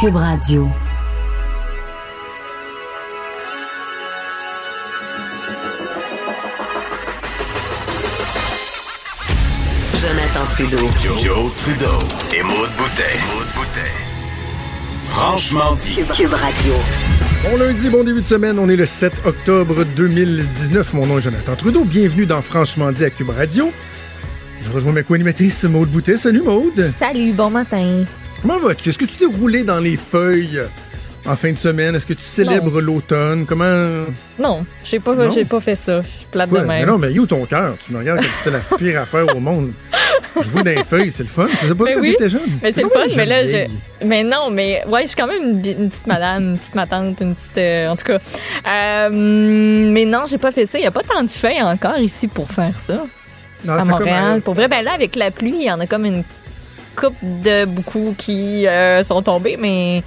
Cube Radio. Jonathan Trudeau. Joe, Trudeau et Maude Boutet. Franchement dit. Cube, Cube Radio. Bon lundi, bon début de semaine. On est le 7 octobre 2019. Mon nom est Jonathan Trudeau. Bienvenue dans Franchement dit à Cube Radio. Je rejoins ma co-animatrice Maude Boutet. Salut Maude. Salut, bon matin. Comment vas-tu? Est-ce que tu t'es roulé dans les feuilles en fin de semaine? Est-ce que tu célèbres l'automne? Comment? Non, j'ai pas, Non? pas fait ça. Je suis plate Ouais, de mais même. non, mais où ton cœur? Tu me regardes comme si c'était la pire affaire au monde. Jouer dans les feuilles, c'est le fun. C'est pas quand oui. t'étais jeune. Mais c'est le fun, mais là, je... Mais non, mais ouais, je suis quand même une, petite madame, une petite matante, une petite. euh, en tout cas. Euh, mais non, j'ai pas fait ça. Il y a pas tant de feuilles encore ici pour faire ça. Non, à c'est comme, Montréal. euh, Pour vrai, ben là, avec la pluie, il y en a comme une coupe de beaucoup qui euh, sont tombés, mais.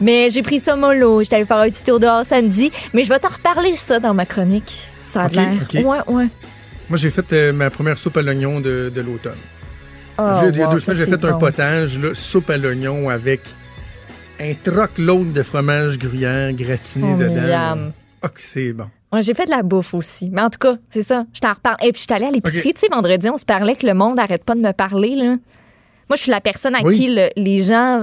Mais j'ai pris ça mollo. J'étais allée faire un petit tour dehors samedi. Mais je vais t'en reparler ça dans ma chronique. Ça a l'air. Ouais, ouais. Moi, j'ai fait euh, ma première soupe à l'oignon de, de l'automne. Ah, il y a wow, deux semaines, j'ai fait un potage, là, soupe à l'oignon avec un troc-load de fromage gruyère gratiné Oh, dedans. que c'est bon. Ouais, j'ai fait de la bouffe aussi. Mais en tout cas, c'est ça. Je t'en reparle. Et puis, je suis allée à l'épicerie. Tu sais, vendredi, on se parlait que le monde n'arrête pas de me parler. Là. Moi, je suis la personne à Oui. qui le- les gens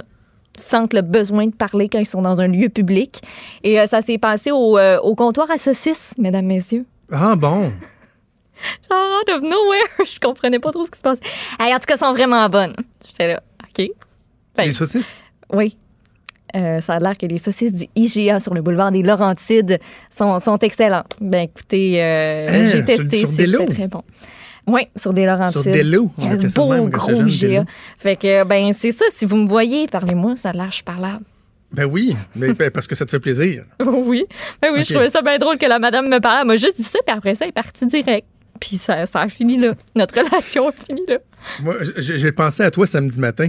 sentent le besoin de parler quand ils sont dans un lieu public. Et euh, ça s'est passé au, euh, au comptoir à saucisses, mesdames, messieurs. Ah bon? Genre, out of nowhere. Je comprenais pas trop ce qui se passe. Hey, en tout cas, elles sont vraiment bonnes. J'étais là, OK. Ben, Les saucisses? Oui. Euh, ça a l'air que les saucisses du IGA sur le boulevard des Laurentides sont, sont excellentes. Ben écoutez, Hein, j'ai testé, c'était très bon. Oui, sur des Laurentides. Sur des lots, on appelait ça beau même gros jeune. Fait que, ben c'est ça, si vous me voyez, parlez-moi, ça a l'air, je suis parlable. Ben oui, mais ben, parce que ça te fait plaisir. oui, ben oui, je trouvais ça bien drôle que la madame me parle. Elle m'a juste dit ça, puis après ça, elle est partie direct. Puis ça, ça a fini là. Notre relation a fini là. Moi, j'ai pensé à toi samedi matin.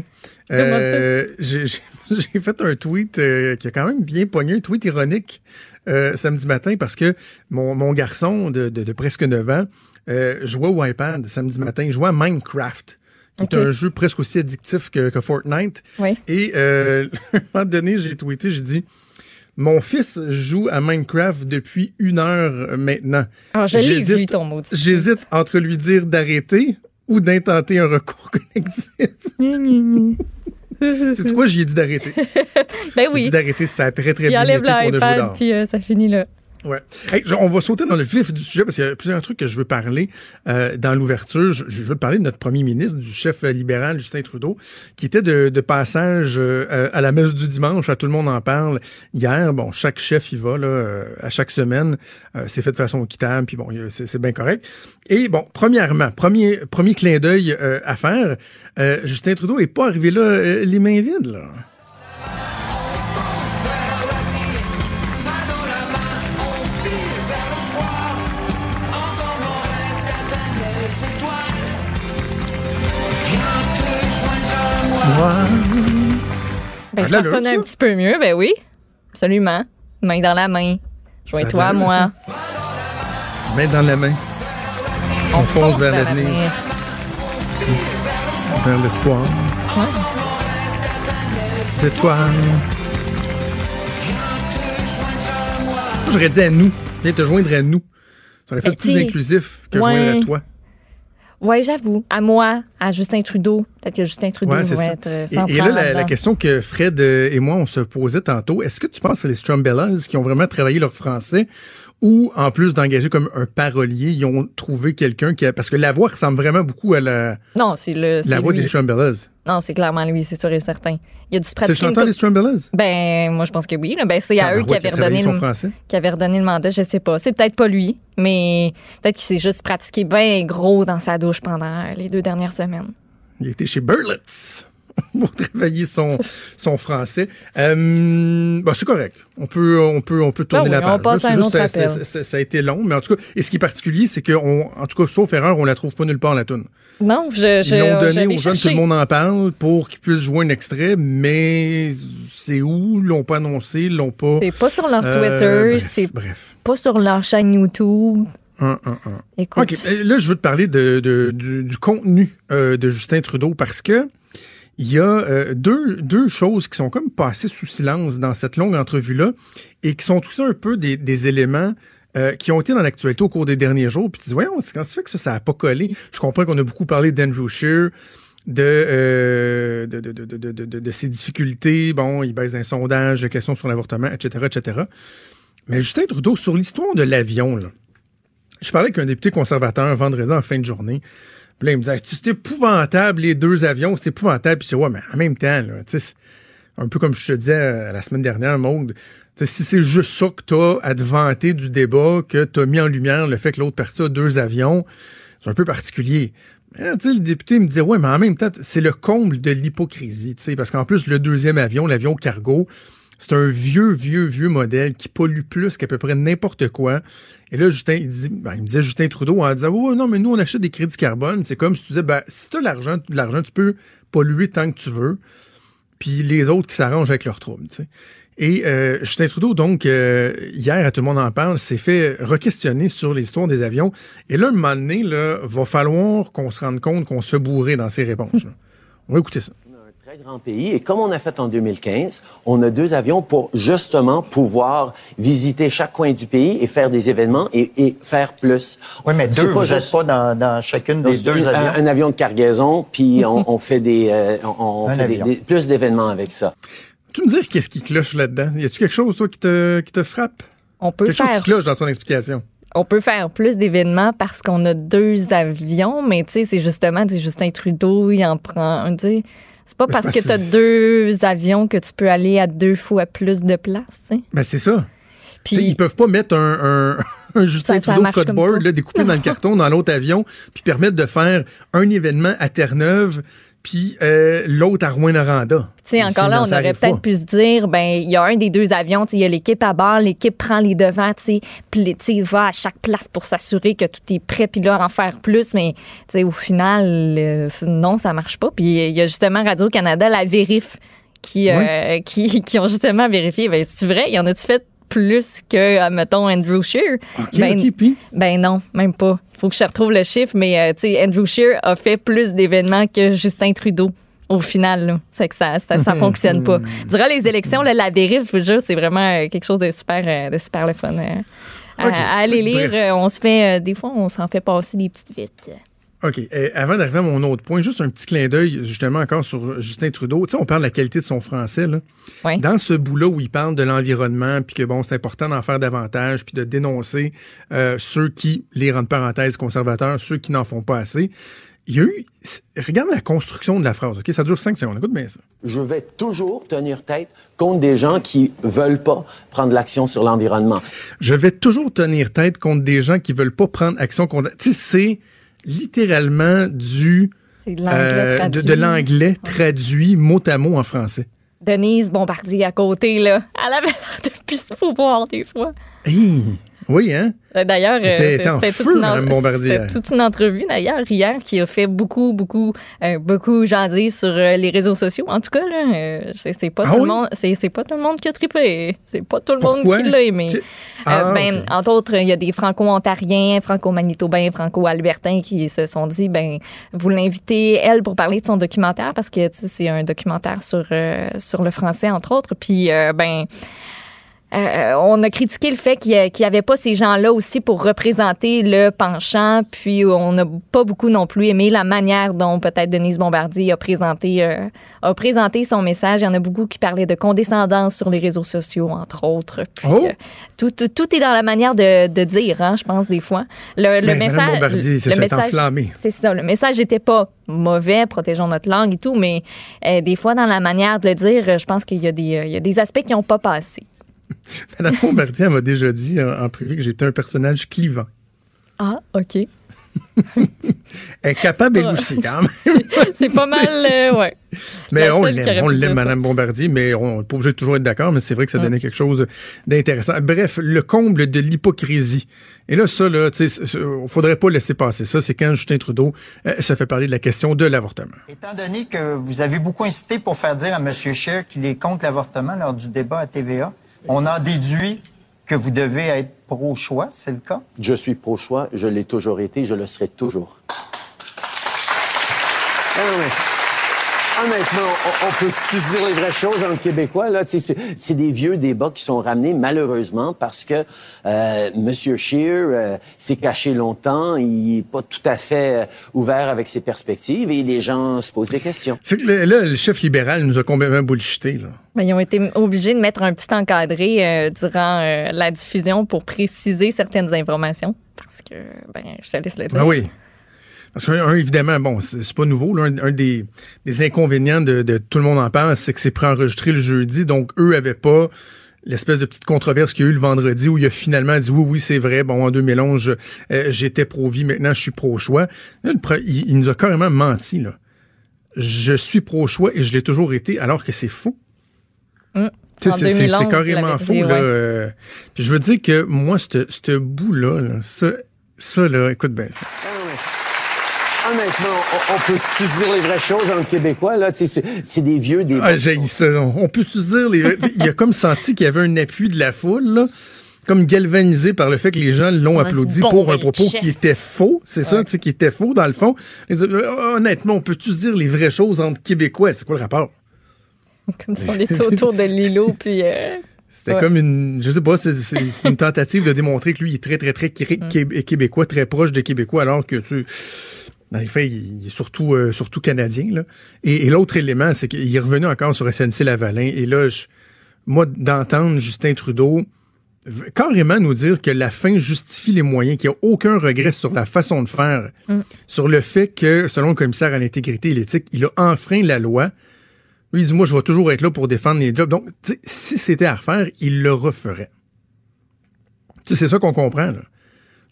Euh, j'ai fait un tweet euh, qui a quand même bien pogné, un tweet ironique euh, samedi matin parce que mon, mon garçon de, de- de presque 9 ans euh, jouait au iPad samedi matin. Il jouait à Minecraft, qui est un jeu presque aussi addictif que, que Fortnite. Oui. Et euh, à un moment donné, j'ai tweeté, j'ai dit Mon fils joue à Minecraft depuis une heure maintenant. Alors, je l'ai J'hésite- vu ton mot. J'hésite entre lui dire d'arrêter ou d'intenter un recours collectif. C'est quoi, j'y ai dit d'arrêter. Ben J'ai oui. dit d'arrêter, ça a très très bien été pour le d'or. puis euh, ça finit là. Ouais. On va sauter dans le vif du sujet parce qu'il y a plusieurs trucs que je veux parler euh, dans l'ouverture. Je, je veux parler de notre premier ministre, du chef libéral Justin Trudeau, qui était de, de passage euh, à la messe du dimanche. À tout le monde en parle hier. Bon, chaque chef y va là euh, à chaque semaine. Euh, c'est fait de façon équitable, puis bon, c'est bien correct. Et bon, premièrement, premier premier clin d'œil euh, à faire. euh, Justin Trudeau est pas arrivé là les mains vides là. Ben, Ah, ça sonne un petit peu mieux, ben oui. Absolument. Main dans la main. Joins-toi moi. Main dans la main. On, fonce, vers l'avenir. vers l'espoir. C'est toi. J'aurais dit à nous. Viens te joindre à nous. Ça aurait fait Ben, plus inclusif que ouais. joindre à toi. Oui, j'avoue. À moi, à Justin Trudeau. Peut-être que Justin Trudeau Ouais, va être euh, Et, central et là, la, question que Fred euh, et moi, on se posait tantôt, est-ce que tu penses que les Strumbellas qui ont vraiment travaillé leur français ou, en plus d'engager comme un parolier, ils ont trouvé quelqu'un qui a... Parce que la voix ressemble vraiment beaucoup à la, Non, c'est le. la voix lui. des Strumbellas. Non, c'est clairement lui, c'est sûr et certain. Il a dû se C'est pratiquer. chanteur des couple- Strumbellas? Ben, moi, je pense que oui. là. Ben, c'est à eux qui avaient, redonné le, français. qui avaient redonné le mandat. Je sais pas. C'est peut-être pas lui, mais peut-être qu'il s'est juste pratiqué bien gros dans sa douche pendant les deux dernières semaines. Il a été chez Burlitz pour travailler son, son français. Euh, bah, c'est correct. On peut, on peut, on peut tourner Ah oui, la on page. passe à C'est un autre ça, appel. ça- ça- ça a été long, mais en tout cas, et ce qui est particulier, c'est que, en tout cas, sauf erreur, on la trouve pas nulle part la tune. Non, je. je Ils l'ont donné aux jeunes, tout le monde en parle pour qu'ils puissent jouer un extrait, mais c'est où? Ils l'ont pas annoncé, ils l'ont pas. C'est pas sur leur Euh, Twitter, c'est Bref. pas sur leur chaîne YouTube. Un, un, un. Écoute. OK. Là, je veux te parler de, de- du, du contenu euh, de Justin Trudeau parce que il y a euh, deux, deux choses qui sont comme passées sous silence dans cette longue entrevue-là et qui sont tout ça un peu des, des éléments euh, qui ont été dans l'actualité au cours des derniers jours. Puis tu dis, voyons, quand ça fait que ça, ça n'a pas collé? Je comprends qu'on a beaucoup parlé d'Andrew Scheer, de, euh, de, de, de, de, de, ses difficultés. Bon, il baisse d'un sondage, questions sur l'avortement, etc., etc. Mais Justin Trudeau, sur l'histoire de l'avion, là, je parlais avec un député conservateur vendredi en fin de journée. Puis il me disait, c'est épouvantable, les deux avions, c'est épouvantable. Puis je dis, ouais, mais en même temps, là, tu un peu comme je te disais euh, la semaine dernière, Maude, si c'est juste ça que t'as à te vanter du débat, que t'as mis en lumière le fait que l'autre partie a deux avions, c'est un peu particulier. Mais le député me disait, ouais, mais en même temps, c'est le comble de l'hypocrisie, tu parce qu'en plus, le deuxième avion, l'avion cargo, c'est un vieux, vieux, vieux modèle qui pollue plus qu'à peu près n'importe quoi. Et là, Justin, il, dit, ben, il me disait Justin Trudeau en disant Oh non, mais nous, on achète des crédits carbone. C'est comme si tu disais ben, si tu as l'argent, l'argent, tu peux polluer tant que tu veux. Puis les autres qui s'arrangent avec leurs troubles. Et euh, Justin Trudeau, donc, euh, hier, à Tout le monde en parle, s'est fait re-questionner sur l'histoire des avions. Et là, un moment donné, là, va falloir qu'on se rende compte qu'on se fait bourrer dans ses réponses. On va écouter ça très grand pays. Et comme on a fait en 2015, on a deux avions pour justement pouvoir visiter chaque coin du pays et faire des événements et, et faire plus. Oui, mais deux, vous n'êtes pas dans, dans chacune des deux un, avions? Un, avion de cargaison, puis on, on, fait des, euh, on, Un fait des, avion. des- plus d'événements avec ça. Tu me dire qu'est-ce qui cloche là-dedans? Y a-tu quelque chose, toi, qui te, qui te frappe? On peut Quelque chose faire qui cloche dans son explication. on peut faire plus d'événements parce qu'on a deux avions, mais tu sais, c'est justement, Justin Trudeau, il en prend, tu sais. C'est pas parce que tu as deux avions que tu peux aller à deux fois plus de place, sais. Ben, c'est ça. Puis ils peuvent pas mettre un, un, un Justin Ça- Trudeau codeboard là, découpé dans le carton dans l'autre avion, puis permettre de faire un événement à Terre-Neuve, puis euh, l'autre à Rouen-Noranda. Encore là, on aurait peut-être pu se dire, ben, il y a un des deux avions, il y a l'équipe à bord, l'équipe prend les devants, puis, va à chaque place pour s'assurer que tout est prêt, puis là, en faire plus, mais, au final, euh, non, ça marche pas. Puis il y a justement Radio-Canada, la vérif, qui, euh, qui, qui ont justement vérifié, ben, c'est vrai, il y en a-tu fait plus que, mettons, Andrew Scheer? OK, ben, puis? ben non, même pas. Il faut que je retrouve le chiffre, mais euh, tu sais, Andrew Scheer a fait plus d'événements que Justin Trudeau. Au final, c'est que ça, ça, ça fonctionne pas. Durant les élections, là, la dérive, je vous jure, c'est vraiment euh, quelque chose de super, euh, de super le fun. à, à aller lire, Bref. on se fait, des fois, on s'en fait passer des petites vites. OK. Avant d'arriver à mon autre point, juste un petit clin d'œil, justement, encore sur Justin Trudeau. Tu sais, on parle de la qualité de son français, là. Ouais. Dans ce bout-là où il parle de l'environnement, puis que, bon, c'est important d'en faire davantage, puis de dénoncer euh, ceux qui, les rendent parenthèses conservateurs, ceux qui n'en font pas assez, il y a eu... Regarde la construction de la phrase, OK? Ça dure cinq secondes. Écoute bien ça. Je vais toujours tenir tête contre des gens qui veulent pas prendre l'action sur l'environnement. Je vais toujours tenir tête contre des gens qui veulent pas prendre action contre... Tu sais, c'est littéralement du... C'est de l'anglais euh, de, traduit. de l'anglais traduit mot à mot en français. Denise Bombardier à côté, là, elle avait l'air de plus pouvoir des fois. Hi! Oui, hein? Euh, D'ailleurs, euh, c'était toute, toute une entrevue d'ailleurs hier qui a fait beaucoup, beaucoup, euh, beaucoup jaser sur les réseaux sociaux. En tout cas, là, euh, c'est pas Ah tout oui? le monde, c'est pas tout le monde qui a trippé. C'est pas tout le monde qui l'a aimé. Euh, Ah, ben, entre autres, il y a des franco-ontariens, franco-manitobains, franco-albertains qui se sont dit, ben, vous l'invitez elle pour parler de son documentaire parce que tu sais, c'est un documentaire sur euh, sur le français entre autres. Puis ben. Euh, on a critiqué le fait qu'il n'y avait pas ces gens-là aussi pour représenter le penchant, puis on n'a pas beaucoup non plus aimé la manière dont peut-être Denise Bombardier a présenté, euh, a présenté son message. Il y en a beaucoup qui parlaient de condescendance sur les réseaux sociaux, entre autres. Puis, Oh! euh, tout, tout, tout est dans la manière de, de dire, hein, je pense, des fois. Le, le Ben, message. Bombardier, le message- c'est ça. Le message n'était pas mauvais, protégeons notre langue et tout, mais des fois, dans la manière de le dire, je pense qu'il y, y a des aspects qui n'ont pas passé. Madame Bombardier m'a déjà dit en, en privé que j'étais un personnage clivant. Ah, OK. Elle est capable, C'est elle pas- aussi, quand même. C'est pas mal, euh, ouais. Mais La on l'aime, on l'aime. Madame Bombardier, mais on n'est pas obligé de toujours être d'accord, mais c'est vrai que ça donnait quelque chose d'intéressant. Bref, le comble de l'hypocrisie. Et là, ça, là, tu sais, il faudrait pas laisser passer ça. C'est quand Justin Trudeau euh, se fait parler de la question de l'avortement. Étant donné que vous avez beaucoup insisté pour faire dire à M. Scheer qu'il est contre l'avortement lors du débat à TVA, on en déduit que vous devez être pro-choix, c'est le cas? Je suis pro-choix, je l'ai toujours été, je le serai toujours. Ah, honnêtement, on, on peut se dire les vraies choses entre Québécois. Là, c'est des vieux débats qui sont ramenés malheureusement parce que euh, Monsieur Scheer euh, s'est caché longtemps. Il est pas tout à fait euh, ouvert avec ses perspectives et les gens se posent des questions. C'est que le- là, le chef libéral nous a complètement bullshité, là. Ben, ils ont été obligés de mettre un petit encadré euh, durant euh, la diffusion pour préciser certaines informations. Parce que, ben, je te laisse le dire. Ah oui. Parce que, un, évidemment, bon, c'est pas nouveau. là. un, un des, des inconvénients de, de tout le monde en parle, c'est que c'est préenregistré le jeudi, donc eux avaient pas l'espèce de petite controverse qu'il y a eu le vendredi où il a finalement dit oui, oui, c'est vrai, bon, en 2011, euh, j'étais pro-vie, maintenant je suis pro-choix. Il, il nous a carrément menti, là. Je suis pro-choix et je l'ai toujours été, alors que c'est faux. Hum. C'est- c'est 2011, c'est il carrément faux. dit, là. ouais. euh. Puis je veux dire que moi, ce ce bout-là, là, ça, ça, là, écoute bien. ça. Honnêtement, on, on peut se dire les vraies choses entre Québécois. Là, c'est des vieux débats. Ah, j'ai ça. On peut se dire, les... il a comme senti qu'il y avait un appui de la foule, là, comme galvanisé par le fait que les gens l'ont Ouais, applaudi bon, pour un propos chef. qui était faux. C'est ça, tu sais, qui était faux dans le fond. Euh, honnêtement, on peut-tu se dire les vraies choses entre Québécois? C'est quoi le rapport? Comme si on était autour de l'îlot, puis... euh, C'était Ouais. comme une, je sais pas, c'est- une tentative de démontrer que lui il est très, très, très qué- Mm. qué- québécois, très proche des Québécois, alors que tu, dans les faits, il est surtout, euh, surtout canadien, là. Et, et l'autre élément, c'est qu'il est revenu encore sur SNC Lavalin. Et là, je- moi, d'entendre Justin Trudeau carrément nous dire que la fin justifie les moyens, qu'il n'y a aucun regret sur la façon de faire, sur le fait que, selon le commissaire à l'intégrité et l'éthique, il a enfreint la loi. Lui, il dit, moi, je vais toujours être là pour défendre les jobs. Donc, si c'était à refaire, il le referait. Tu sais, c'est ça qu'on comprend, là.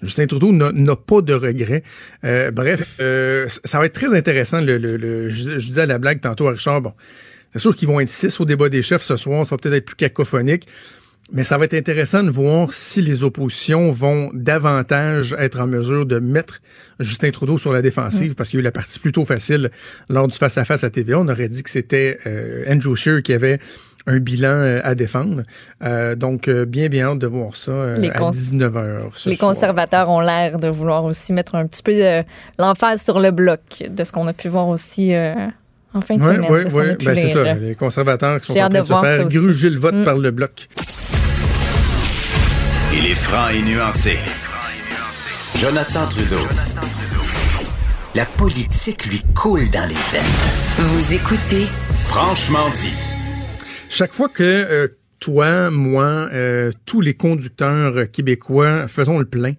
Justin Trudeau n'a pas de regrets. Euh, bref, euh, ça va être très intéressant. Le, le- le- je, je disais à la blague tantôt à Richard, bon, c'est sûr qu'ils vont être six au débat des chefs ce soir, ça va peut-être être plus cacophonique, mais ça va être intéressant de voir si les oppositions vont davantage être en mesure de mettre Justin Trudeau sur la défensive, parce qu'il y a eu la partie plutôt facile lors du face-à-face à TVA. On aurait dit que c'était euh, Andrew Scheer qui avait un bilan euh, à défendre. Euh, donc, euh, bien, bien hâte de voir ça euh, Les à cons- 19h. ce les soir. conservateurs ont l'air de vouloir aussi mettre un petit peu de l'emphase sur le bloc, de ce qu'on a pu voir aussi euh, en fin de Oui, semaine. oui, de ce qu'on oui. a pu Ben, c'est ça. Les conservateurs qui sont en train de de se faire aussi. gruger le vote Mm. par le bloc. Il est franc et nuancé. Jonathan Trudeau. La politique lui coule dans les veines. Vous écoutez Franchement dit. Chaque fois que euh, toi, moi, euh, tous les conducteurs euh, québécois faisons le plein,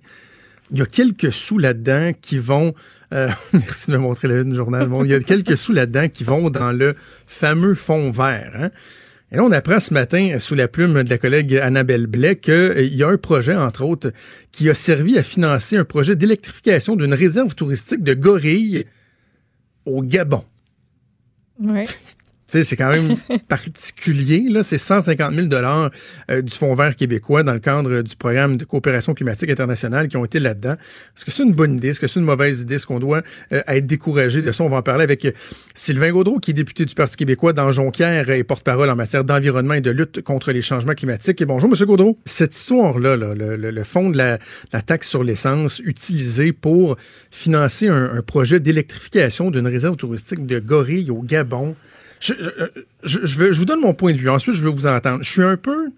il y a quelques sous là-dedans qui vont. euh, merci de me montrer la du journal. Il y a quelques sous là-dedans qui vont dans le fameux fond vert. Hein? Et là, on apprend ce matin, euh, sous la plume de la collègue Annabelle Blais, qu'il y a un projet, entre autres, qui a servi à financer un projet d'électrification d'une réserve touristique de gorilles au Gabon. Ouais. C'est quand même particulier. Là, c'est 150 000 dollars euh, du Fonds vert québécois dans le cadre du programme de coopération climatique internationale qui ont été là-dedans. Est-ce que c'est une bonne idée? Est-ce que c'est une mauvaise idée? Est-ce qu'on doit euh, être découragé de ça? On va en parler avec euh, Sylvain Gaudreau, qui est député du Parti québécois dans Jonquière et porte-parole en matière d'environnement et de lutte contre les changements climatiques. Et bonjour, Monsieur Gaudreau. Cette histoire-là, là, le, le- le fonds de la, la taxe sur l'essence utilisé pour financer un, un projet d'électrification d'une réserve touristique de gorilles au Gabon, je, je, je, vous donne mon point de vue. Ensuite, je veux vous entendre. Je suis un peu,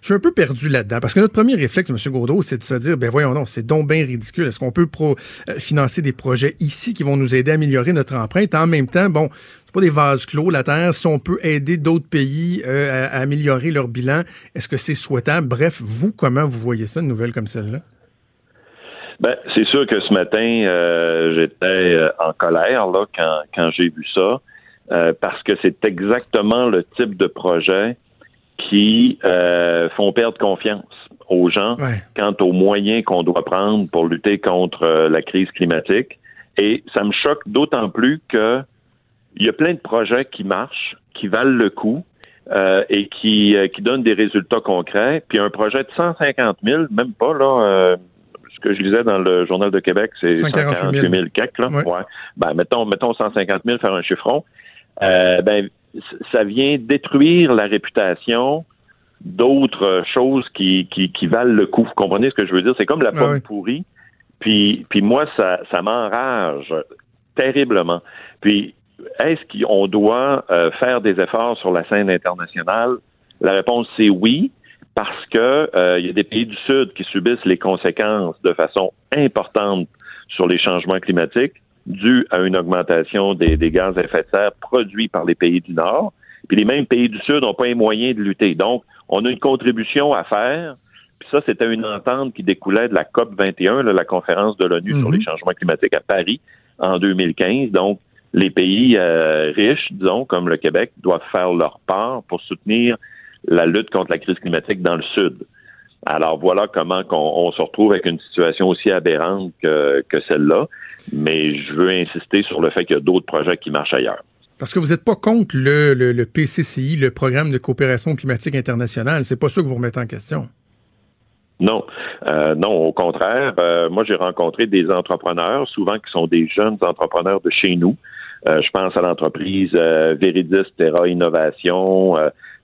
je suis un peu perdu là-dedans parce que notre premier réflexe, M. Gaudreau, c'est de se dire, ben voyons non, c'est donc bien ridicule. Est-ce qu'on peut euh, financer des projets ici qui vont nous aider à améliorer notre empreinte? En même temps, bon, c'est pas des vases clos la terre. Si on peut aider d'autres pays euh, à, à améliorer leur bilan, est-ce que c'est souhaitable? Bref, vous, comment vous voyez ça, une nouvelle comme celle-là? Ben, c'est sûr que ce matin, euh, j'étais euh, en colère là quand, quand j'ai vu ça, euh, parce que c'est exactement le type de projet qui euh, font perdre confiance aux gens Ouais. quant aux moyens qu'on doit prendre pour lutter contre euh, la crise climatique. Et ça me choque d'autant plus que il y a plein de projets qui marchent, qui valent le coup euh, et qui, euh, qui donnent des résultats concrets. Puis un projet de 150 000, même pas là. euh, ce que je lisais dans le Journal de Québec, c'est 148 000. 148 000 quelques, là. Ouais. Ouais. Ben, mettons, mettons 150 000, faire un chiffron. Euh, ben, ça vient détruire la réputation d'autres euh, choses qui, qui, qui valent le coup. Vous comprenez ce que je veux dire? C'est comme la Ah pomme oui. pourrie. Puis, puis moi, ça, ça m'enrage terriblement. Puis, est-ce qu'on doit euh, faire des efforts sur la scène internationale? La réponse, c'est oui, parce que euh, il y a des pays du Sud qui subissent les conséquences de façon importante sur les changements climatiques dus à une augmentation des, des gaz à effet de serre produits par les pays du Nord. Puis les mêmes pays du Sud n'ont pas les moyens de lutter. Donc, on a une contribution à faire. Puis ça, c'était une entente qui découlait de la COP 21, la conférence de l'ONU sur les changements climatiques à Paris en 2015. Donc, les pays euh, riches, disons, comme le Québec, doivent faire leur part pour soutenir la lutte contre la crise climatique dans le Sud. Alors voilà comment on, se retrouve avec une situation aussi aberrante que, que celle-là. Mais je veux insister sur le fait qu'il y a d'autres projets qui marchent ailleurs. Parce que vous n'êtes pas contre le, le, PCCI, le Programme de coopération climatique internationale. C'est pas ça que vous remettez en question. Non, euh, non, au contraire. Euh, moi, j'ai rencontré des entrepreneurs, souvent qui sont des jeunes entrepreneurs de chez nous. Euh, je pense à l'entreprise Veridis Terra Innovation.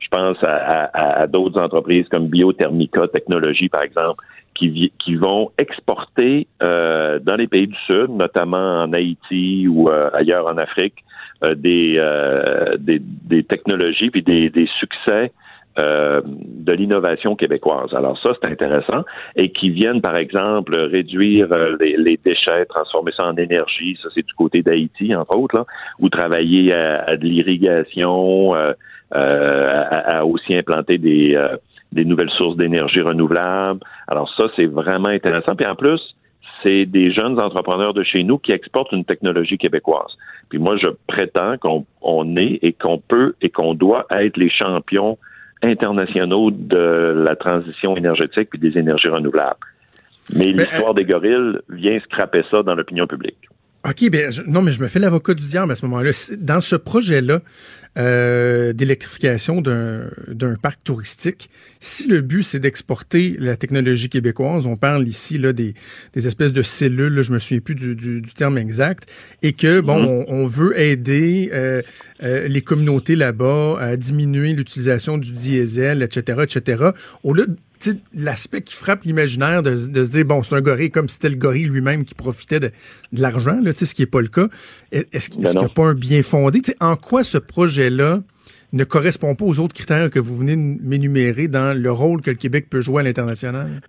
Je pense à, à d'autres entreprises comme Biothermica Technologies, par exemple, qui, qui vont exporter dans les pays du Sud, notamment en Haïti ou ailleurs en Afrique, euh, euh, des, des, technologies puis des, des succès euh, de l'innovation québécoise. Alors ça, c'est intéressant. Et qui viennent, par exemple, réduire les, déchets, transformer ça en énergie. Ça, c'est du côté d'Haïti, entre autres, là, ou travailler à, de l'irrigation, à, aussi implanter des, des nouvelles sources d'énergie renouvelables. Alors ça, c'est vraiment intéressant. Puis en plus, c'est des jeunes entrepreneurs de chez nous qui exportent une technologie québécoise. Puis moi, je prétends qu'on est et qu'on peut et qu'on doit être les champions internationaux de la transition énergétique et des énergies renouvelables. Mais l'histoire euh, des gorilles vient scraper ça dans l'opinion publique. OK, ben non, mais je me fais l'avocat du diable à ce moment-là. Dans ce projet-là euh, d'électrification d'un parc touristique, si le but c'est d'exporter la technologie québécoise, on parle ici là des, des espèces de cellules, je me souviens plus du, du, terme exact, et que bon, mm-hmm. on, veut aider euh, euh, les communautés là-bas à diminuer l'utilisation du diesel, etc., etc. Au lieu l'aspect qui frappe l'imaginaire de, se dire, bon, c'est un gorille comme si c'était le gorille lui-même qui profitait de, l'argent, ce qui n'est pas le cas. Est-ce qu'il n'y a pas un bien fondé? en quoi ce projet-là ne correspond pas aux autres critères que vous venez de m'énumérer dans le rôle que le Québec peut jouer à l'international?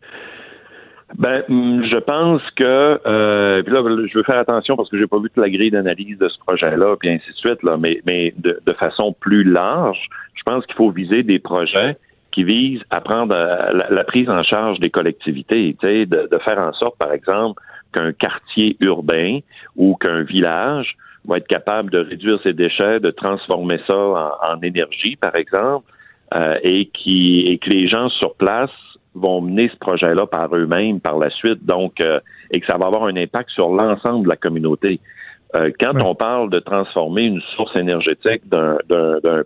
Ben, mm, je pense que euh, là, je veux faire attention parce que j'ai pas vu toute la grille d'analyse de ce projet-là, puis ainsi de suite, là, mais, mais de, de façon plus large, je pense qu'il faut viser des projets qui vise à prendre euh, la, prise en charge des collectivités, de, de faire en sorte, par exemple, qu'un quartier urbain ou qu'un village va être capable de réduire ses déchets, de transformer ça en, énergie, par exemple, euh, et, qui, et que les gens sur place vont mener ce projet-là par eux-mêmes par la suite, donc euh, et que ça va avoir un impact sur l'ensemble de la communauté. Euh, quand on parle de transformer une source énergétique d'un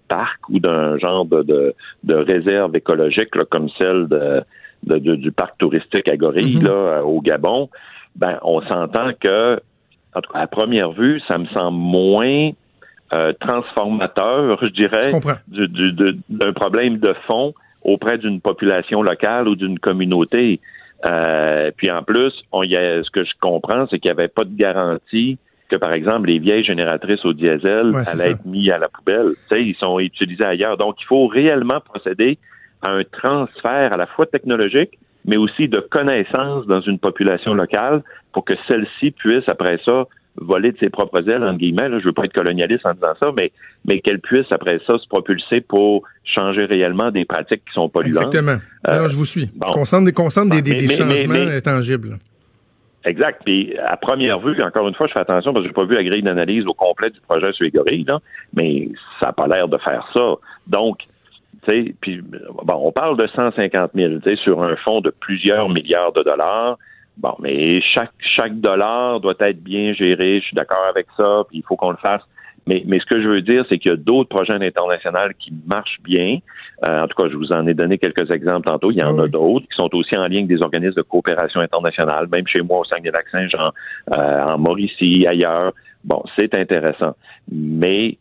parc ou d'un genre de, de, réserve écologique comme celle de, du parc touristique à Gorille mm-hmm. là, au Gabon, ben on s'entend que, en tout cas, à première vue, ça me semble moins euh, transformateur, je dirais, d'un problème de fond auprès d'une population locale ou d'une communauté. Euh, puis en plus, on y a, ce que je comprends, c'est qu'il n'y avait pas de garantie que, par exemple, les vieilles génératrices au diesel allaient être mis à la poubelle. Tu sais, ils sont utilisés ailleurs. Donc, il faut réellement procéder à un transfert à la fois technologique, mais aussi de connaissances dans une population locale pour que celle-ci puisse, après ça, voler de ses propres ailes, entre guillemets. Là, je veux pas être colonialiste en disant ça, mais, mais qu'elle puisse, après ça, se propulser pour changer réellement des pratiques qui sont polluantes. Exactement. Alors, je vous suis. Bon. Concentre, des, des, des, changements tangibles. Exact. Puis à première vue, encore une fois, je fais attention parce que j'ai pas vu la grille d'analyse au complet du projet sur gorilles, mais ça n'a pas l'air de faire ça. Donc, tu sais, bon, on parle de 150 000, tu sais, sur un fonds de plusieurs milliards de dollars. Bon, mais chaque chaque dollar doit être bien géré. Je suis d'accord avec ça. Puis il faut qu'on le fasse mais, mais ce que je veux dire, c'est qu'il y a d'autres projets internationaux qui marchent bien. Euh, en tout cas, je vous en ai donné quelques exemples tantôt. Il y en a d'autres qui sont aussi en lien avec des organismes de coopération internationale, même chez moi au Saguenay-Lac-Saint-Jean, euh, en Mauricie, ailleurs. Bon, c'est intéressant. Mais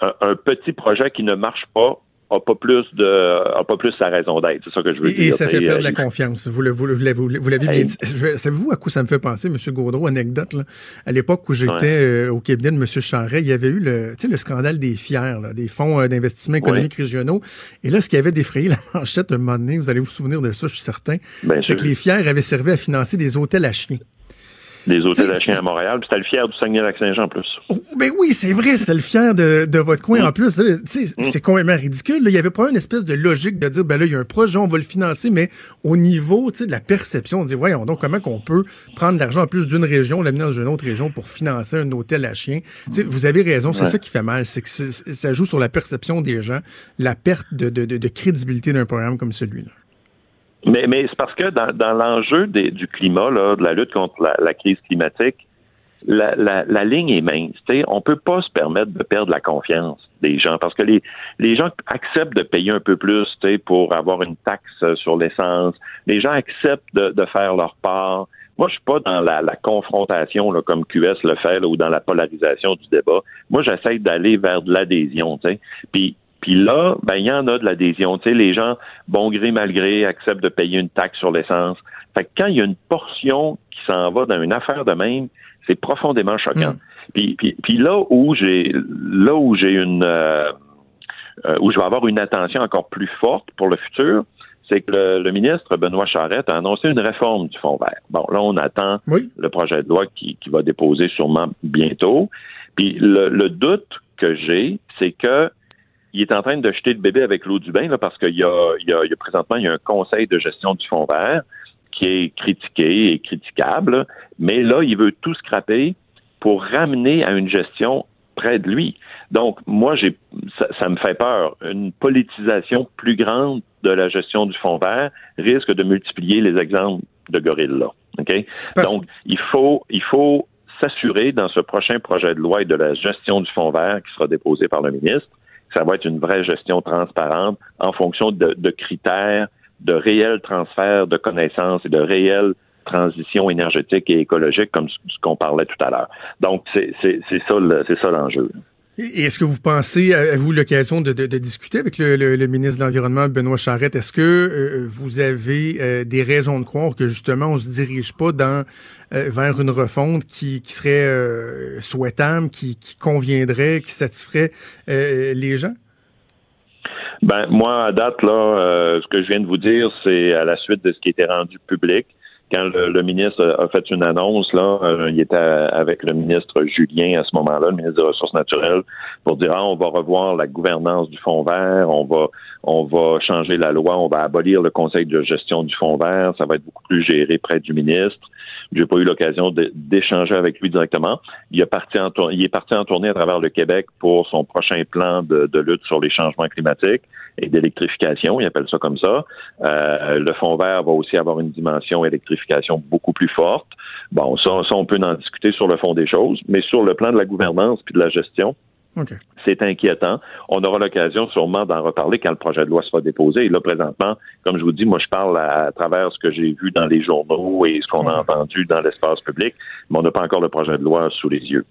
un, petit projet qui ne marche pas a pas plus de a pas plus sa raison d'être. C'est ça que je veux Et, dire. et ça fait perdre euh, la confiance. Vous, vous, vous, l'avez- vous l'avez bien Hey. dit. Savez-vous à quoi ça me fait penser, M. Gaudreau? Anecdote, là? À l'époque où j'étais euh, au cabinet de M. Charret, il y avait eu le, tu sais, le scandale des FIER, là, des fonds euh, d'investissement économiques régionaux. Et là, ce qui avait défrayé la manchette un moment donné, vous allez vous souvenir de ça, je suis certain, c'est que les FIER avaient servi à financer des hôtels à chiens. Les hôtels T'sais, à chiens à Montréal, puis c'était le fier du Saguenay-Lac-Saint-Jean en plus. Oh, ben oui, c'est vrai, c'était le fier de, de votre coin. Mm. En plus, sais, c'est complètement ridicule. là. Il y avait pas une espèce de logique de dire, ben là, il y a un projet, on va le financer, mais au niveau, de la perception, on dit, voyons donc, comment qu'on peut prendre l'argent en plus d'une région, l'amener dans une autre région pour financer un hôtel à chiens? Tu sais, vous avez raison, c'est Ouais. ça qui fait mal, c'est que ça joue sur la perception des gens, la perte de, de, de, de crédibilité d'un programme comme celui-là. Mais, mais c'est parce que dans, dans l'enjeu du climat, là, de la lutte contre la, la crise climatique, la, la, la ligne est mince. t'sais. On peut pas se permettre de perdre la confiance des gens parce que les, les gens acceptent de payer un peu plus pour avoir une taxe sur l'essence. Les gens acceptent de, de faire leur part. Moi, je suis pas dans la, la confrontation là, comme QS le fait là, ou dans la polarisation du débat. Moi, j'essaie d'aller vers de l'adhésion. Puis puis là, ben il y en a de l'adhésion. Tu sais, les gens, bon gré mal gré, acceptent de payer une taxe sur l'essence. Fait que quand il y a une portion qui s'en va dans une affaire de même, c'est profondément choquant. Puis, puis, puis là où j'ai là où j'ai une euh, euh, où je vais avoir une attention encore plus forte pour le futur, c'est que le, le ministre Benoît Charette a annoncé une réforme du Fonds vert. Bon, là, on attend Oui. le projet de loi qui, qui va déposer sûrement bientôt. Puis le, le doute que j'ai, c'est que il est en train de jeter le bébé avec l'eau du bain là, parce qu'il y a, il y, a, il y a présentement il y a un conseil de gestion du fonds vert qui est critiqué et critiquable, mais là il veut tout scraper pour ramener à une gestion près de lui. Donc moi j'ai ça, ça me fait peur une politisation plus grande de la gestion du fonds vert risque de multiplier les exemples de gorilles là. OK? Parce- Donc il faut il faut s'assurer dans ce prochain projet de loi et de la gestion du fonds vert qui sera déposé par le ministre ça va être une vraie gestion transparente en fonction de, critères de réel transfert de connaissances et de réelle transition énergétique et écologique comme ce qu'on parlait tout à l'heure. Donc c'est ça l'enjeu. Et est-ce que vous pensez, avez-vous l'occasion de, de- de discuter avec le, le- le ministre de l'Environnement, Benoît Charette? Est-ce que euh, vous avez euh, des raisons de croire que justement on se dirige pas dans euh, vers une refonte qui, qui serait euh, souhaitable, qui, qui conviendrait, qui satisferait euh, les gens? Ben moi à date là, euh, ce que je viens de vous dire, c'est à la suite de ce qui était rendu public. Quand le, ministre a fait une annonce, là, euh, il était avec le ministre Julien à ce moment-là, le ministre des Ressources naturelles, pour dire ah, on va revoir la gouvernance du fonds vert, on va on va changer la loi, on va abolir le conseil de gestion du fonds vert, ça va être beaucoup plus géré près du ministre. J'ai pas eu l'occasion d'échanger avec lui directement. Il est parti en tournée à travers le Québec pour son prochain plan de, de lutte sur les changements climatiques et d'électrification, il appelle ça comme ça. Euh, le fonds vert va aussi avoir une dimension électrification beaucoup plus forte. Bon, ça, ça, on peut en discuter sur le fond des choses, mais sur le plan de la gouvernance puis de la gestion, C'est inquiétant. On aura l'occasion sûrement d'en reparler quand le projet de loi sera déposé. Et là, présentement, comme je vous dis, moi, je parle à, à travers ce que j'ai vu dans les journaux et ce qu'on a entendu dans l'espace public, mais on n'a pas encore le projet de loi sous les yeux.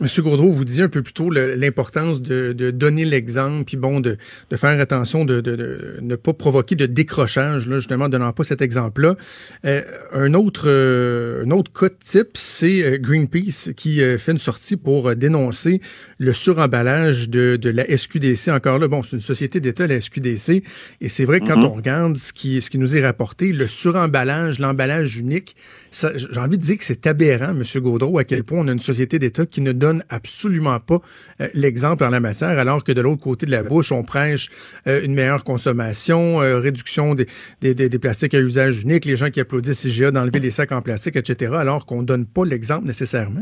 Monsieur Gaudreau, vous disiez un peu plus tôt l'importance de, de donner l'exemple, puis bon, de, de faire attention de, de, de ne pas provoquer de décrochage, là, justement, en donnant pas cet exemple-là. Euh, un autre euh, un autre cas de type, c'est euh, Greenpeace qui euh, fait une sortie pour euh, dénoncer le suremballage de, de la SQDC. Encore là, bon, c'est une société d'État, la SQDC, et c'est vrai que quand on regarde ce qui, ce qui nous est rapporté, le suremballage, l'emballage unique, ça- j'ai envie de dire que c'est aberrant, Monsieur Gaudreau, à quel point on a une société d'État qui ne donne absolument pas euh, l'exemple en la matière, alors que de l'autre côté de la bouche, on prêche euh, une meilleure consommation, euh, réduction des, des, des- des plastiques à usage unique, les gens qui applaudissent IGA d'enlever les sacs en plastique, etc., alors qu'on donne pas l'exemple nécessairement.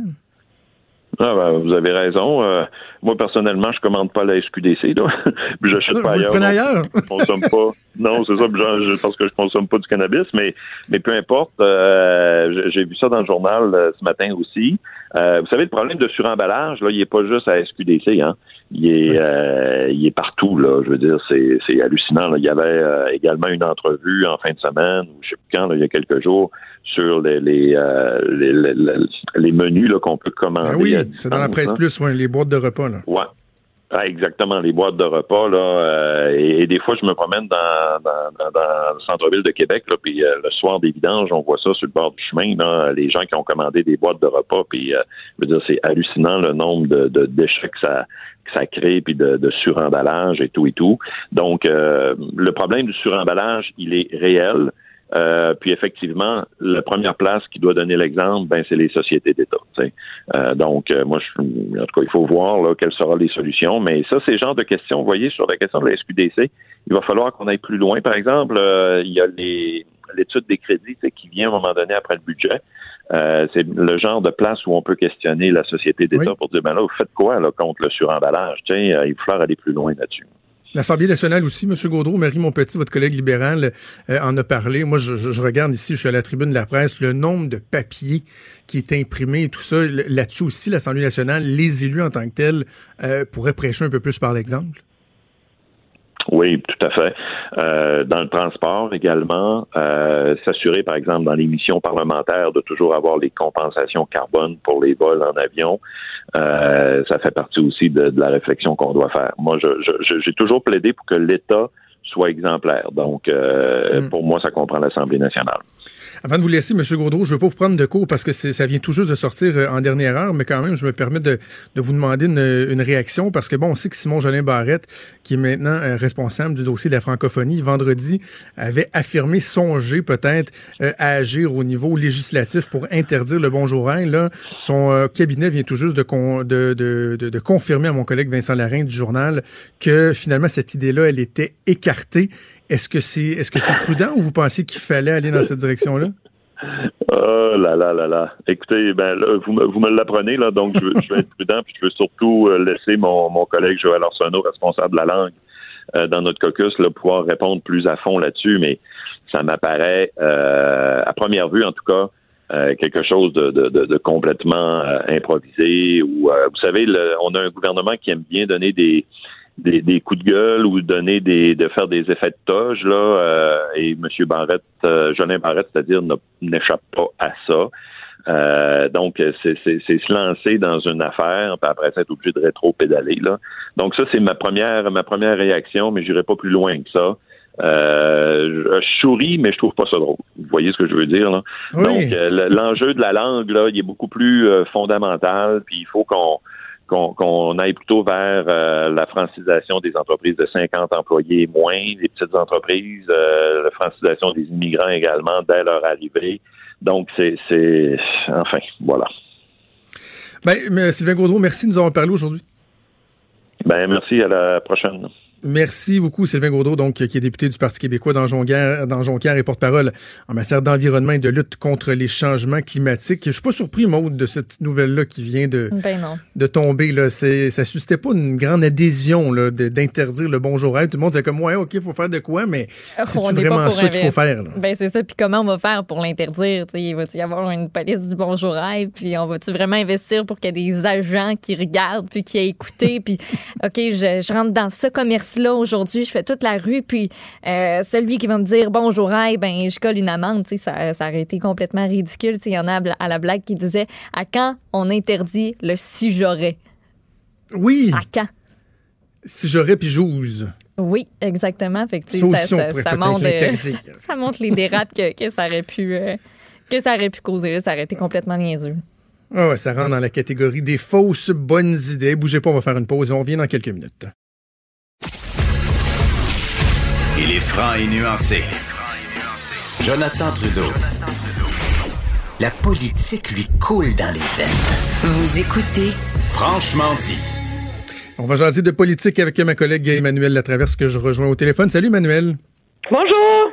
Ah, ben, vous avez raison. Euh, moi, personnellement, je commande pas la SQDC, là. puis j'achète pas le ailleurs. ailleurs? Je consomme pas. Non, c'est ça, je- parce que je consomme pas du cannabis, mais, mais peu importe. euh, j'ai- vu ça dans le journal euh, ce matin aussi. Euh, vous savez, le problème de suremballage, là, il est pas juste à SQDC, hein. Il est, euh, il est partout, là. Je veux dire, c'est, c'est hallucinant. là. Il y avait euh, également une entrevue en fin de semaine, ou je sais plus quand, là, il y a quelques jours, sur les, les, euh, les, les, les menus là, qu'on peut commander. Ben oui, à c'est dans la presse hein. plus, ouais, les boîtes de repas. Là. Ouais. Ah, exactement, les boîtes de repas là, euh, et, des fois je me promène dans, dans, dans, le centre-ville de Québec, là, puis euh, le soir des vidanges, on voit ça sur le bord du chemin, là, les gens qui ont commandé des boîtes de repas, puis euh, je veux dire c'est hallucinant le nombre de, de déchets que ça que ça crée, puis de, de suremballage et tout et tout. Donc le problème du suremballage, il est réel. Euh, puis effectivement, la première place qui doit donner l'exemple, ben c'est les sociétés d'État. Euh, donc, euh, moi, je, en tout cas, il faut voir là, quelles seront les solutions. Mais ça, c'est le genre de questions. Vous voyez, sur la question de la SQDC, il va falloir qu'on aille plus loin. Par exemple, il y a l'étude des crédits qui vient à un moment donné après le budget. c'est le genre de place où on peut questionner la société d'État pour dire ben là, vous faites quoi là, contre le suremballage? Tiens, il va falloir aller plus loin là-dessus. L'Assemblée nationale aussi, M. Gaudreau, Marie Monpetit, votre collègue libéral, euh, en a parlé. Moi, je, regarde ici, je suis à la tribune de la presse, le nombre de papiers qui est imprimé et tout ça. Là-dessus aussi, l'Assemblée nationale, les élus en tant que tels, euh, pourraient prêcher un peu plus par l'exemple? Oui, tout à fait. Euh, dans le transport également, euh, s'assurer, par exemple, dans les missions parlementaires, de toujours avoir les compensations carbone pour les vols en avion. Euh, ça fait partie aussi de, la réflexion qu'on doit faire. Moi, j'ai toujours plaidé pour que l'État soit exemplaire. Donc, mm. pour moi, ça comprend l'Assemblée nationale. Avant de vous laisser, M. Gaudreau, je ne veux pas vous prendre de cours parce que ça vient tout juste de sortir euh, en dernière heure, mais quand même, je me permets de, vous demander une, réaction parce que, bon, on sait que Simon Jolin Barrette, qui est maintenant euh, responsable du dossier de la francophonie, vendredi, avait affirmé songer peut-être euh, à agir au niveau législatif pour interdire le bonjour Là, son cabinet vient tout juste de, confirmer à mon collègue Vincent Larin du journal que finalement, cette idée-là, elle était écartée est-ce que c'est est-ce que c'est prudent ou vous pensez qu'il fallait aller dans cette direction-là? Oh là là là là. Écoutez, ben là, vous vous me l'apprenez, là, donc je, je, vais être prudent, puis je veux surtout euh, laisser mon, mon collègue Joël Arsenault, responsable de la langue, euh, dans notre caucus, pouvoir répondre plus à fond là-dessus, mais ça m'apparaît, à première vue en tout cas, quelque chose de, de, de, complètement improvisé. Ou vous savez, on a un gouvernement qui aime bien donner des des, des, coups de gueule ou donner des de faire des effets de toge là euh, et M. Barrette, euh, Jolin Barrette, c'est-à-dire n'échappe pas à ça. Euh, donc c'est se lancer dans une affaire, puis après ça être obligé de rétro-pédaler là. Donc ça c'est ma première ma première réaction, mais j'irai pas plus loin que ça. Euh, je souris, mais je trouve pas ça drôle. Vous voyez ce que je veux dire là? Donc l'enjeu de la langue là, il est beaucoup plus fondamental, puis il faut qu'on qu'on aille plutôt vers euh, la francisation des entreprises de 50 employés moins, les petites entreprises, euh, la francisation des immigrants également dès leur arrivée. Donc, c'est, enfin, voilà. Ben, Sylvain Gaudreau, merci de nous avoir parlé aujourd'hui. Ben, merci, à la prochaine. Merci beaucoup, Sylvain Gaudreau, donc, qui est député du Parti québécois dans Jonquière, dans Jonquière et porte-parole en matière d'environnement et de lutte contre les changements climatiques. Je suis pas surpris, Maude, de cette nouvelle-là qui vient de, ben de tomber. Là. Ça suscitait pas une grande adhésion d'interdire le bonjour à Tout le monde était comme, ouais, OK, il faut faire de quoi, mais c'est vraiment ça qu'il faut faire. Ben, c'est ça. Puis comment on va faire pour l'interdire? Il va-tu y avoir une police du bonjour à Puis on va-tu vraiment investir pour qu'il y ait des agents qui regardent puis qui aient écouté? puis, OK, je, je rentre dans ce commerce là aujourd'hui, je fais toute la rue, puis euh, celui qui va me dire bonjour, hey, ben je colle une amende, ça, ça aurait été complètement ridicule. Il y en a à la blague qui disait à quand on interdit le si j'aurais? Oui. À quand? Si j'aurais puis j'ose. Oui, exactement. Fait ça, ça, montre, ça, montre, les dérapes que, ça aurait pu euh, que ça aurait pu causer. Ça aurait été complètement niaiseux. Ah ouais, ça rentre dans la catégorie des fausses bonnes idées. Bougez pas, on va faire une pause et on revient dans quelques minutes. Franc et nuancé. Jonathan Trudeau. La politique lui coule dans les veines. Vous écoutez Franchement dit. On va jaser de politique avec ma collègue Emmanuel Latraverse que je rejoins au téléphone. Salut Emmanuel. Bonjour.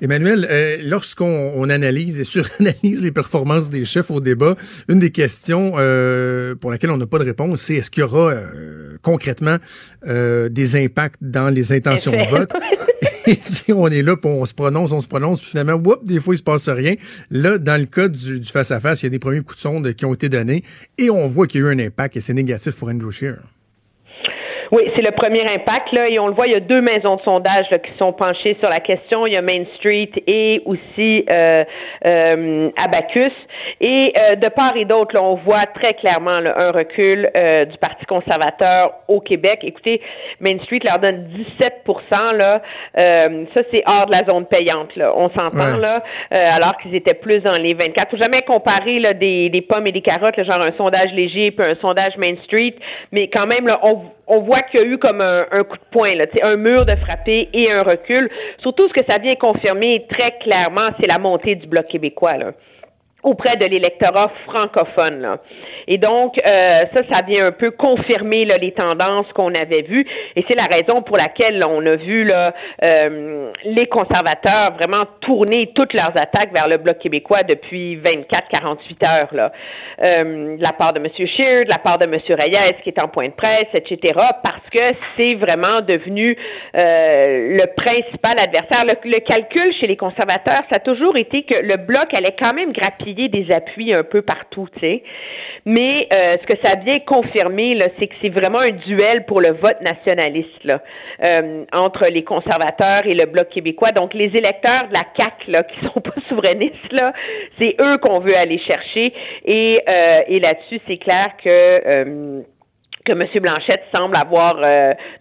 Emmanuel, euh, lorsqu'on analyse et suranalyse les performances des chefs au débat, une des questions euh, pour laquelle on n'a pas de réponse, c'est est-ce qu'il y aura euh, concrètement des impacts dans les intentions de vote? on est là, puis on se prononce, on se prononce, puis finalement, des fois, il se passe rien. Là, dans le cas du face-à-face, il y a des premiers coups de sonde qui ont été donnés, et on voit qu'il y a eu un impact, et c'est négatif pour Andrew Scheer. Oui, c'est le premier impact là, et on le voit, il y a deux maisons de sondage là, qui sont penchées sur la question. Il y a Main Street et aussi euh, euh, Abacus. Et euh, de part et d'autre, on voit très clairement un recul euh, du Parti conservateur au Québec. Écoutez, Main Street leur donne 17% là. Euh, ça, c'est hors de la zone payante. Là. On s'entend là, alors qu'ils étaient plus dans les 24. Faut jamais comparer là, des, des pommes et des carottes, là, genre un sondage léger puis un sondage Main Street, mais quand même là, on on voit qu'il y a eu comme un, coup de poing, là, un mur de frappé et un recul. Surtout, ce que ça vient confirmer très clairement, c'est la montée du Bloc québécois. Auprès de l'électorat francophone. Là. Et donc, euh, ça, ça vient un peu confirmer là, les tendances qu'on avait vues. Et c'est la raison pour laquelle on a vu là, euh, les conservateurs vraiment tourner toutes leurs attaques vers le Bloc québécois depuis 24-48 heures. Là. Euh, de la part de M. Scheer, de la part de M. Reyes, qui est en point de presse, etc., parce que c'est vraiment devenu euh, le principal adversaire. Le, le calcul chez les conservateurs, ça a toujours été que le Bloc allait quand même grappiller des appuis un peu partout, tu sais. Mais euh, ce que ça vient confirmer, c'est que c'est vraiment un duel pour le vote nationaliste là, euh, entre les conservateurs et le Bloc québécois. Donc, les électeurs de la CAC là, qui sont pas souverainistes, là, c'est eux qu'on veut aller chercher. Et, euh, et là-dessus, c'est clair que que M. Blanchette semble avoir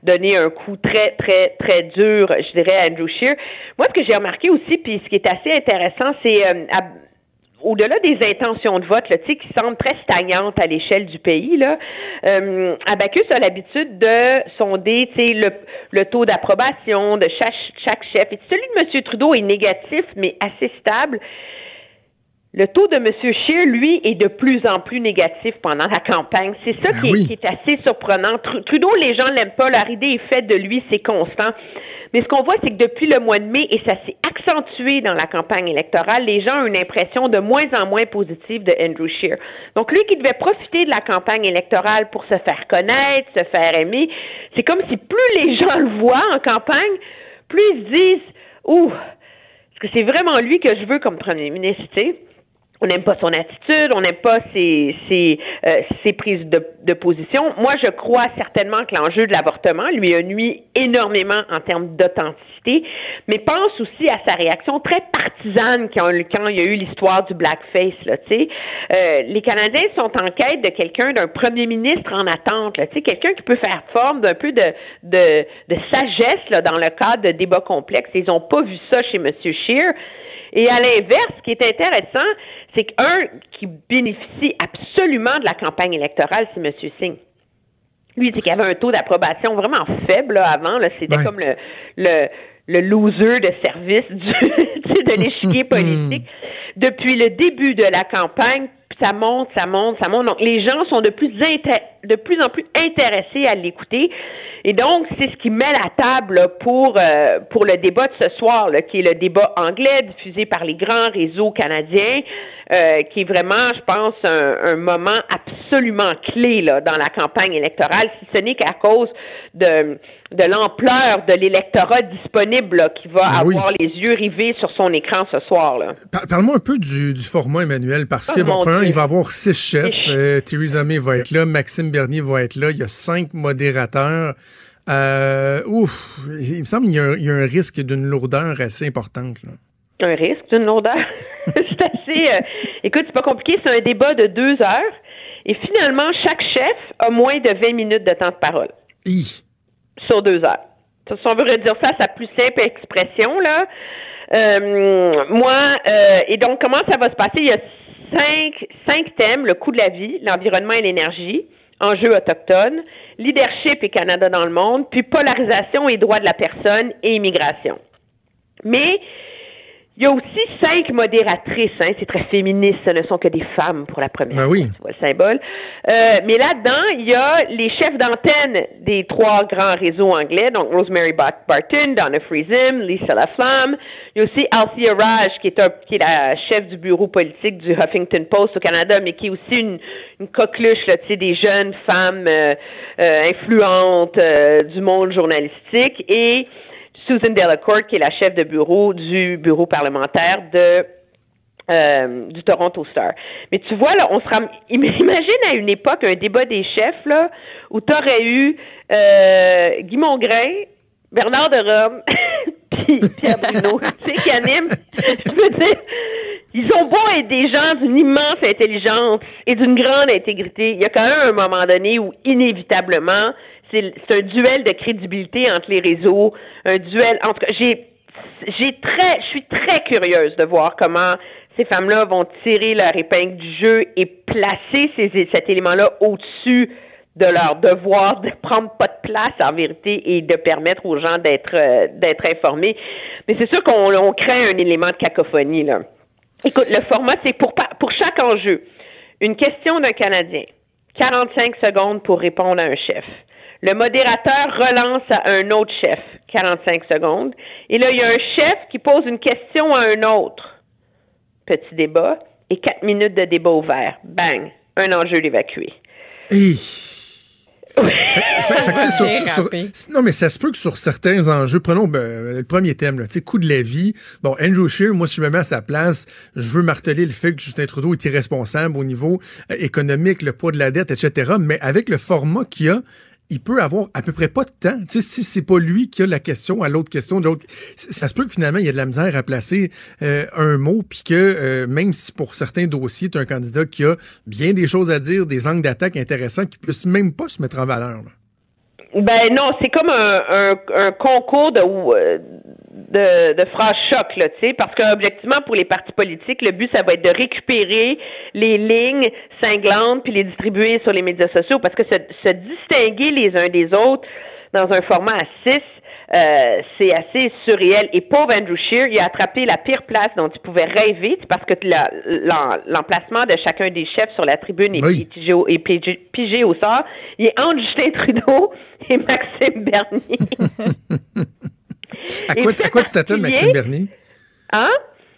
donné un coup très, très, très dur, je dirais, à Andrew Scheer. Moi, ce que j'ai remarqué aussi, puis ce qui est assez intéressant, c'est au-delà des intentions de vote, là, qui semblent très stagnantes à l'échelle du pays, là, euh, Abacus a l'habitude de sonder le, le taux d'approbation de chaque, chaque chef. Et celui de M. Trudeau est négatif, mais assez stable. Le taux de M. Scheer, lui, est de plus en plus négatif pendant la campagne. C'est ça ben qui, est, assez surprenant. Trudeau, les gens l'aiment pas. Leur idée est faite de lui, c'est constant. Mais ce qu'on voit, c'est que depuis le mois de mai, et ça s'est accentué dans la campagne électorale, les gens ont une impression de moins en moins positive de Andrew Scheer. Donc, lui qui devait profiter de la campagne électorale pour se faire connaître, se faire aimer, c'est comme si plus les gens le voient en campagne, plus ils se disent, ouh, est-ce que c'est vraiment lui que je veux comme premier ministre, tu sais? On n'aime pas son attitude, on n'aime pas ses, ses, euh, ses prises de, de, position. Moi, je crois certainement que l'enjeu de l'avortement lui a nuit énormément en termes d'authenticité, mais pense aussi à sa réaction très partisane quand, quand il y a eu l'histoire du blackface. Là, euh, les Canadiens sont en quête de quelqu'un, d'un premier ministre en attente, quelqu'un qui peut faire forme d'un peu de, de, de sagesse là, dans le cadre de débats complexes. Ils n'ont pas vu ça chez M. Scheer. Et à l'inverse, ce qui est intéressant, c'est qu'un qui bénéficie absolument de la campagne électorale, c'est M. Singh. Lui, c'est qu'il avait un taux d'approbation vraiment faible avant. C'était comme le, le, le loser de service du, de l'échiquier politique. Depuis le début de la campagne, ça monte, ça monte, ça monte. Donc, les gens sont de plus, de plus en plus intéressés à l'écouter. Et donc, c'est ce qui met la table pour, euh, pour le débat de ce soir, qui est le débat anglais diffusé par les grands réseaux canadiens, euh, qui est vraiment, je pense, un, un, moment absolument clé là, dans la campagne électorale, si ce n'est qu'à cause de, de l'ampleur de l'électorat disponible qui va ben avoir les yeux rivés sur son écran ce soir. Là. Parle-moi un peu du, du, format, Emmanuel, parce que, oh bon, il va y avoir six chefs. Euh, Theresa May va être là, Maxime Bernier va être là, il y a cinq modérateurs. Euh, ouf, il me semble qu'il y, y, a un risque d'une lourdeur assez importante. Là. Un risque d'une lourdeur? c'est assez... Euh, écoute, c'est pas compliqué, c'est un débat de deux heures. Et finalement, chaque chef a moins de 20 minutes de temps de parole. Sur deux heures. Si on veut redire ça à sa plus simple expression, là. Euh, moi, euh, et donc, comment ça va se passer? Il y a cinq, cinq thèmes, le coût de la vie, l'environnement et l'énergie, enjeux autochtones, leadership et Canada dans le monde, puis polarisation et droits de la personne et immigration. Mais il y a aussi cinq modératrices, hein, c'est très féministe, ce ne sont que des femmes pour la première ben oui. fois, le symbole. Euh, mais là-dedans, il y a les chefs d'antenne des trois grands réseaux anglais, donc Rosemary Barton, Donna Friesen, Lisa Laflamme. Il y a aussi Althea Raj, qui est, un, qui est la chef du bureau politique du Huffington Post au Canada, mais qui est aussi une, une coqueluche là, des jeunes femmes euh, euh, influentes euh, du monde journalistique. Et Susan Delacourt, qui est la chef de bureau du bureau parlementaire de euh, du Toronto Star. Mais tu vois, là, on se ram... imagine à une époque un débat des chefs, là, où tu aurais eu euh, Guy Mongrain, Bernard de Rome, puis Pierre Bruno, tu sais, qui anime. Je veux dire, ils ont beau être des gens d'une immense intelligence et d'une grande intégrité. Il y a quand même un moment donné où, inévitablement, c'est un duel de crédibilité entre les réseaux, un duel entre. J'ai j'ai très, je suis très curieuse de voir comment ces femmes-là vont tirer leur épingle du jeu et placer cet élément-là au-dessus de leur devoir de prendre pas de place en vérité et de permettre aux gens d'être euh, d'être informés. Mais c'est sûr qu'on on crée un élément de cacophonie là. Écoute, le format c'est pour pour chaque enjeu, une question d'un Canadien, 45 secondes pour répondre à un chef. Le modérateur relance à un autre chef, 45 secondes. Et là, il y a un chef qui pose une question à un autre petit débat et quatre minutes de débat ouvert. Bang, un enjeu d'évacuer. non, mais ça se peut que sur certains enjeux, prenons ben, le premier thème, là, coût de la vie. Bon, Andrew Scheer, moi, si je me mets à sa place, je veux marteler le fait que Justin Trudeau est irresponsable au niveau euh, économique, le poids de la dette, etc. Mais avec le format qu'il y a, il peut avoir à peu près pas de temps. Tu sais, si c'est pas lui qui a la question à l'autre question l'autre, ça se peut que finalement il y a de la misère à placer euh, un mot, puis que euh, même si pour certains dossiers, tu un candidat qui a bien des choses à dire, des angles d'attaque intéressants, qui puisse même pas se mettre en valeur. Ben non, c'est comme un, un, concours de, euh, de, de phrases choc, là, tu sais, parce qu'objectivement, pour les partis politiques, le but, ça va être de récupérer les lignes cinglantes puis les distribuer sur les médias sociaux, parce que se, se distinguer les uns des autres dans un format à six, euh, c'est assez surréel. Et pauvre Andrew Shear, il a attrapé la pire place dont il pouvait rêver, parce que l'emplacement de chacun des chefs sur la tribune est, pigé, au, sort. Il est entre Justin Trudeau et Maxime Bernier. à, quoi, tu t'attends de Maxime Bernier? Hein?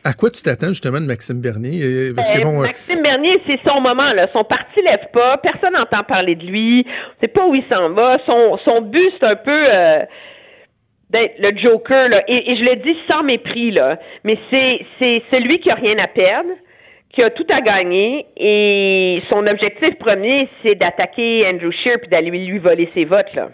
À quoi tu t'attends justement de Maxime Bernier? Euh, parce que, bon, euh, Maxime Bernier, c'est son moment. Là. Son parti lève pas, personne n'entend parler de lui, c'est pas où il s'en va. Son, son but, c'est un peu d'être le Joker, là, et, je le dis sans mépris, là, mais c'est, c'est celui qui a rien à perdre, qui a tout à gagner, et son objectif premier, c'est d'attaquer Andrew Scheer puis d'aller lui voler ses votes, là.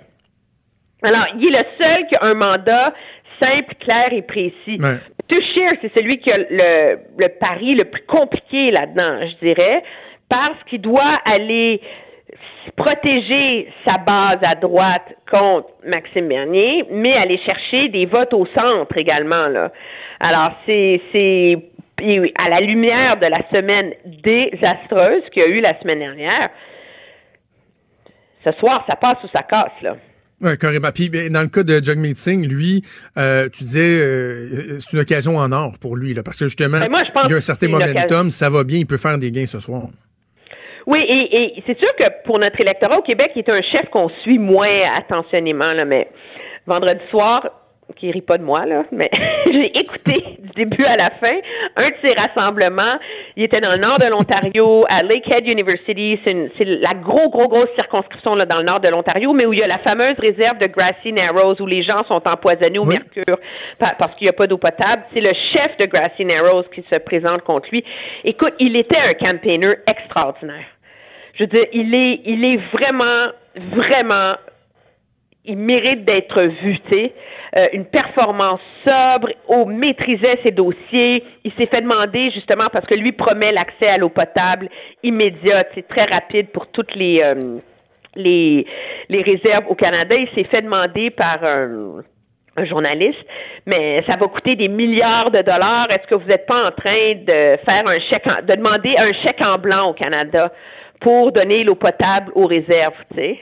Alors, il est le seul qui a un mandat simple, clair et précis. Ouais. Scheer, c'est celui qui a le, le pari le plus compliqué là-dedans, je dirais, parce qu'il doit aller protéger sa base à droite contre Maxime Bernier, mais aller chercher des votes au centre également. Là. Alors, c'est, c'est à la lumière de la semaine désastreuse qu'il y a eu la semaine dernière. Ce soir, ça passe ou ça casse, là. Oui, carrément. Puis dans le cas de Jagmeet Singh, lui, euh, tu disais euh, c'est une occasion en or pour lui, là, parce que justement, ben, il y a un certain momentum, ça va bien, il peut faire des gains ce soir. Oui, et, et c'est sûr que pour notre électorat au Québec, il est un chef qu'on suit moins attentionnément, là, mais vendredi soir, qui rit pas de moi, là, mais j'ai écouté du début à la fin un de ces rassemblements. Il était dans le nord de l'Ontario, à Lakehead University. C'est la gros, gros, grosse circonscription là, dans le nord de l'Ontario, mais où il y a la fameuse réserve de Grassy Narrows, où les gens sont empoisonnés au mercure parce qu'il n'y a pas d'eau potable. C'est le chef de Grassy Narrows qui se présente contre lui. Écoute, il était un campaigner extraordinaire je veux dire, il est, il est vraiment, vraiment, il mérite d'être vu, tu sais. Euh, une performance sobre, au maîtrisait ses dossiers. Il s'est fait demander justement parce que lui promet l'accès à l'eau potable immédiat, c'est très rapide pour toutes les, euh, les les réserves au Canada. Il s'est fait demander par un, un journaliste, mais ça va coûter des milliards de dollars. Est-ce que vous n'êtes pas en train de faire un chèque, de demander un chèque en blanc au Canada? Pour donner l'eau potable aux réserves, tu sais.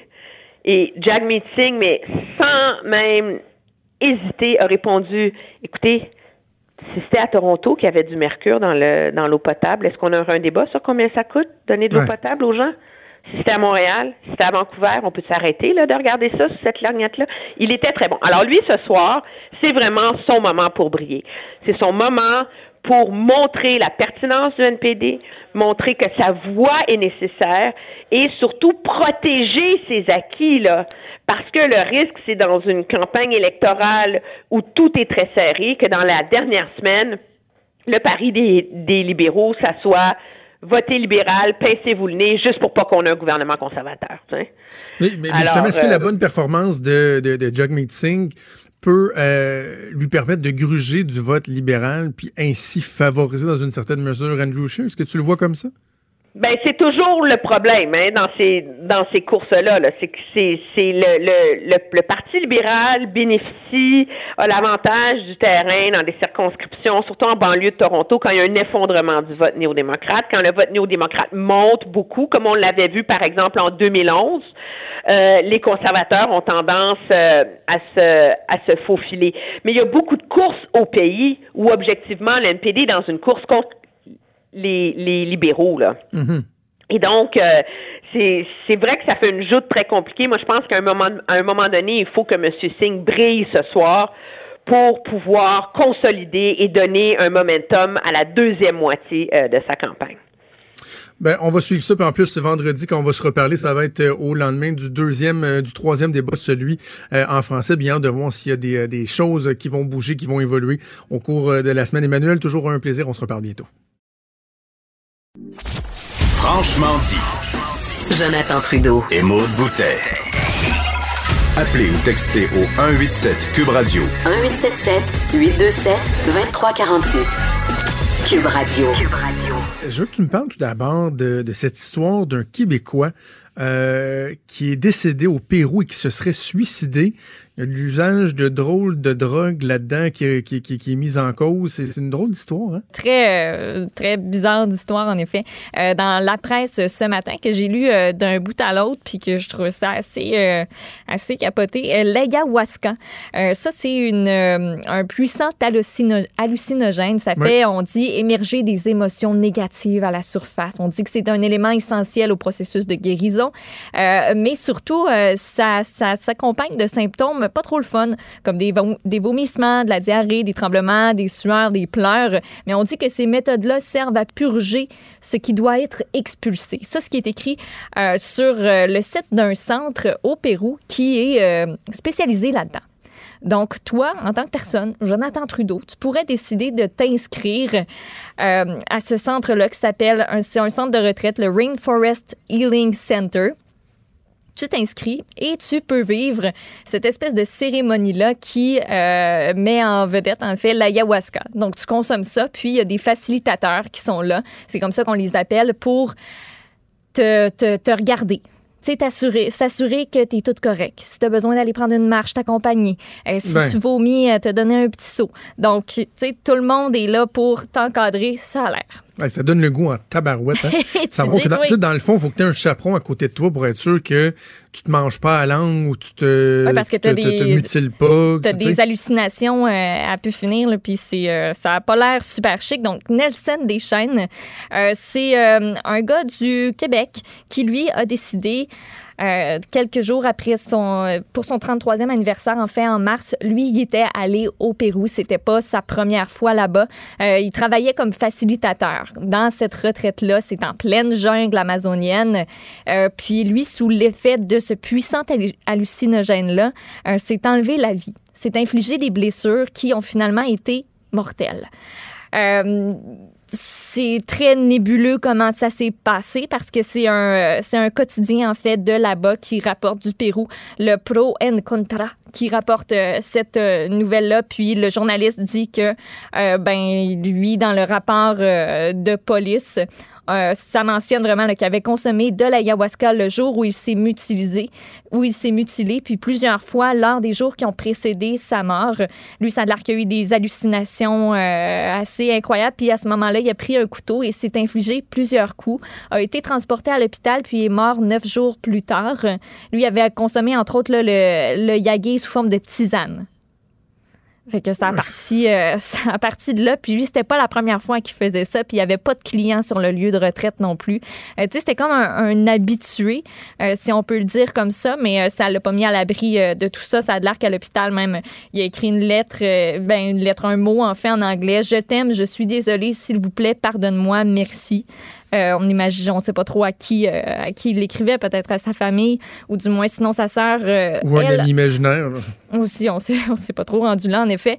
Et Jagmeet Singh, mais sans même hésiter, a répondu Écoutez, si c'était à Toronto qu'il y avait du mercure dans le dans l'eau potable, est-ce qu'on aurait un débat sur combien ça coûte donner de l'eau potable aux gens? Si c'était à Montréal, si c'était à Vancouver, on peut s'arrêter là de regarder ça sur cette lorgnette-là. Il était très bon. Alors lui, ce soir, c'est vraiment son moment pour briller. C'est son moment pour montrer la pertinence du NPD, montrer que sa voix est nécessaire et surtout protéger ses acquis là. Parce que le risque, c'est dans une campagne électorale où tout est très serré, que dans la dernière semaine, le pari des, des libéraux, ça soit votez libéral, pincez-vous le nez, juste pour pas qu'on ait un gouvernement conservateur. Mais, mais- mais Alors, justement, est-ce que euh, la bonne performance de, de, de Jagmeet Singh peut euh, lui permettre de gruger du vote libéral puis ainsi favoriser dans une certaine mesure Andrew Scheer? Est-ce que tu le vois comme ça? Ben c'est toujours le problème hein, dans ces dans ces courses-là. -là, c'est que c'est le, le, le le Parti libéral bénéficie a l'avantage du terrain dans des circonscriptions, surtout en banlieue de Toronto, quand il y a un effondrement du vote néo-démocrate, quand le vote néo-démocrate monte beaucoup, comme on l'avait vu par exemple en 2011. euh, les conservateurs ont tendance euh, à se à se faufiler. Mais il y a beaucoup de courses au pays où objectivement le NPD est dans une course contre les, les libéraux là. Et donc, euh, c'est c'est vrai que ça fait une joute très compliquée. Moi, je pense qu'à un moment, à un moment donné, il faut que M. Singh brille ce soir pour pouvoir consolider et donner un momentum à la deuxième moitié euh, de sa campagne. Ben, on va suivre ça. Puis en plus, ce vendredi, quand on va se reparler, ça va être euh, au lendemain du deuxième, euh, du troisième débat, celui euh, en français. Bien de voir s'il y a des, des choses qui vont bouger, qui vont évoluer au cours de la semaine. Emmanuel, toujours un plaisir. On se reparle bientôt. Franchement dit. Jonathan Trudeau. Et Maude Boutet. Appelez ou textez au 187 Cube Radio 1877 827 2346. Cube Radio. Cube Radio. Je veux que tu me parles tout d'abord de, de cette histoire d'un Québécois euh, qui est décédé au Pérou et qui se serait suicidé. Il y a de l'usage de drôles de drogue là-dedans qui, qui, qui, qui est mis en cause. C'est une drôle d'histoire. Hein? Très, euh, très bizarre d'histoire, en effet. Euh, dans la presse ce matin, que j'ai lu euh, d'un bout à l'autre, puis que je trouve ça assez, assez capoté. L'ayahuasca, ça, c'est une, un puissant hallucino- hallucinogène. Ça Oui. fait, on dit, émerger des émotions négatives à la surface. On dit que c'est un élément essentiel au processus de guérison. Mais surtout, ça, ça s'accompagne de symptômes pas trop le fun, comme des, vom- des vomissements, de la diarrhée, des tremblements, des sueurs, des pleurs. Mais on dit que ces méthodes-là servent à purger ce qui doit être expulsé. Ça, ce qui est écrit euh, sur euh, le site d'un centre au Pérou qui est euh, spécialisé là-dedans. Donc, toi, en tant que personne, Jonathan Trudeau, tu pourrais décider de t'inscrire à ce centre-là qui s'appelle, c'est un centre de retraite, le Rainforest Healing Center tu t'inscris et tu peux vivre cette espèce de cérémonie-là qui euh, met en vedette, en fait, l'ayahuasca. Donc, tu consommes ça, puis il y a des facilitateurs qui sont là. C'est comme ça qu'on les appelle pour te, te, te regarder. T'assurer- s'assurer que tu es tout correct. Si tu as besoin d'aller prendre une marche, t'accompagner. Euh, si Ben. tu vomis, euh, te donner un petit saut. Donc, tu sais, tout le monde est là pour t'encadrer, ça a l'air. Ça donne le goût en tabarouette. Hein? Dans, oui. le fond, il faut que tu aies un chaperon à côté de toi pour être sûr que tu te manges pas à la langue ou tu te, Ouais, parce que tu te, te- mutiles pas. T'as tu des hallucinations euh, à pu finir, puis c'est, euh, ça a pas l'air super chic. Donc, Nelson Deschênes, euh, c'est euh, un gars du Québec qui, lui, a décidé... euh, quelques jours après son pour son 33e anniversaire en fait en mars lui il était allé au Pérou. C'était pas sa première fois là-bas. Euh, il travaillait comme facilitateur dans cette retraite là c'est en pleine jungle amazonienne. Euh, puis lui sous l'effet de ce puissant hallu- hallucinogène là s'est enlevé la vie. S'est infligé des blessures qui ont finalement été mortelles c'est très nébuleux comment ça s'est passé parce que c'est un, euh, c'est un quotidien, en fait, de là-bas qui rapporte du Pérou, le Pro and Contra, qui rapporte euh, cette euh, nouvelle-là. Puis le journaliste dit que, ben, lui, dans le rapport de police, euh, ça mentionne vraiment qu'il avait consommé de l'ayahuasca le jour où il s'est mutilé, où il s'est mutilé, puis plusieurs fois lors des jours qui ont précédé sa mort. Lui, ça a l'air a eu des hallucinations euh, assez incroyables. Puis à ce moment-là, il a pris un couteau et s'est infligé plusieurs coups. A été transporté à l'hôpital puis est mort neuf jours plus tard. Lui avait consommé entre autres là, le, le yagé sous forme de tisane. Fait que ça a parti, euh, ça a parti de là. Puis lui, c'était pas la première fois qu'il faisait ça. Puis il y avait pas de clients sur le lieu de retraite non plus. Euh, tu sais, c'était comme un, habitué, euh, si on peut le dire comme ça. Mais euh, ça l'a pas mis à l'abri euh, de tout ça. Ça a l'air qu'à l'hôpital même, il a écrit une lettre, ben une lettre, un mot en fait en anglais. Je t'aime, je suis désolée, s'il vous plaît, pardonne-moi, merci. Euh, on imagine, on ne sait pas trop à qui, euh, à qui il l'écrivait, peut-être à sa famille, ou du moins sinon sa sœur. euh, Ou un elle, ami imaginaire. aussi, on on s'est pas trop rendu là, en effet.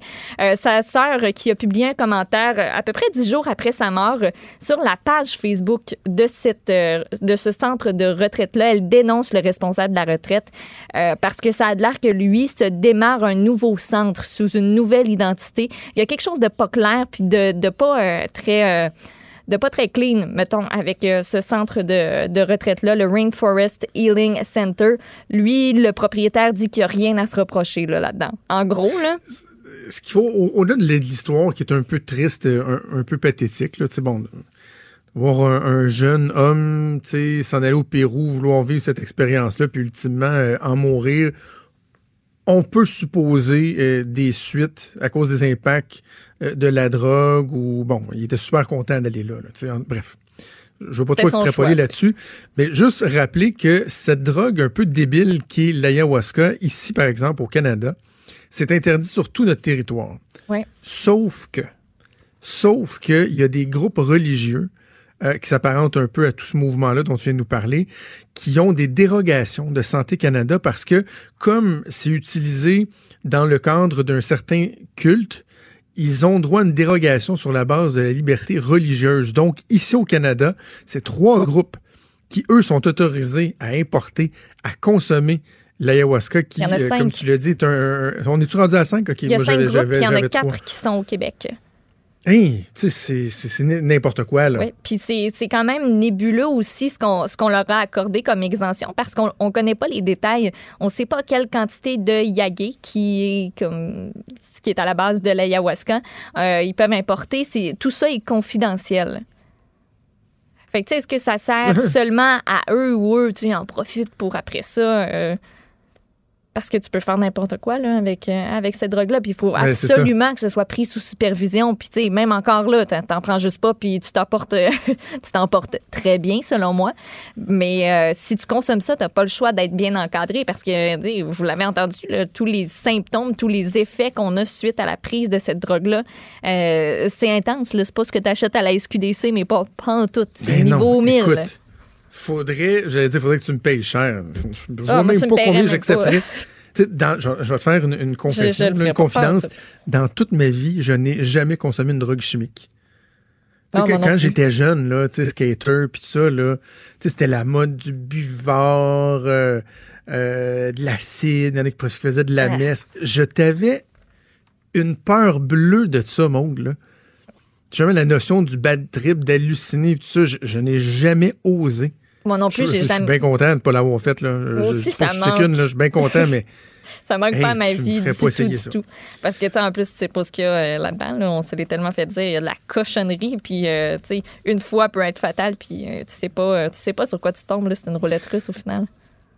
Sa sœur qui a publié un commentaire à peu près dix jours après sa mort sur la page Facebook de, cette, de ce centre de retraite-là. Elle dénonce le responsable de la retraite parce que ça a l'air que lui se démarre un nouveau centre sous une nouvelle identité. Il y a quelque chose de pas clair puis de, de pas très... de pas très clean, mettons, avec euh, ce centre de, retraite-là, le Rainforest Healing Center. Lui, le propriétaire dit qu'il n'y a rien à se reprocher là, là-dedans. En gros, là, ce qu'il faut, au- au-delà de l'histoire qui est un peu triste, un, peu pathétique, là, bon, voir un, un jeune homme, s'en aller au Pérou, vouloir vivre cette expérience-là, puis ultimement euh, en mourir, on peut supposer euh, des suites à cause des impacts de la drogue ou, bon, il était super content d'aller là, en- bref. Je veux pas trop extrapoler là-dessus, mais juste rappeler que cette drogue un peu débile qui est l'ayahuasca, ici par exemple au Canada, c'est interdit sur tout notre territoire. Ouais. Sauf que, sauf qu'il y a des groupes religieux euh, qui s'apparentent un peu à tout ce mouvement-là dont tu viens de nous parler, qui ont des dérogations de Santé Canada parce que, comme c'est utilisé dans le cadre d'un certain culte, ils ont droit à une dérogation sur la base de la liberté religieuse. Donc, ici au Canada, c'est trois groupes qui, eux, sont autorisés à importer, à consommer l'ayahuasca qui, Il y en a euh, cinq. comme tu l'as dit, est un... On est-tu rendu à cinq? OK, il y a moi, cinq groupes, puis il y en a quatre qui sont au Québec. Hey, c'est- n'importe quoi, là. Oui, puis c'est quand même nébuleux aussi ce qu'on ce qu'on leur a accordé comme exemption parce qu'on on connaît pas les détails. On sait pas quelle quantité de yagé qui est comme ce qui est à la base de l'ayahuasca euh, ils peuvent importer. Tout ça est confidentiel. Fait que tu sais, est-ce que ça sert seulement à eux ou eux, tu en profitent pour après ça? euh, parce que tu peux faire n'importe quoi là, avec, euh, avec cette drogue-là. Puis il faut ça. absolument que ce soit pris sous supervision. Puis tu sais, même encore là, t'en prends juste pas, puis tu t'emportes euh, tu t'emportes très bien, selon moi. Mais euh, si tu consommes ça, t'as pas le choix d'être bien encadré parce que, vous l'avez entendu, là, tous les symptômes, tous les effets qu'on a suite à la prise de cette drogue-là, euh, c'est intense. là. C'est pas ce que tu achètes à la SQDC, mais pas, pas en tout. C'est Ben niveau non, 1000. Écoute, faudrait, j'allais dire, faudrait que tu me payes cher. Je ne vois Ah, moi, même pas combien j'accepterais. Dans- Je, je vais te faire une, une confession, je une confidence. faire, Dans toute ma vie, je n'ai jamais consommé une drogue chimique. Ah, que- quand j'étais jeune, là, skater, puis tout ça, là, c'était la mode du buvard, euh, euh, de l'acide, il y en a qui faisaient de la Ah. messe. Je t'avais une peur bleue de ça, Maud, là. Jamais la notion du bad trip, d'halluciner, tout ça, je, je n'ai jamais osé. Moi non Je, plus, je j'ai suis jamais. bien content de ne pas l'avoir fait. Là. Moi Je- aussi, je- ça je manque. là, Je suis bien content, mais Ça manque Hey, pas à ma vie du tout, du ça. tout. Parce que, tu sais, en plus, tu sais pas ce qu'il y a euh, là-dedans. là. On se l'est tellement fait dire. Il y a de la cochonnerie, puis, euh, tu sais, une fois peut être fatale, puis euh, tu sais pas tu sais pas sur quoi tu tombes. C'est une roulette russe au final.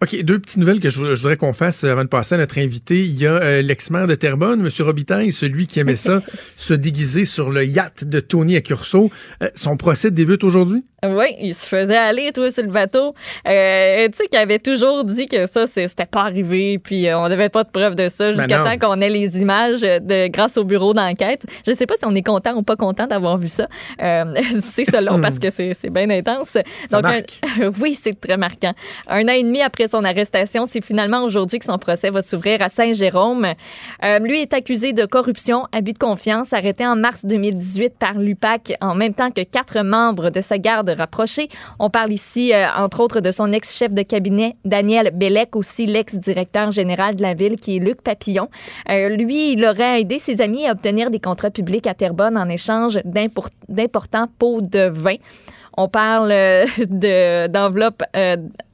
OK, deux petites nouvelles que je, je voudrais qu'on fasse avant de passer à notre invité. Il y a euh, l'ex-maire de Terrebonne, M. Robitaille, celui qui aimait ça, se déguiser sur le yacht de Tony à Curso. Euh, son procès débute aujourd'hui? Oui, il se faisait aller, toi, sur le bateau. Euh, tu sais, qu'il avait toujours dit que ça, c'était pas arrivé, puis euh, on n'avait pas de preuve de ça, jusqu'à non. temps qu'on ait les images de, grâce au bureau d'enquête. Je sais pas si on est content ou pas content d'avoir vu ça. Euh, c'est selon, parce que c'est bien intense. Donc, marque. un- oui, c'est très marquant. Un an et demi après son arrestation, c'est finalement aujourd'hui que son procès va s'ouvrir à Saint-Jérôme. Euh, lui est accusé de corruption, abus de confiance, arrêté en mars 2018 par l'UPAC en même temps que quatre membres de sa garde On parle ici, euh, entre autres, de son ex-chef de cabinet, Daniel Bellec, aussi l'ex-directeur général de la ville, qui est Luc Papillon. Euh, lui, il aurait aidé ses amis à obtenir des contrats publics à Terrebonne en échange d'impor- d'importants pots de vin. On parle euh, de- d'enveloppes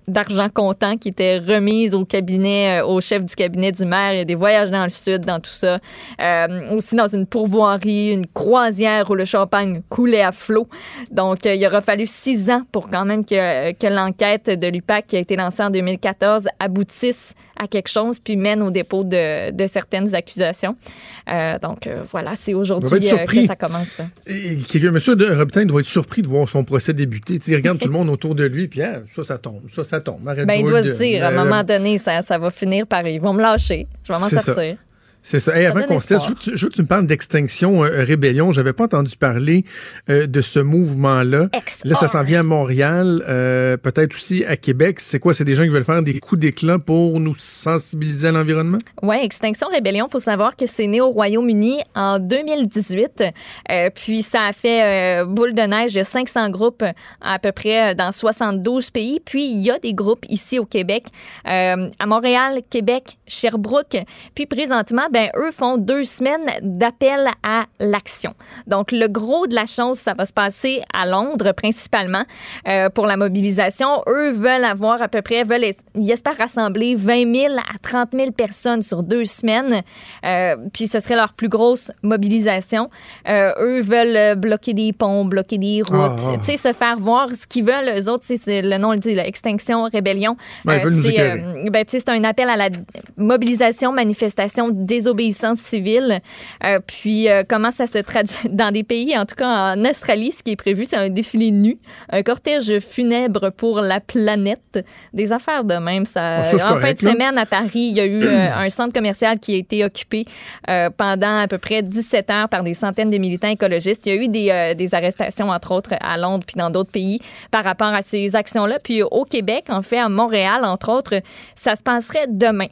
d'argent comptant qui étaient remises au cabinet, euh, au chef du cabinet du maire. Il y a des voyages dans le sud, dans tout ça. Euh, aussi dans une pourvoirie, une croisière où le champagne coulait à flot. Donc, euh, il aura fallu six ans pour quand même que, que l'enquête de l'UPAC qui a été lancée en 2014 aboutisse à quelque chose puis mène au dépôt de, de certaines accusations. Euh, donc, euh, voilà, c'est aujourd'hui euh, que ça commence. Et quelqu'un, M. de Robitaille doit être surpris de voir son procès débuter. Il regarde tout le monde autour de lui, puis ah, ça, ça tombe, ça, ça tombe. Arrête Ben, il doit se dire, à un moment donné, ça, ça va finir par. Ils vont me lâcher. Je vais m'en ça. C'est ça. Hey, avant qu'on se laisse, je, veux que tu me parles d'Extinction euh, Rébellion. J'avais pas entendu parler euh, de ce mouvement-là. Là, ça s'en vient à Montréal, euh, peut-être aussi à Québec. C'est quoi? C'est des gens qui veulent faire des coups d'éclat pour nous sensibiliser à l'environnement? Oui, Extinction Rébellion, faut savoir que c'est né au Royaume-Uni en 2018. puis ça a fait boule de neige. Il y a 500 groupes à peu près dans 72 pays. Puis il y a des groupes ici au Québec, à Montréal, Québec, Sherbrooke. Puis présentement, ben, eux font deux semaines d'appel à l'action. Donc, le gros de la chose, ça va se passer à Londres principalement euh, pour la mobilisation. Eux veulent avoir à peu près, veulent, ils espèrent rassembler 20 000 à 30 000 personnes sur deux semaines. Euh, puis, ce serait leur plus grosse mobilisation. Euh, eux veulent bloquer des ponts, bloquer des routes, ah, ah. tu sais, se faire voir. Ce qu'ils veulent, eux autres, c'est le nom l'extinction, rébellion. Ben, c'est un appel à la mobilisation, manifestation des désobéissance civile. Euh, puis euh, comment ça se traduit dans des pays, en tout cas en Australie, ce qui est prévu, c'est un défilé nu, un cortège funèbre pour la planète, des affaires de même. Ça, en fin de semaine à Paris, il y a eu euh, un centre commercial qui a été occupé pendant à peu près 17 heures par des centaines de militants écologistes. Il y a eu des, des arrestations, entre autres, à Londres puis dans d'autres pays par rapport à ces actions-là. Puis au Québec, en fait, à Montréal, entre autres, ça se passerait demain.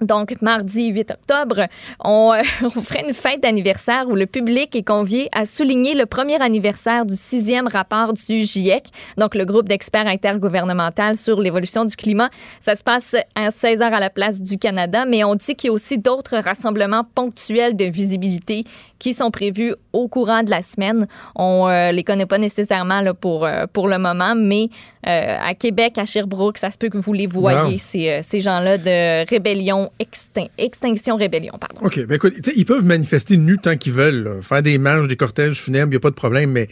Donc, mardi 8 octobre, on, euh, on ferait une fête d'anniversaire où le public est convié à souligner le premier anniversaire du sixième rapport du GIEC, donc le groupe d'experts intergouvernemental sur l'évolution du climat. Ça se passe à 16 heures à la place du Canada, mais on dit qu'il y a aussi d'autres rassemblements ponctuels de visibilité qui sont prévus au courant de la semaine. On euh, les connaît pas nécessairement là, pour, euh, pour le moment, mais euh, à Québec, à Sherbrooke, ça se peut que vous les voyez, ces, ces gens-là de rébellion, extinction rébellion, pardon. OK. Ben écoute, ils peuvent manifester nus tant qu'ils veulent, faire des marches, des cortèges funèbres, il n'y a pas de problème, mais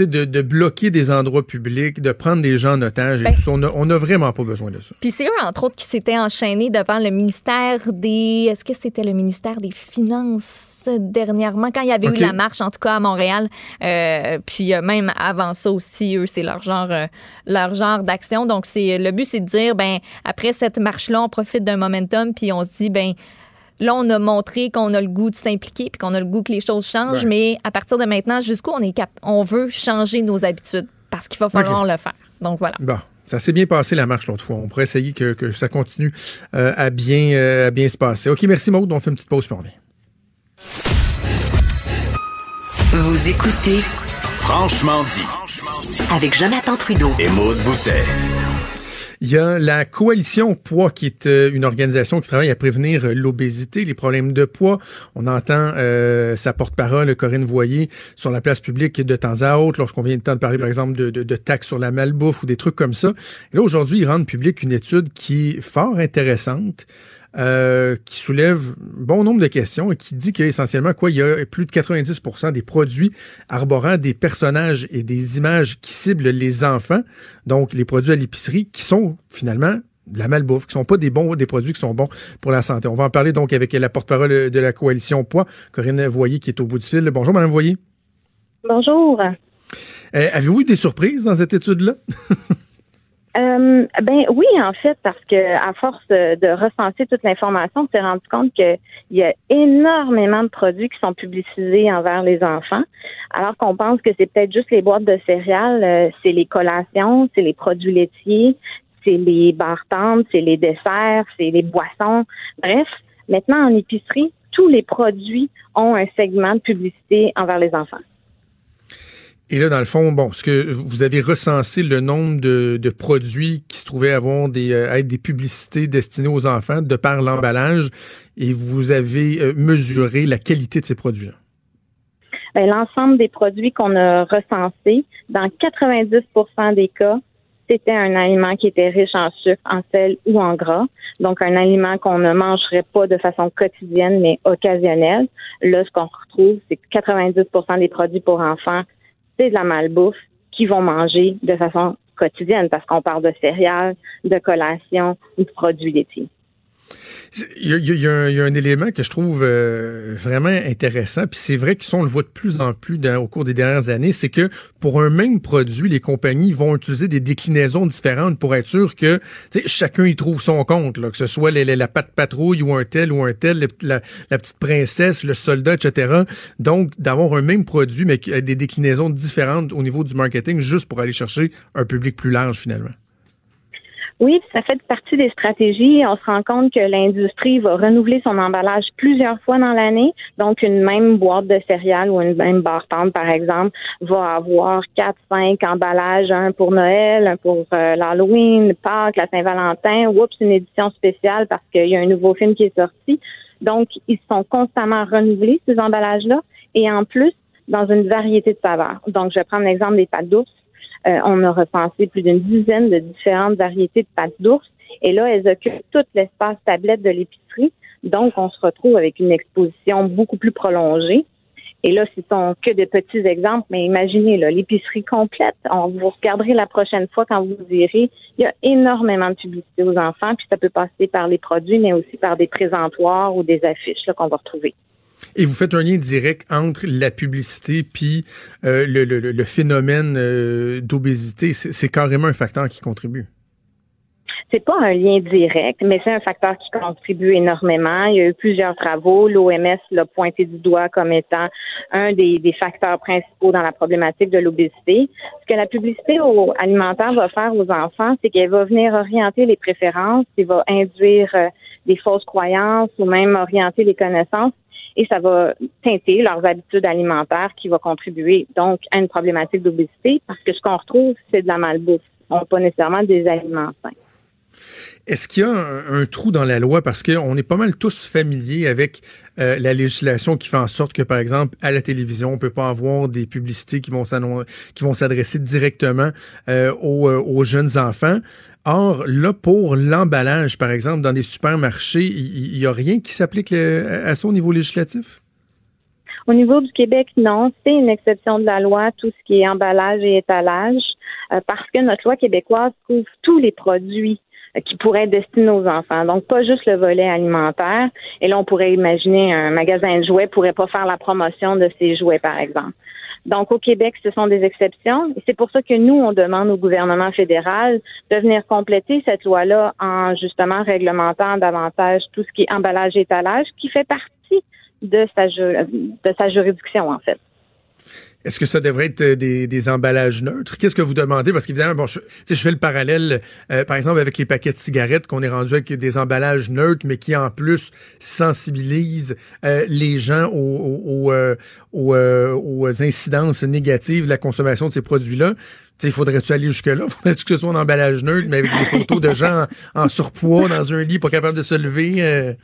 de, de bloquer des endroits publics, de prendre des gens en otage, ben on n'a a vraiment pas besoin de ça. Puis c'est eux, entre autres, qui s'étaient enchaînés devant le ministère des... Est-ce que c'était le ministère des Finances? Dernièrement, quand il y avait eu la marche, en tout cas à Montréal. Euh, puis euh, même avant ça aussi, eux, c'est leur genre, euh, leur genre d'action. Donc, c'est le but, c'est de dire, ben après cette marche-là, on profite d'un momentum, puis on se dit, ben Là, on a montré qu'on a le goût de s'impliquer puis qu'on a le goût que les choses changent, mais à partir de maintenant, jusqu'où on est cap on veut changer nos habitudes parce qu'il va falloir le faire. Donc voilà. Bon. Ça s'est bien passé la marche l'autre fois. On pourrait essayer que, ça continue à, bien, à bien se passer. OK, merci Maud. On fait une petite pause puis on revient. Vous écoutez Franchement dit avec Jonathan Trudeau et Maude Boutet. Il y a la coalition poids qui est euh, une organisation qui travaille à prévenir l'obésité, les problèmes de poids. On entend euh, sa porte-parole Corinne Voyer sur la place publique de temps à autre lorsqu'on vient de temps de parler par exemple de, de, de, taxes sur la malbouffe ou des trucs comme ça. Et là aujourd'hui, ils rendent public une étude qui est fort intéressante. Euh, qui soulève bon nombre de questions et qui dit qu'essentiellement, quoi, il y a plus de 90 des produits arborant des personnages et des images qui ciblent les enfants, donc les produits à l'épicerie, qui sont finalement de la malbouffe, qui sont pas des bons, des produits qui sont bons pour la santé. On va en parler donc avec la porte-parole de la coalition Poids, Corinne Voyer, qui est au bout du fil. Bonjour, Madame Voyer. Bonjour. Euh, avez-vous eu des surprises dans cette étude-là? Euh, ben oui, en fait, parce que à force de, recenser toute l'information, on s'est rendu compte qu'il y a énormément de produits qui sont publicisés envers les enfants, alors qu'on pense que c'est peut-être juste les boîtes de céréales, euh, c'est les collations, c'est les produits laitiers, c'est les barres c'est les desserts, c'est les boissons. Bref, maintenant en épicerie, tous les produits ont un segment de publicité envers les enfants. Et là, dans le fond, bon, ce que vous avez recensé le nombre de, produits qui se trouvaient avoir des, euh, être des publicités destinées aux enfants de par l'emballage, et vous avez euh, mesuré la qualité de ces produits-là? Ben, l'ensemble des produits qu'on a recensés, dans 90% des cas, c'était un aliment qui était riche en sucre, en sel ou en gras. Donc, un aliment qu'on ne mangerait pas de façon quotidienne, mais occasionnelle. Là, ce qu'on retrouve, c'est que 90% des produits pour enfants de la malbouffe qu'ils vont manger de façon quotidienne parce qu'on parle de céréales, de collations ou de produits laitiers. Il y, a, un, élément que je trouve euh, vraiment intéressant, puis c'est vrai qu'on le voit de plus en plus dans, au cours des dernières années, c'est que pour un même produit, les compagnies vont utiliser des déclinaisons différentes pour être sûr que chacun y trouve son compte, là, que ce soit la patte patrouille ou un tel ou un tel, la, la, petite princesse, le soldat, etc. Donc, d'avoir un même produit, mais avec des déclinaisons différentes au niveau du marketing, juste pour aller chercher un public plus large finalement. Oui, ça fait partie des stratégies. On se rend compte que l'industrie va renouveler son emballage plusieurs fois dans l'année. Donc, une même boîte de céréales ou une même barre par exemple, va avoir quatre, cinq emballages, un pour Noël, un pour euh, l'Halloween, Pâques, la Saint-Valentin. Oups, une édition spéciale parce qu'il y a un nouveau film qui est sorti. Donc, ils sont constamment renouvelés, ces emballages-là. Et en plus, dans une variété de saveurs. Donc, je vais prendre l'exemple des pâtes d'ours euh, on a recensé plus d'une dizaine de différentes variétés de pâtes d'ours. Et là, elles occupent tout l'espace tablette de l'épicerie. Donc, on se retrouve avec une exposition beaucoup plus prolongée. Et là, ce sont que des petits exemples, mais imaginez l'épicerie complète. On vous regarderez la prochaine fois quand vous irez. Il y a énormément de publicité aux enfants, puis ça peut passer par les produits, mais aussi par des présentoirs ou des affiches qu'on va retrouver. Et vous faites un lien direct entre la publicité puis euh, le, le, le, phénomène euh, d'obésité. C'est carrément un facteur qui contribue. C'est pas un lien direct, mais c'est un facteur qui contribue énormément. Il y a eu plusieurs travaux. L'OMS l'a pointé du doigt comme étant un des, des facteurs principaux dans la problématique de l'obésité. Ce que la publicité alimentaire va faire aux enfants, c'est qu'elle va venir orienter les préférences, elle va induire euh, des fausses croyances ou même orienter les connaissances et ça va teinter leurs habitudes alimentaires qui va contribuer donc à une problématique d'obésité parce que ce qu'on retrouve, c'est de la malbouffe, pas nécessairement des aliments sains. Est-ce qu'il y a un, trou dans la loi? Parce qu'on est pas mal tous familiers avec euh, la législation qui fait en sorte que, par exemple, à la télévision, on peut pas avoir des publicités qui vont qui vont s'adresser directement euh, euh, aux, jeunes enfants. Or, là, pour l'emballage, par exemple, dans des supermarchés, il n'y a rien qui s'applique à ça au niveau législatif? Au niveau du Québec, non. C'est une exception de la loi, tout ce qui est emballage et étalage, parce que notre loi québécoise couvre tous les produits qui pourrait être destiné aux enfants. Donc, pas juste le volet alimentaire. Et là, on pourrait imaginer un magasin de jouets pourrait pas faire la promotion de ses jouets, par exemple. Donc, au Québec, ce sont des exceptions. C'est pour ça que nous, on demande au gouvernement fédéral de venir compléter cette loi-là en justement réglementant davantage tout ce qui est emballage et étalage, qui fait partie de sa, de sa juridiction, en fait. Est-ce que ça devrait être euh, des, emballages neutres? Qu'est-ce que vous demandez? Parce qu'évidemment, bon, je, je fais le parallèle, euh, par exemple, avec les paquets de cigarettes, qu'on est rendu avec des emballages neutres, mais qui en plus sensibilisent euh, les gens aux, aux, aux, incidences négatives de la consommation de ces produits-là. Il faudrait-tu aller jusque-là? Faudrait-tu que ce soit un emballage neutre, mais avec des photos de gens en, en surpoids dans un lit, pas capable de se lever?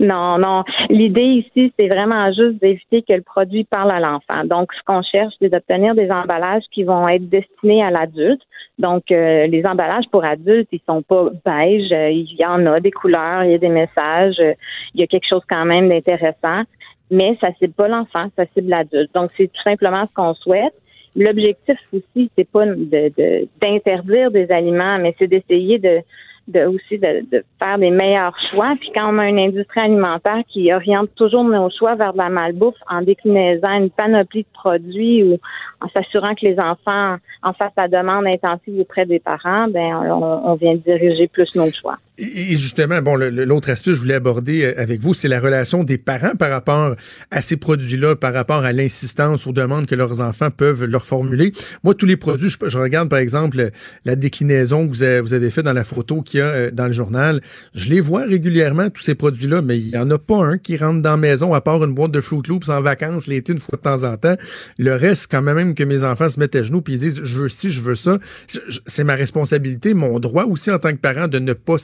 Non, non. L'idée ici, c'est vraiment juste d'éviter que le produit parle à l'enfant. Donc, ce qu'on cherche, c'est d'obtenir des emballages qui vont être destinés à l'adulte. Donc, euh, les emballages pour adultes, ils sont pas beige. Euh, il y en a des couleurs, il y a des messages. Euh, il y a quelque chose quand même d'intéressant. Mais ça cible pas l'enfant, ça cible l'adulte. Donc, c'est tout simplement ce qu'on souhaite. L'objectif aussi, c'est pas d'interdire des aliments, mais c'est d'essayer de de aussi de, de, faire des meilleurs choix. Puis quand on a une industrie alimentaire qui oriente toujours nos choix vers de la malbouffe en déclinaisant une panoplie de produits ou en s'assurant que les enfants en fassent la demande intensive auprès des parents, ben on, on vient diriger plus nos choix. Et justement, bon, l'autre aspect que je voulais aborder euh, avec vous, c'est la relation des parents par rapport à ces produits-là, par rapport à l'insistance aux demandes que leurs enfants peuvent leur formuler. Moi, tous les produits, je, regarde par exemple la déclinaison que vous avez, vous fait dans la photo qu'il y a euh, dans le journal. Je les vois régulièrement, tous ces produits-là, mais il n'y en a pas un qui rentre dans la maison à part une boîte de Fruit Loops en vacances l'été une fois de temps en temps. Le reste, quand même que mes enfants se mettent à genoux puis ils disent, je veux ci, je veux ça. C'est ma responsabilité, mon droit aussi en tant que parent de ne pas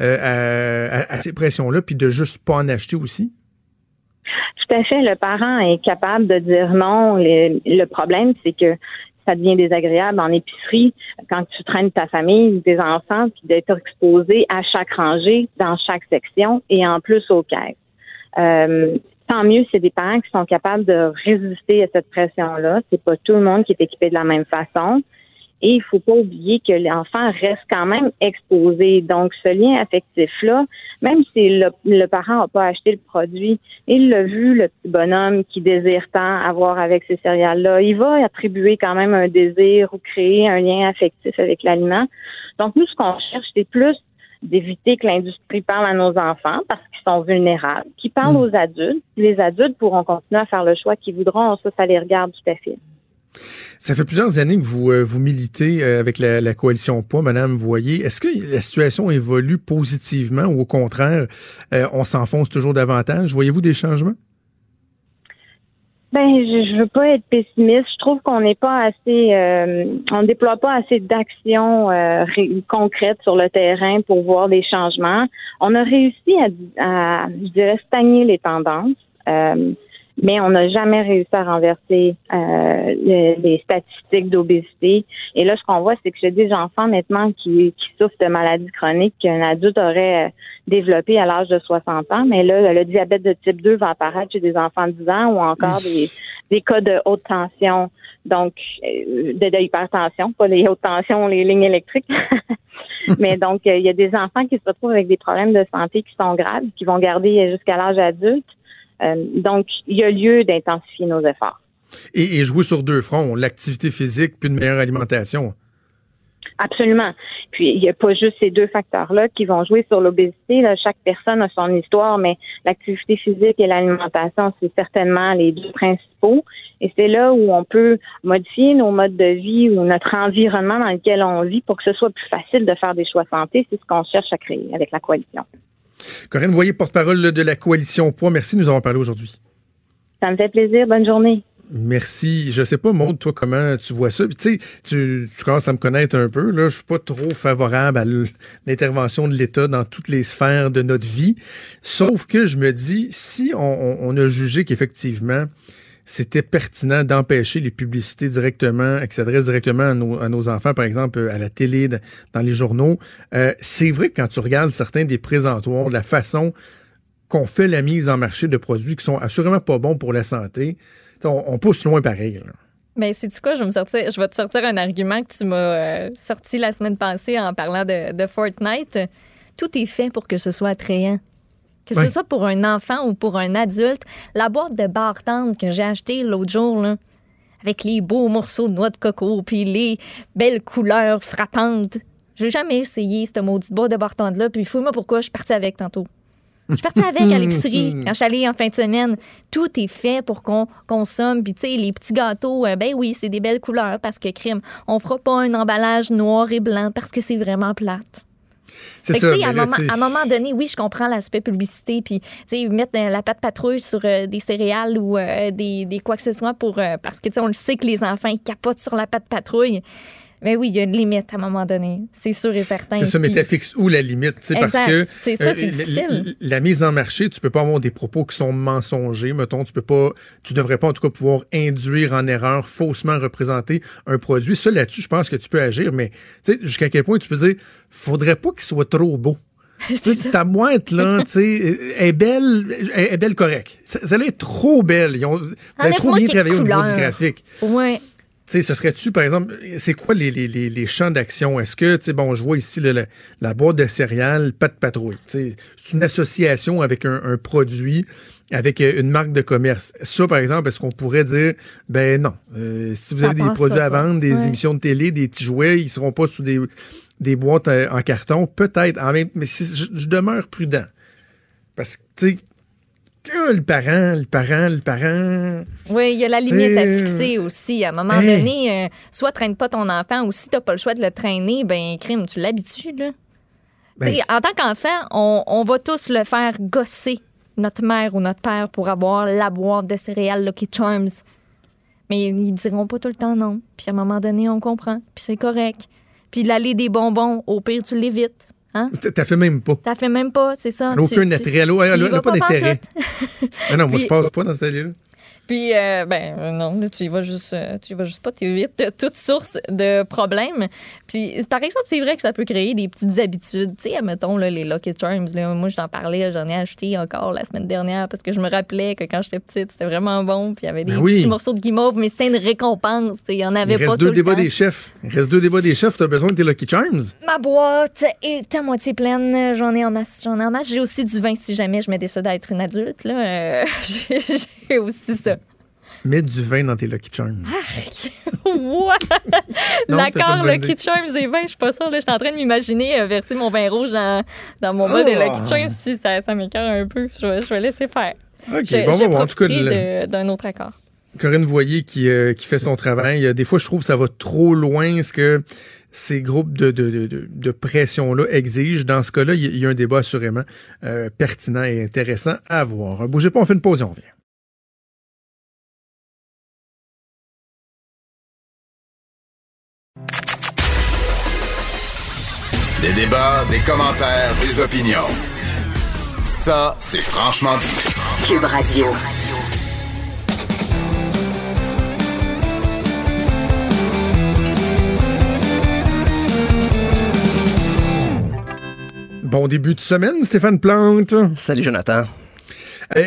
euh, à, ces pressions-là, puis de juste pas en acheter aussi? Tout à fait. Le parent est capable de dire non. Le, problème, c'est que ça devient désagréable en épicerie quand tu traînes ta famille, tes enfants, puis d'être exposé à chaque rangée, dans chaque section et en plus aux caisses. Euh, tant mieux, c'est des parents qui sont capables de résister à cette pression-là. C'est pas tout le monde qui est équipé de la même façon. Et il faut pas oublier que l'enfant reste quand même exposé. Donc, ce lien affectif-là, même si le, le parent n'a pas acheté le produit, il l'a vu, le petit bonhomme qui désire tant avoir avec ces céréales-là, il va attribuer quand même un désir ou créer un lien affectif avec l'aliment. Donc, nous, ce qu'on cherche, c'est plus d'éviter que l'industrie parle à nos enfants parce qu'ils sont vulnérables, qu'ils parlent Mm. aux adultes. Les adultes pourront continuer à faire le choix qu'ils voudront. Ça, ça les regarde tout à fait. Ça fait plusieurs années que vous, euh, vous militez euh, avec la, la coalition Poids, Madame Voyer. Est-ce que la situation évolue positivement ou au contraire, euh, on s'enfonce toujours davantage? Voyez-vous des changements? Ben, je, je veux pas être pessimiste. Je trouve qu'on n'est pas assez, euh, on déploie pas assez d'actions euh, concrètes sur le terrain pour voir des changements. On a réussi à, à je dirais, stagner les tendances. Euh, mais on n'a jamais réussi à renverser euh, le- les statistiques d'obésité. Et là, ce qu'on voit, c'est que j'ai des enfants maintenant qui, qui souffrent de maladies chroniques qu'un adulte aurait euh, développé à l'âge de 60 ans. Mais là, le diabète de type 2 va apparaître chez des enfants de 10 ans ou encore des, des cas de haute tension, donc euh, de, de hypertension, pas les hautes tensions, les lignes électriques. Mais donc, euh, il y a des enfants qui se retrouvent avec des problèmes de santé qui sont graves, qui vont garder jusqu'à l'âge adulte. Euh, donc, il y a lieu d'intensifier nos efforts. Et, et jouer sur deux fronts, l'activité physique puis une meilleure alimentation. Absolument. Puis il n'y a pas juste ces deux facteurs-là qui vont jouer sur l'obésité. Chaque personne a son histoire, mais l'activité physique et l'alimentation, c'est certainement les deux principaux. Et c'est là où on peut modifier nos modes de vie ou notre environnement dans lequel on vit pour que ce soit plus facile de faire des choix santé. C'est ce qu'on cherche à créer avec la coalition. Corinne Voyer, porte-parole de la coalition Poids, merci de nous avoir parlé aujourd'hui. Ça me fait plaisir. Bonne journée. Merci. Je sais pas, Maud, toi, comment tu vois ça? Puis, Tu sais, tu, tu commences à me connaître un peu. Là, je suis pas trop favorable à l'intervention de l'État dans toutes les sphères de notre vie. Sauf que je me dis, si on, on- on a jugé qu'effectivement, c'était pertinent d'empêcher les publicités directement, qui s'adressent directement à nos, enfants, par exemple, à la télé, dans, les journaux. Euh, c'est vrai que quand tu regardes certains des présentoirs, la façon qu'on fait la mise en marché de produits qui sont assurément pas bons pour la santé, on, pousse loin pareil. là. Ben, c'est du quoi? Je vais, te sortir un argument que tu m'as euh, sorti la semaine passée en parlant de Fortnite. Tout est fait pour que ce soit attrayant. Que ce soit pour un enfant ou pour un adulte. La boîte de bar tendre que j'ai achetée l'autre jour, là, avec les beaux morceaux de noix de coco puis les belles couleurs frappantes. J'ai jamais essayé cette maudite boîte de bar tendre-là, puis fouille-moi pourquoi je suis partie avec tantôt. Je suis partie avec à l'épicerie quand je suis allée en fin de semaine. Tout est fait pour qu'on consomme. Puis, tu sais, les petits gâteaux, euh, ben oui, c'est des belles couleurs parce que crime. On fera pas un emballage noir et blanc parce que c'est vraiment plate. C'est ça. tu sais, à, moment, à un moment donné, oui, je comprends l'aspect publicité, puis tu sais, mettre la pâte patrouille sur euh, des céréales ou euh, des, des quoi que ce soit pour euh, parce que tu sais, on le sait que les enfants ils capotent sur la pâte patrouille. Mais oui, il y a une limite à un moment donné, c'est sûr et certain. C'est ça, mais t'as fixe où la limite? tu sais, Parce Exact. que ça, c'est la- difficile. La, la mise en marché, tu peux pas avoir des propos qui sont mensongers, mettons. Tu peux pas, tu devrais pas en tout cas pouvoir induire en erreur, faussement représenter un produit. Ça, là-dessus, je pense que tu peux agir, mais tu jusqu'à quel point tu peux dire, faudrait pas qu'il soit trop beau. Tu Ta boîte, là, tu sais, est belle, est est belle correcte. Ça, est trop belle. Ils ont, vous avez trop bien travaillé au niveau du couleurs. graphique. Ouais. Tu sais, ce serait-tu, par exemple, c'est quoi les, les, les, les champs d'action? Est-ce que, tu sais, bon, je vois ici le- le- la boîte de céréales, pas de patrouille. C'est une association avec un, un produit, avec euh, une marque de commerce. Ça, par exemple, est-ce qu'on pourrait dire, ben non, euh, si vous Ça avez des produits à vendre, des Ouais. émissions de télé, des petits jouets, ils seront pas sous des, des boîtes euh, en carton, peut-être. Mais je, je demeure prudent. Parce que, tu sais, que le parent, le parent, le parent... Oui, il y a la limite à Euh, fixer aussi. À un moment hey. donné, euh, soit traîne pas ton enfant ou si t'as pas le choix de le traîner, ben crime, tu l'habitues, là. Ben- en tant qu'enfant, on, on va tous le faire gosser notre mère ou notre père pour avoir la boîte de céréales Lucky Charms. Mais ils diront pas tout le temps non. Puis à un moment donné, on comprend. Puis c'est correct. Puis l'allée des bonbons, au pire, tu l'évites. Hein? T'as fait même pas. T'as fait même pas, c'est ça. Tu- aucun tu- intérêt. Elle a- elle a- tu y elle a vas pas d'intérêt. Ah non, moi, Puis- je passe pas dans cette allée-là. Puis, euh, ben, euh, non, là, tu y vas juste, euh, tu y vas juste pas, tu évites toute source de problème. Puis, par exemple, c'est vrai que ça peut créer des petites habitudes. Tu sais, admettons, là, les Lucky Charms, là, moi, je t'en parlais, j'en ai acheté encore la semaine dernière parce que je me rappelais que quand j'étais petite, c'était vraiment bon. Puis, il y avait des Ben oui. petits morceaux de guimauve, mais c'était une récompense. Il y en avait Il pas reste tout deux le débats temps. des chefs. Il reste deux débats des chefs. Tu as besoin de tes Lucky Charms? Ma boîte est à moitié pleine. J'en ai en masse. J'en ai en masse. J'ai aussi du vin si jamais je me décide d'être une adulte. Là. Euh, j'ai aussi ça. Mets du vin dans tes Lucky Charms. pas L'accord Lucky. Charms et vin, je suis pas sûre. là. Je suis en train de m'imaginer euh, verser mon vin rouge dans, dans mon bol de Ah! Lucky Charms, puis ça, ça m'écœure un peu. Je vais, je vais laisser faire. OK, je, bon, je bon, en tout cas, d'un autre accord. Corinne Voyer qui, euh, qui fait son travail. Euh, Des fois, je trouve que ça va trop loin ce que ces groupes de, de, de, de- de pression-là exigent. Dans ce cas-là, il y, a- il y a un débat assurément euh, pertinent et intéressant à voir. Bougez pas, on fait une pause et on revient. Des débats, des commentaires, des opinions. Ça, c'est franchement dit. Cube Radio. Bon début de semaine, Stéphane Plante. Salut Jonathan.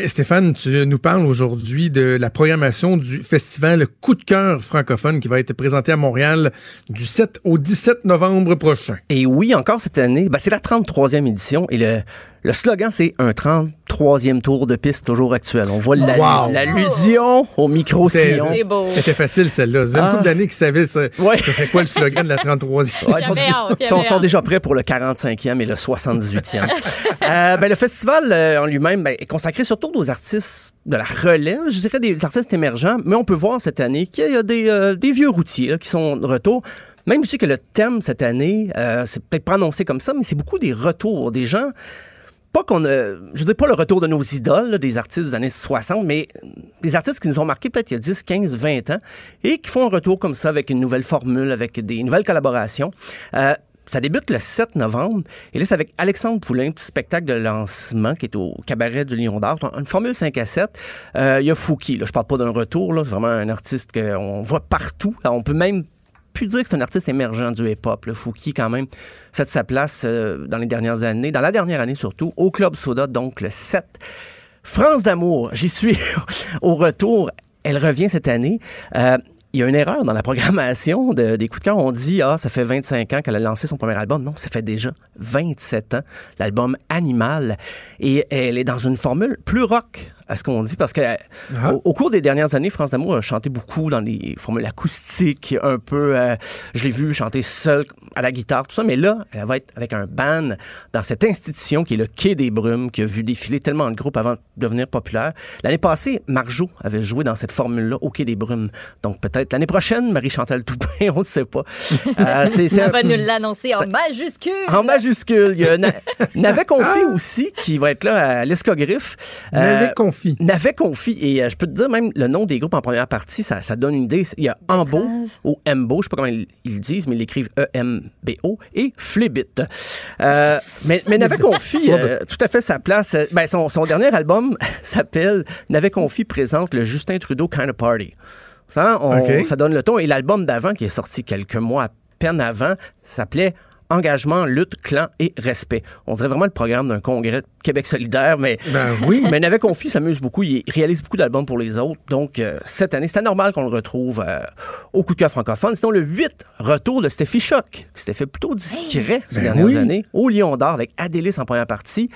Stéphane, tu nous parles aujourd'hui de la programmation du festival Coup de cœur francophone qui va être présenté à Montréal du 7 au 17 novembre prochain. Et oui, encore cette année, ben, c'est la 33e édition et le, le slogan, c'est un 33e tour de piste toujours actuel. On voit Wow. l'allusion au micro-sillon. C'était facile celle-là. Vous avez une Ah. couple d'années qui savait ça, Ouais. ce serait quoi le slogan de la 33e. Ouais, ils sont, il déjà prêts pour le 45e et le 78e. Euh, ben, le festival euh, en lui-même ben, est consacré surtout aux artistes de la relève, je dirais des artistes émergents, mais on peut voir cette année qu'il y a des, euh, des vieux routiers là, qui sont de retour. Même si que le thème cette année, euh, c'est peut-être pas annoncé comme ça, mais c'est beaucoup des retours, des gens pas qu'on a, je veux dire pas le retour de nos idoles, des artistes des années 60, mais des artistes qui nous ont marqués peut-être il y a 10, 15, 20 ans et qui font un retour comme ça avec une nouvelle formule, avec des nouvelles collaborations. Euh, ça débute le 7 novembre. Et là, c'est avec Alexandre Poulain, petit spectacle de lancement qui est au cabaret du Lion d'Art. Une formule 5 à 7. Euh, Il y a Fouki. Là, je parle pas d'un retour. Là, vraiment un artiste qu'on voit partout. On peut même plus dire que c'est un artiste émergent du hip-hop. là. Fouki, quand même, fait sa place euh, dans les dernières années, dans la dernière année surtout, au Club Soda, donc le 7. France d'amour, j'y suis au retour. Elle revient cette année. Euh, il y a une erreur dans la programmation de- des coups de cœur. On dit, ah, ça fait 25 ans qu'elle a lancé son premier album. Non, ça fait déjà 27 ans, l'album Animal. Et elle est dans une formule plus rock, à ce qu'on dit, parce que Ah. au, au cours des dernières années, France D'amour a chanté beaucoup dans les formules acoustiques, un peu, euh, je l'ai vu chanter seule à la guitare, tout ça, mais là, elle va être avec un band dans cette institution qui est le Quai des Brumes, qui a vu défiler tellement de groupes avant de devenir populaire. L'année passée, Marjo avait joué dans cette formule-là au Quai des Brumes. Donc peut-être l'année prochaine, Marie-Chantal Toupin, on ne sait pas. Euh, On un- va nous l'annoncer en majuscule. en majuscule. Il y a Na- Navet Confi aussi qui va être là à l'Escogriffe. Euh, Navet Confi. Navet Confi. Et euh, je peux te dire, même le nom des groupes en première partie, ça, ça donne une idée. Il y a Ambo ou Embo, je sais pas comment ils, ils le disent, mais ils l'écrivent E-M-B-O et Flibit. Euh, mais, mais Navet Confi, euh, tout à fait sa place. Euh, Ben, son, son dernier album s'appelle Navet Confi présente le Justin Trudeau Kind of Party. Ça, on- ça donne le ton. Et l'album d'avant, qui est sorti quelques mois à peine avant, s'appelait Engagement, lutte, clan et respect. On dirait vraiment le programme d'un congrès de Québec solidaire, mais, Ben oui. mais Navet Confi s'amuse beaucoup. Il réalise beaucoup d'albums pour les autres. Donc, euh, cette année, c'était normal qu'on le retrouve euh, au coup de cœur francophone. Sinon, le 8, retour de Steffi Choc, qui s'était fait plutôt discret ces Ben dernières oui. années, au Lion d'Or avec Adélis en première partie.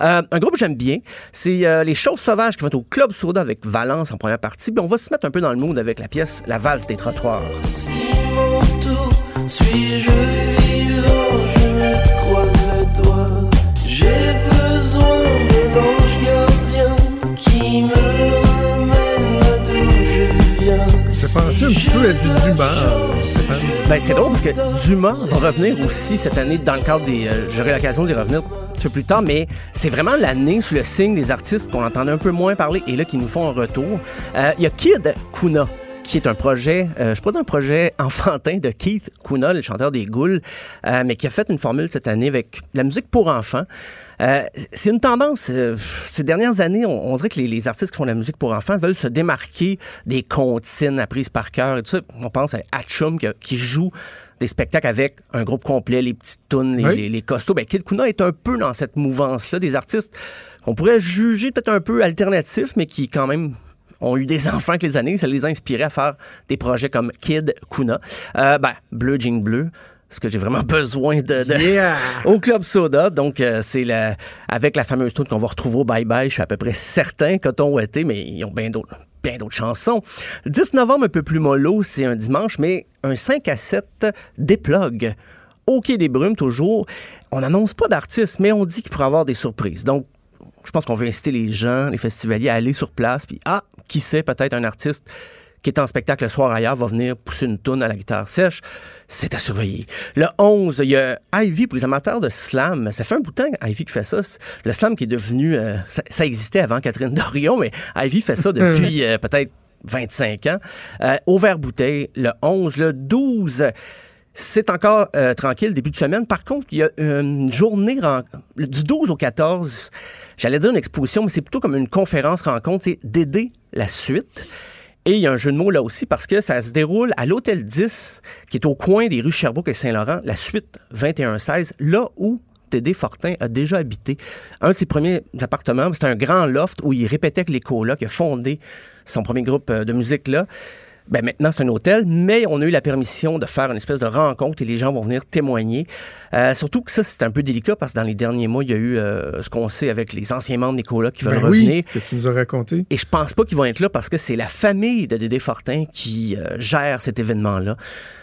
Euh, un groupe que j'aime bien, c'est euh, Les Choses Sauvages qui vont être au Club Soda avec Valence en première partie. Puis on va se mettre un peu dans le mood avec la pièce La valse des trottoirs. Suis-je penser un petit peu à du Dumas. Ben, c'est drôle parce que Dumas va revenir aussi cette année dans le cadre des. euh, J'aurai l'occasion d'y revenir un petit peu plus tard, mais c'est vraiment l'année sous le signe des artistes qu'on entendait un peu moins parler et là qui nous font un retour. Euh, Il y a Kid Kuna qui est un projet, euh, je pourrais dire un projet enfantin de Keith Kuna, le chanteur des Ghouls, euh, mais qui a fait une formule cette année avec la musique pour enfants. Euh, c'est une tendance, euh, ces dernières années, on, on dirait que les, les artistes qui font de la musique pour enfants veulent se démarquer des comptines apprises par cœur et tout ça. On pense à Hatchum qui, qui joue des spectacles avec un groupe complet, les petites tunes, les, Oui. les, les costauds. Ben, Kid Kuna est un peu dans cette mouvance-là, des artistes qu'on pourrait juger peut-être un peu alternatifs, mais qui quand même ont eu des enfants avec les années. Ça les a inspirés à faire des projets comme Kid Kuna. Euh, ben, Bleu Jean Bleu. Parce que j'ai vraiment besoin de, de- Yeah! au Club Soda. Donc, euh, c'est la, avec la fameuse tune qu'on va retrouver au Bye Bye. Je suis à peu près certain Coton Ouaté, mais ils ont bien d'autres bien d'autres chansons. Le 10 novembre, un peu plus mollo, c'est un dimanche, mais un 5 à 7 déplug. Au Quai des Brumes, toujours. On n'annonce pas d'artistes, mais on dit qu'il pourrait y avoir des surprises. Donc, je pense qu'on veut inciter les gens, les festivaliers à aller sur place, puis ah, qui sait, peut-être un artiste qui est en spectacle le soir ailleurs va venir pousser une toune à la guitare sèche. C'est à surveiller. Le 11, il y a Ivy pour les amateurs de slam. Ça fait un bout de temps Ivy qui fait ça. Le slam qui est devenu... euh, ça, ça existait avant Catherine Dorion, mais Ivy fait ça depuis euh, peut-être 25 ans. Euh, au verre bouteille, le 11. Le 12... C'est encore euh, tranquille, début de semaine. Par contre, il y a une journée du 12 au 14, j'allais dire une exposition, mais c'est plutôt comme une conférence rencontre, c'est d'aider la suite. Et il y a un jeu de mots là aussi parce que ça se déroule à l'Hôtel 10, qui est au coin des rues Sherbrooke et Saint-Laurent, la suite 2116, là où Tédé Fortin a déjà habité. Un de ses premiers appartements, c'était un grand loft où il répétait que les colocs, il a fondé son premier groupe euh, de musique là. Ben maintenant, c'est un hôtel, mais on a eu la permission de faire une espèce de rencontre et les gens vont venir témoigner. Euh, surtout que ça, c'est un peu délicat parce que dans les derniers mois, il y a eu euh, ce qu'on sait avec les anciens membres Nicolas qui veulent Ben revenir. oui, que tu nous as raconté. Et je pense pas qu'ils vont être là parce que c'est la famille de Dédé Fortin qui euh, gère cet événement-là.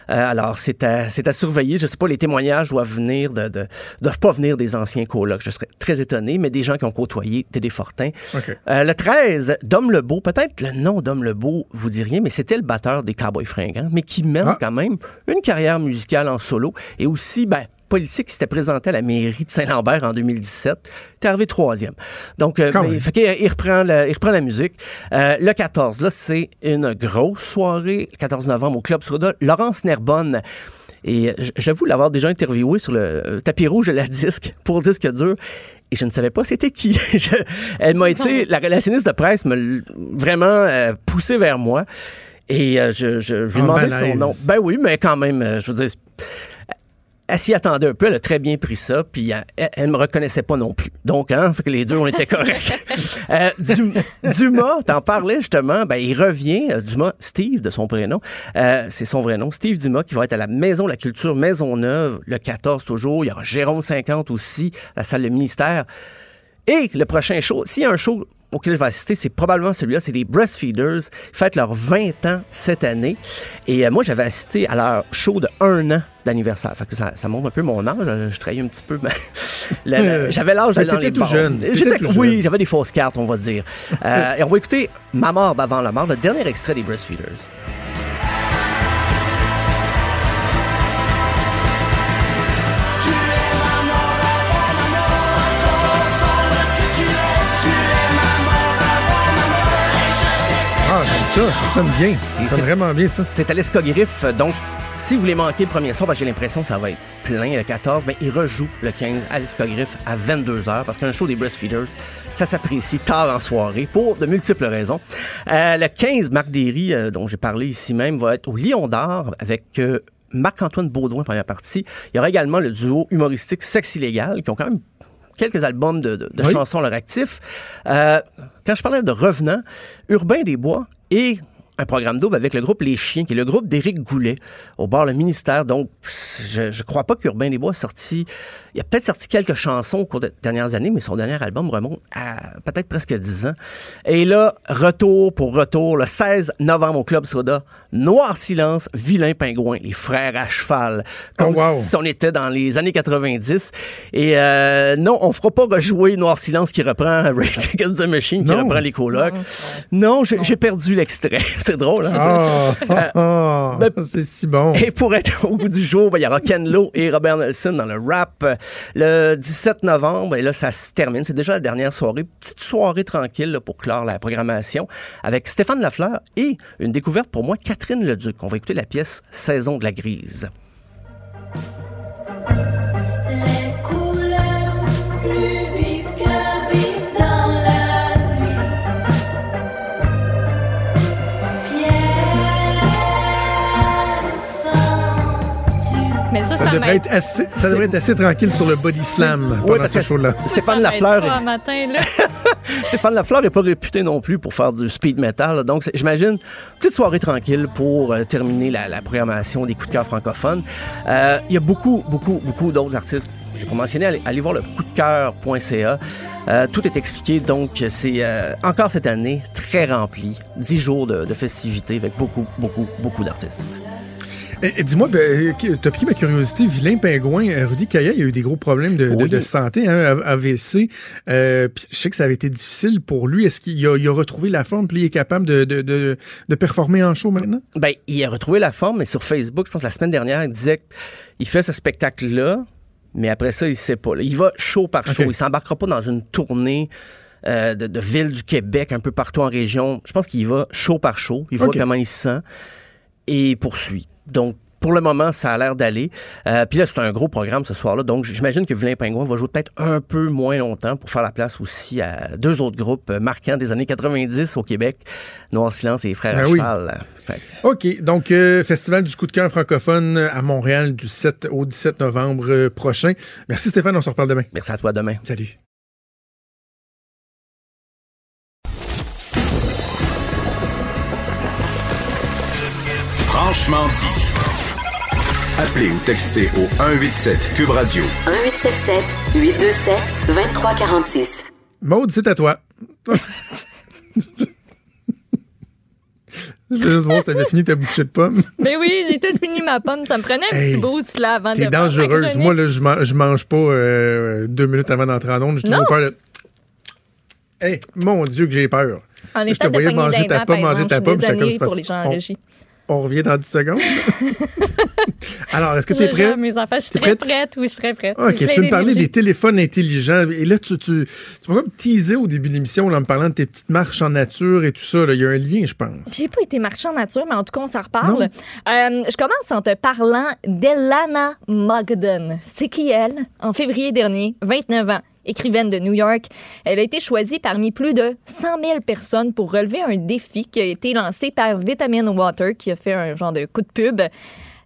Euh, alors, c'est à, c'est à surveiller. Je sais pas, les témoignages doivent venir de, de- doivent pas venir des anciens colocs. Je serais très étonné, mais des gens qui ont côtoyé Dédé Fortin. OK. Euh, le 13, Dom Lebeau. Peut-être le nom Dom Lebeau vous dit rien, mais c'était le batteur des Cowboys fringants, mais qui mène Ah. quand même une carrière musicale en solo et aussi, ben, politique qui s'était présenté à la mairie de Saint-Lambert en 2017. T'es arrivé troisième. Donc, euh, ben, fait il reprend, la, il reprend la musique. Euh, le 14, là, c'est une grosse soirée, le 14 novembre, au Club Soda. Laurence Nerbonne. Et j'avoue l'avoir déjà interviewé sur le euh, tapis rouge de la disque pour disque dur. Et je ne savais pas c'était qui. Je- elle m'a été, la relationniste de presse m'a vraiment euh, poussé vers moi. Et euh, je, je, je lui ai En demandé malaise. son nom. Ben oui, mais quand même, je veux dire, elle s'y attendait un peu, elle a très bien pris ça, puis elle, elle me reconnaissait pas non plus. Donc, hein, fait que les deux, on était corrects. Euh, Dum- Dumas, t'en parlais justement, ben, il revient, euh, Dumas, Steve de son prénom, euh, c'est son vrai nom, Steve Dumas, qui va être à la Maison de la Culture Maisonneuve, le 14 toujours. Il y aura Jérôme 50 aussi, la salle de ministère. Et le prochain show, s'il y a un show auquel je vais assister, c'est probablement celui-là, c'est les Breastfeeders. Ils fêtent leurs 20 ans cette année. Et euh, moi, j'avais assisté à leur show de un an d'anniversaire. Fait que ça, ça montre un peu mon âge. Euh, Je trahis un petit peu. mais la- j'avais l'âge d'aller dans les tout bars. jeune. J'étais- tout Oui, j'avais des fausses cartes, on va dire. Euh, et on va écouter Ma mort d'avant la mort, le dernier extrait des Breastfeeders. Ah, j'aime ça, ça sonne bien. Ça sonne c'est- vraiment bien, ça. C'est à l'escogriffe, donc si vous voulez manquer le premier soir, ben, j'ai l'impression que ça va être plein le 14, mais il rejoue le 15 à l'escogriffe à 22h parce qu'un show des Breastfeeders, ça s'apprécie tard en soirée pour de multiples raisons. Euh, le 15, Marc Derry, euh, dont j'ai parlé ici même, va être au Lion d'Or avec euh, Marc-Antoine Baudouin, première partie. Il y aura également le duo humoristique Sexe Illégal, qui ont quand même quelques albums de, de- de Oui. chansons à leur actif. Euh, quand je parlais de revenants, Urbain des Bois et un programme double avec le groupe Les Chiens, qui est le groupe d'Éric Goulet, au bord le ministère. Donc, je, je crois pas qu'Urbain des Bois a sorti... Il a peut-être sorti quelques chansons au cours des dernières années, mais son dernier album remonte à peut-être presque 10 ans. Et là, retour pour retour, le 16 novembre au Club Soda, Noir Silence, Vilain Pingouin, les frères à cheval. Comme Oh, wow. si on était dans les années 90. Et euh, non, on fera pas rejouer Noir Silence qui reprend Rage Against the Machine, qui Non. reprend les colocs. Non, j'ai j'ai perdu l'extrait. C'est drôle, hein? Ben- c'est si bon. Et pour être au bout du jour, ben, il y aura Ken Lo et Robert Nelson dans le rap euh, le 17 novembre. Et là, ça se termine. C'est déjà la dernière soirée. Petite soirée tranquille là, pour clore la programmation avec Stéphane Lafleur et une découverte pour moi, Catherine Leduc. On va écouter la pièce Saison de la grise. Devrait, m'aide. être assez, ça devrait être assez tranquille sur le body slam Oui, pendant parce ce que show-là. Stéphane Lafleur pas est- matin, là. Stéphane Lafleur n'est pas réputé non plus pour faire du speed metal. là. Donc, j'imagine, petite soirée tranquille pour euh, terminer la, la programmation des coups de cœur francophones. Euh, Il y a beaucoup, beaucoup, beaucoup d'autres artistes. J'ai pas mentionné, allez, allez voir le coup de cœur.ca. Euh, tout est expliqué. Donc, c'est euh, encore cette année très rempli. Dix jours de, de festivités avec beaucoup, beaucoup, beaucoup d'artistes. Dis-moi, ben, euh, t'as piqué ma curiosité. Vilain Pingouin, euh, Rudy Kaya, il a eu des gros problèmes de, de- Oui. de santé, hein, AVC. Euh, je sais que ça avait été difficile pour lui. Est-ce qu'il a, il a retrouvé la forme, puis il est capable de, performer en show maintenant? Ben, il a retrouvé la forme, mais sur Facebook, je pense la semaine dernière, il disait qu'il fait ce spectacle-là, mais après ça, il sait pas. là. Il va show par show. Ok. Il s'embarquera pas dans une tournée euh, de, de ville du Québec, un peu partout en région. Je pense qu'il va show par show. Il voit comment il se sent et poursuit. Donc, pour le moment, ça a l'air d'aller. Euh, Puis là, c'est un gros programme ce soir-là. Donc, j'imagine que Vilain Pingouin va jouer peut-être un peu moins longtemps pour faire la place aussi à deux autres groupes marquants des années 90 au Québec, Noir Silence et Frères Ben à oui. Cheval. Fait que- OK. Donc, euh, Festival du coup de cœur francophone à Montréal du 7 au 17 novembre euh, prochain. Merci Stéphane, on se reparle demain. Merci à toi demain. Salut. Franchement dit. Appelez ou textez au 187 Cube Radio. 1877 827 2346. Maude, c'est à toi. Je veux juste voir si t'avais fini ta bouchée de pommes. Mais oui, j'ai tout fini ma pomme. Ça me prenait un Hey, petit boost là avant de T'es dangereuse. Moi, là, je, man- je mange pas euh, deux minutes avant d'entrer en onde. J'ai toujours Non. peur de... Hey, mon Dieu que j'ai peur. En Je te voyais manger ta pomme, manger ta Je suis pomme. j'étais comme, désolée pour les gens en régie. On revient dans 10 secondes. Alors, est-ce que tu es prêt? mes affaires. Je suis très prête? prête. Oui, je suis très prête. OK, tu veux me parler des téléphones intelligents. Et là, tu, tu, tu m'as comme teasé au début de l'émission en me parlant de tes petites marches en nature et tout ça. là. Il y a un lien, je pense. J'ai pas été marchand en nature, mais en tout cas, on s'en reparle. Euh, je commence en te parlant d'Elana Mogden. C'est qui elle? En février dernier, 29 ans, écrivaine de New York. Elle a été choisie parmi plus de 100 000 personnes pour relever un défi qui a été lancé par Vitamin Water, qui a fait un genre de coup de pub.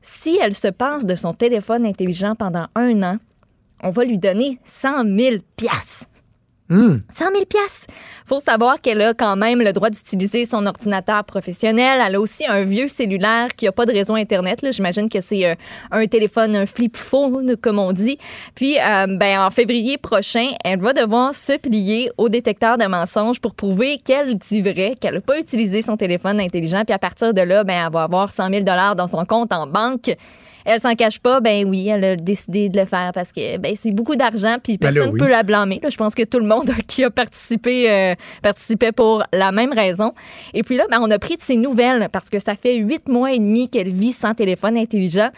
Si elle se passe de son téléphone intelligent pendant un an, on va lui donner 100 000 piastres. 100 000 piastres. Faut savoir qu'elle a quand même le droit d'utiliser son ordinateur professionnel. Elle a aussi un vieux cellulaire qui a pas de réseau Internet. J'imagine que c'est euh, un téléphone, un flip phone, comme on dit. Puis, euh, ben, en février prochain, elle va devoir se plier au détecteur de mensonges pour prouver qu'elle dit vrai, qu'elle n'a pas utilisé son téléphone intelligent. Puis, à partir de là, ben, elle va avoir 100 000 dans son compte en banque. Elle s'en cache pas, ben oui, elle a décidé de le faire parce que ben, c'est beaucoup d'argent, puis Ben personne oui. peut la blâmer. là. Je pense que tout le monde qui a participé euh, participait pour la même raison. Et puis là, ben, on a pris de ses nouvelles parce que ça fait huit mois et demi qu'elle vit sans téléphone intelligent.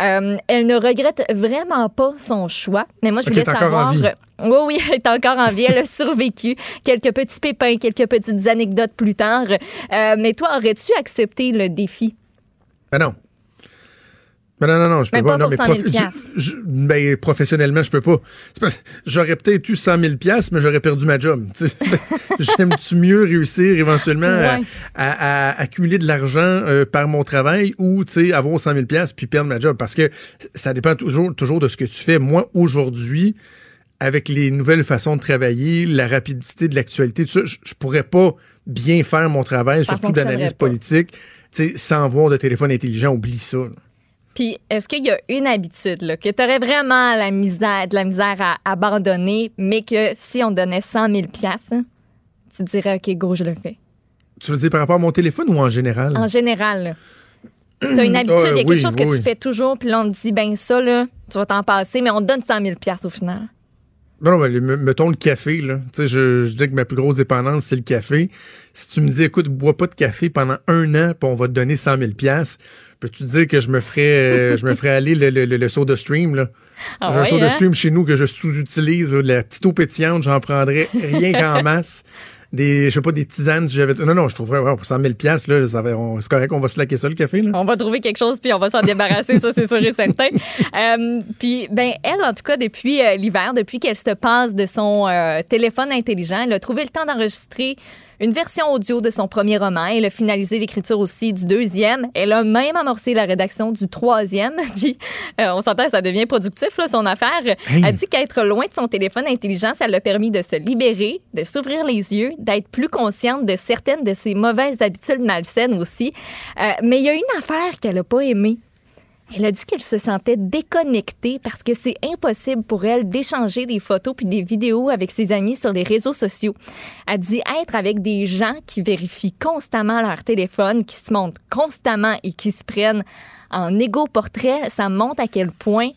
Euh, elle ne regrette vraiment pas son choix. Mais moi, je voulais savoir. vie. Oui, oui, elle est encore en vie. Elle a survécu. Quelques petits pépins, quelques petites anecdotes plus tard. Euh, mais toi, aurais-tu accepté le défi? Ben non. Ben non, non, non, je peux Même pas. pas non, mais 100 000 prof- piastres. je- je- ben, professionnellement, je peux pas. Parce- J'aurais peut-être eu 100 000 piastres, mais j'aurais perdu ma job. J'aime-tu mieux réussir éventuellement à- Ouais. à, à accumuler de l'argent euh, par mon travail ou tu sais, avoir 100 000 piastres puis perdre ma job? Parce que ça dépend toujours, toujours de ce que tu fais. Moi, aujourd'hui, avec les nouvelles façons de travailler, la rapidité de l'actualité, tout ça, je, je pourrais pas bien faire mon travail, surtout d'analyse politique, tu sais, sans avoir de téléphone intelligent. Oublie ça. là. Puis, est-ce qu'il y a une habitude là, que tu aurais vraiment la misère, de la misère à abandonner, mais que si on donnait 100 000 piastres, hein, tu te dirais, OK, go, je le fais? Tu veux dire par rapport à mon téléphone ou en général? En général, tu as une habitude, il y a quelque oui, chose que oui. tu fais toujours, puis là, on te dit, ben ça, là, tu vas t'en passer, mais on te donne 100 000 piastres au final. Non, non, mais me- mettons le café, là. Tu sais, je, je dis que ma plus grosse dépendance, c'est le café. Si tu me dis, écoute, bois pas de café pendant un an, puis on va te donner 100 000 piastres, peux-tu dire que je me ferais, euh, je me ferais aller le, le, le, le soda stream, là? Ah J'ai un soda hein? stream chez nous que je sous-utilise, la petite eau pétillante, j'en prendrais rien qu'en masse. Des, je sais pas, des tisanes, si j'avais. Non, non, je trouverais, ouais, pour 100 000 piastres, là, ça va- on- c'est correct, on va se laquer ça, le café, là. On va trouver quelque chose puis on va s'en débarrasser, ça c'est sûr et certain. Euh, puis ben elle en tout cas depuis euh, l'hiver, depuis qu'elle se passe de son euh, téléphone intelligent, elle a trouvé le temps d'enregistrer une version audio de son premier roman. Elle a finalisé l'écriture aussi du deuxième. Elle a même amorcé la rédaction du troisième. Puis euh, on s'entend, ça devient productif là, son affaire. Elle dit qu'être loin de son téléphone intelligent, ça l'a permis de se libérer, de s'ouvrir les yeux, d'être plus consciente de certaines de ses mauvaises habitudes malsaines aussi. Euh, mais il y a une affaire qu'elle n'a pas aimée. Elle a dit qu'elle se sentait déconnectée parce que c'est impossible pour elle d'échanger des photos puis des vidéos avec ses amis sur les réseaux sociaux. Elle dit être avec des gens qui vérifient constamment leur téléphone, qui se montrent constamment et qui se prennent en égo-portrait, ça montre à quel point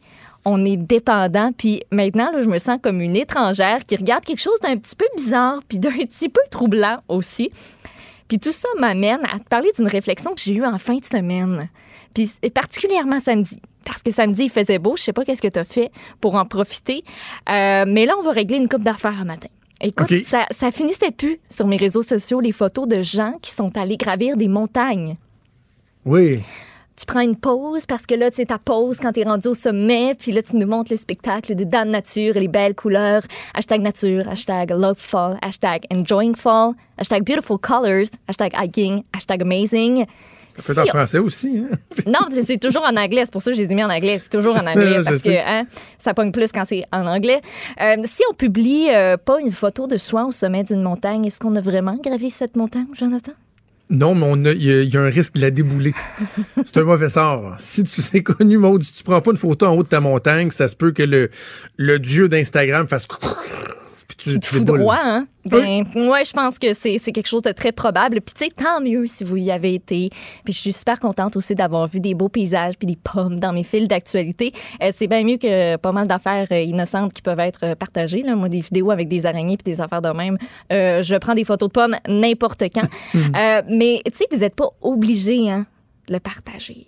on est dépendant. Puis maintenant, là, je me sens comme une étrangère qui regarde quelque chose d'un petit peu bizarre puis d'un petit peu troublant aussi. Puis tout ça m'amène à te parler d'une réflexion que j'ai eue en fin de semaine. Puis particulièrement samedi. Parce que samedi, il faisait beau. Je sais pas qu'est-ce que tu as fait pour en profiter. Euh, mais là, on va régler une coupe d'affaires un matin. Écoute, OK. ça, ça finissait plus sur mes réseaux sociaux, les photos de gens qui sont allés gravir des montagnes Oui. tu prends une pause parce que là, tu sais, ta pause quand t'es rendu au sommet, puis là, tu nous montres le spectacle de Dame Nature et les belles couleurs. Hashtag nature, hashtag love fall, hashtag enjoying fall, hashtag beautiful colors, hashtag hiking, hashtag amazing. Ça peut être en français aussi, hein? non, c'est- toujours en anglais. C'est pour ça que je les ai mis en anglais. C'est toujours en anglais parce que hein, ça pogne plus quand c'est en anglais. Euh, si on publie euh, pas une photo de soi au sommet d'une montagne, est-ce qu'on a vraiment gravi cette montagne, Jonathan? Non, mais on a- il y, a- il y a un risque de la débouler. c'est un mauvais sort. Si tu sais connu, Maud, si tu prends pas une photo en haut de ta montagne, ça se peut que le, le dieu d'Instagram fasse. Tu, te déboules. foudroie, hein? Ben, ouais, je pense que c'est quelque chose de très probable. Puis, tu sais, tant mieux si vous y avez été. Puis, je suis super contente aussi d'avoir vu des beaux paysages puis des pommes dans mes fils d'actualité. Euh, c'est bien mieux que pas mal d'affaires euh, innocentes qui peuvent être euh, partagées. Là. Moi, des vidéos avec des araignées puis des affaires de même. Euh, je prends des photos de pommes n'importe quand. Euh, mais, tu sais, vous n'êtes pas obligé hein, de le partager.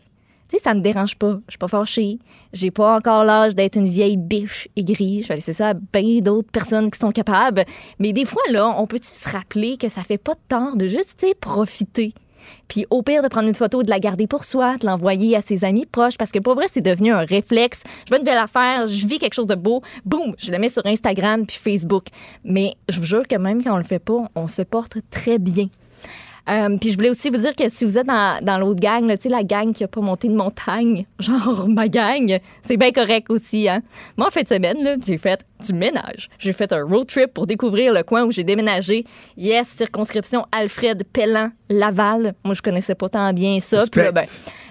Tu sais, ça me dérange pas. Je suis pas fâchée. J'ai pas encore l'âge d'être une vieille biche aigrie. Je vais laisser ça à bien d'autres personnes qui sont capables. Mais des fois, là, on peut-tu se rappeler que ça fait pas de tort de juste, tu profiter? Puis au pire, de prendre une photo, de la garder pour soi, de l'envoyer à ses amis proches, parce que pour vrai, c'est devenu un réflexe. Je vois une nouvelle affaire, je vis quelque chose de beau, boum, je le mets sur Instagram puis Facebook. Mais je vous jure que même quand on le fait pas, on se porte très bien. Euh, puis je voulais aussi vous dire que si vous êtes dans, dans l'autre gang, là, la gang qui a pas monté de montagne, genre ma gang, c'est bien correct aussi. Hein? Moi, en fin de semaine, j'ai fait du ménage. J'ai fait un road trip pour découvrir le coin où j'ai déménagé. Yes, circonscription Alfred Pellan, Laval. Moi, je connaissais pas tant bien ça. Puis là, ben,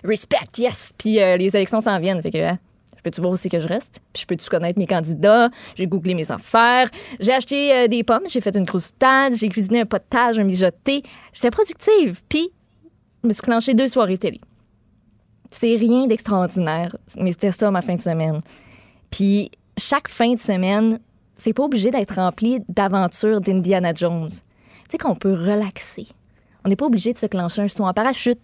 respect, yes. Puis euh, les élections s'en viennent. Fait que, hein, je peux-tu voir aussi que je reste? Puis je peux-tu connaître mes candidats? J'ai googlé mes affaires. J'ai acheté euh, des pommes. J'ai fait une croustade. J'ai cuisiné un potage, un mijoté. J'étais productive. Puis, je me suis clenché deux soirées télé. C'est rien d'extraordinaire, mais c'était ça ma fin de semaine. Puis, chaque fin de semaine, c'est pas obligé d'être rempli d'aventures d'Indiana Jones. Tu sais qu'on peut relaxer. On n'est pas obligé de se clencher un saut en parachute,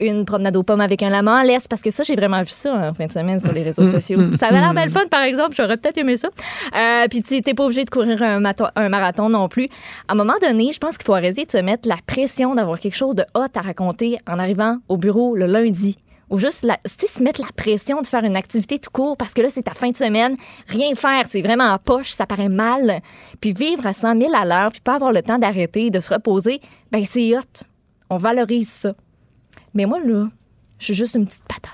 une promenade aux pommes avec un lama en laisse, parce que ça, j'ai vraiment vu ça en fin de semaine sur les réseaux sociaux. Ça avait l'air belle fun, par exemple. J'aurais peut-être aimé ça. Euh, puis tu n'es pas obligé de courir un, un marathon non plus. À un moment donné, je pense qu'il faut arrêter de se mettre la pression d'avoir quelque chose de hot à raconter en arrivant au bureau le lundi. Ou juste la, se mettre la pression de faire une activité tout court parce que là, c'est ta fin de semaine. Rien faire, c'est vraiment en poche, ça paraît mal. Puis vivre à 100 000 à l'heure, puis pas avoir le temps d'arrêter, de se reposer, ben c'est hot. On valorise ça. Mais moi, là, je suis juste une petite patate.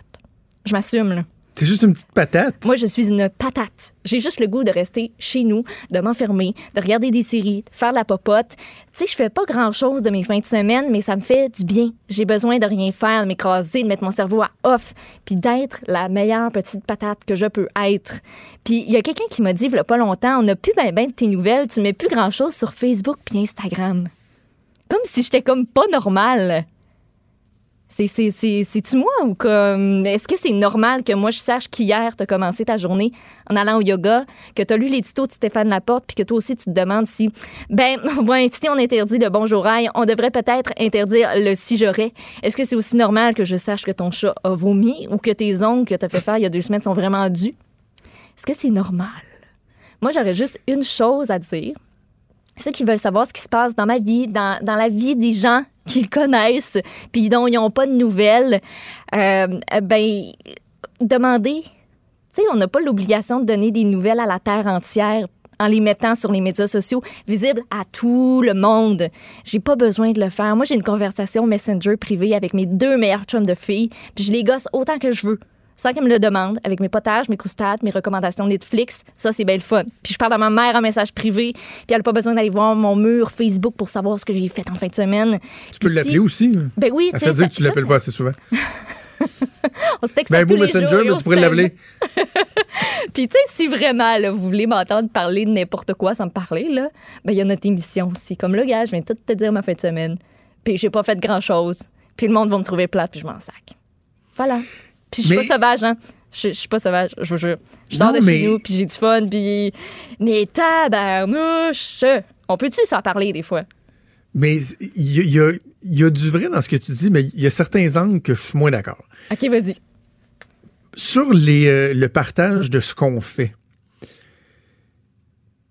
Je m'assume, là. C'est juste une petite patate. Moi, je suis une patate. J'ai juste le goût de rester chez nous, de m'enfermer, de regarder des séries, de faire la popote. Tu sais, je fais pas grand-chose de mes fins de semaine, mais ça me fait du bien. J'ai besoin de rien faire, de m'écraser, de mettre mon cerveau à off, puis d'être la meilleure petite patate que je peux être. Puis il y a quelqu'un qui m'a dit, il y a pas longtemps, on n'a plus ben ben de tes nouvelles, tu mets plus grand-chose sur Facebook puis Instagram. Comme si j'étais comme pas normale. C'est, c'est, c'est, c'est-tu moi ou comme. Est-ce que c'est normal que moi je sache qu'hier t'as commencé ta journée en allant au yoga, que t'as lu les tutos de Stéphane Laporte, puis que toi aussi tu te demandes si. Ben, ouais, si on interdit le bonjour aïe, on devrait peut-être interdire le si j'aurais. Est-ce que c'est aussi normal que je sache que ton chat a vomi ou que tes ongles que t'as fait faire il y a deux semaines sont vraiment dus? Est-ce que c'est normal? Moi, j'aurais juste une chose à dire. Ceux qui veulent savoir ce qui se passe dans ma vie, dans, dans la vie des gens qu'ils connaissent, puis dont ils n'ont pas de nouvelles, euh, ben, demandez. Tu sais, on n'a pas l'obligation de donner des nouvelles à la Terre entière en les mettant sur les médias sociaux, visibles à tout le monde. J'ai pas besoin de le faire. Moi, j'ai une conversation Messenger privée avec mes deux meilleurs chums de filles, puis je les gosse autant que je veux sans qu'elle me le demande, avec mes potages, mes croustades, mes recommandations Netflix. Ça, c'est bien le fun. Puis je parle à ma mère en message privé, puis elle n'a pas besoin d'aller voir mon mur Facebook pour savoir ce que j'ai fait en fin de semaine. Tu peux l'appeler si- aussi. Ben oui, Elle fait dire que tu l'appelles ça, pas assez souvent. On se texte Ben, tous les jours Messenger, et mais tu pourrais l'appeler. Puis tu sais, si vraiment là, vous voulez m'entendre parler de n'importe quoi sans me parler, là, ben il y a notre émission aussi. Comme là, gars, je viens tout te dire ma fin de semaine. Puis j'ai pas fait grand-chose. Puis le monde va me trouver plate, puis je m'en sac. Voilà. Puis je suis Mais- pas sauvage, hein. Je je suis pas sauvage, je vous jure. Je sors Non, de mais- chez nous, puis j'ai du fun, puis... Mais tabarnouche! On peut-tu s'en parler des fois? Mais il y, y a du vrai dans ce que tu dis, mais il y a certains angles que je suis moins d'accord. OK, vas-y. Sur les, euh, le partage de ce qu'on fait,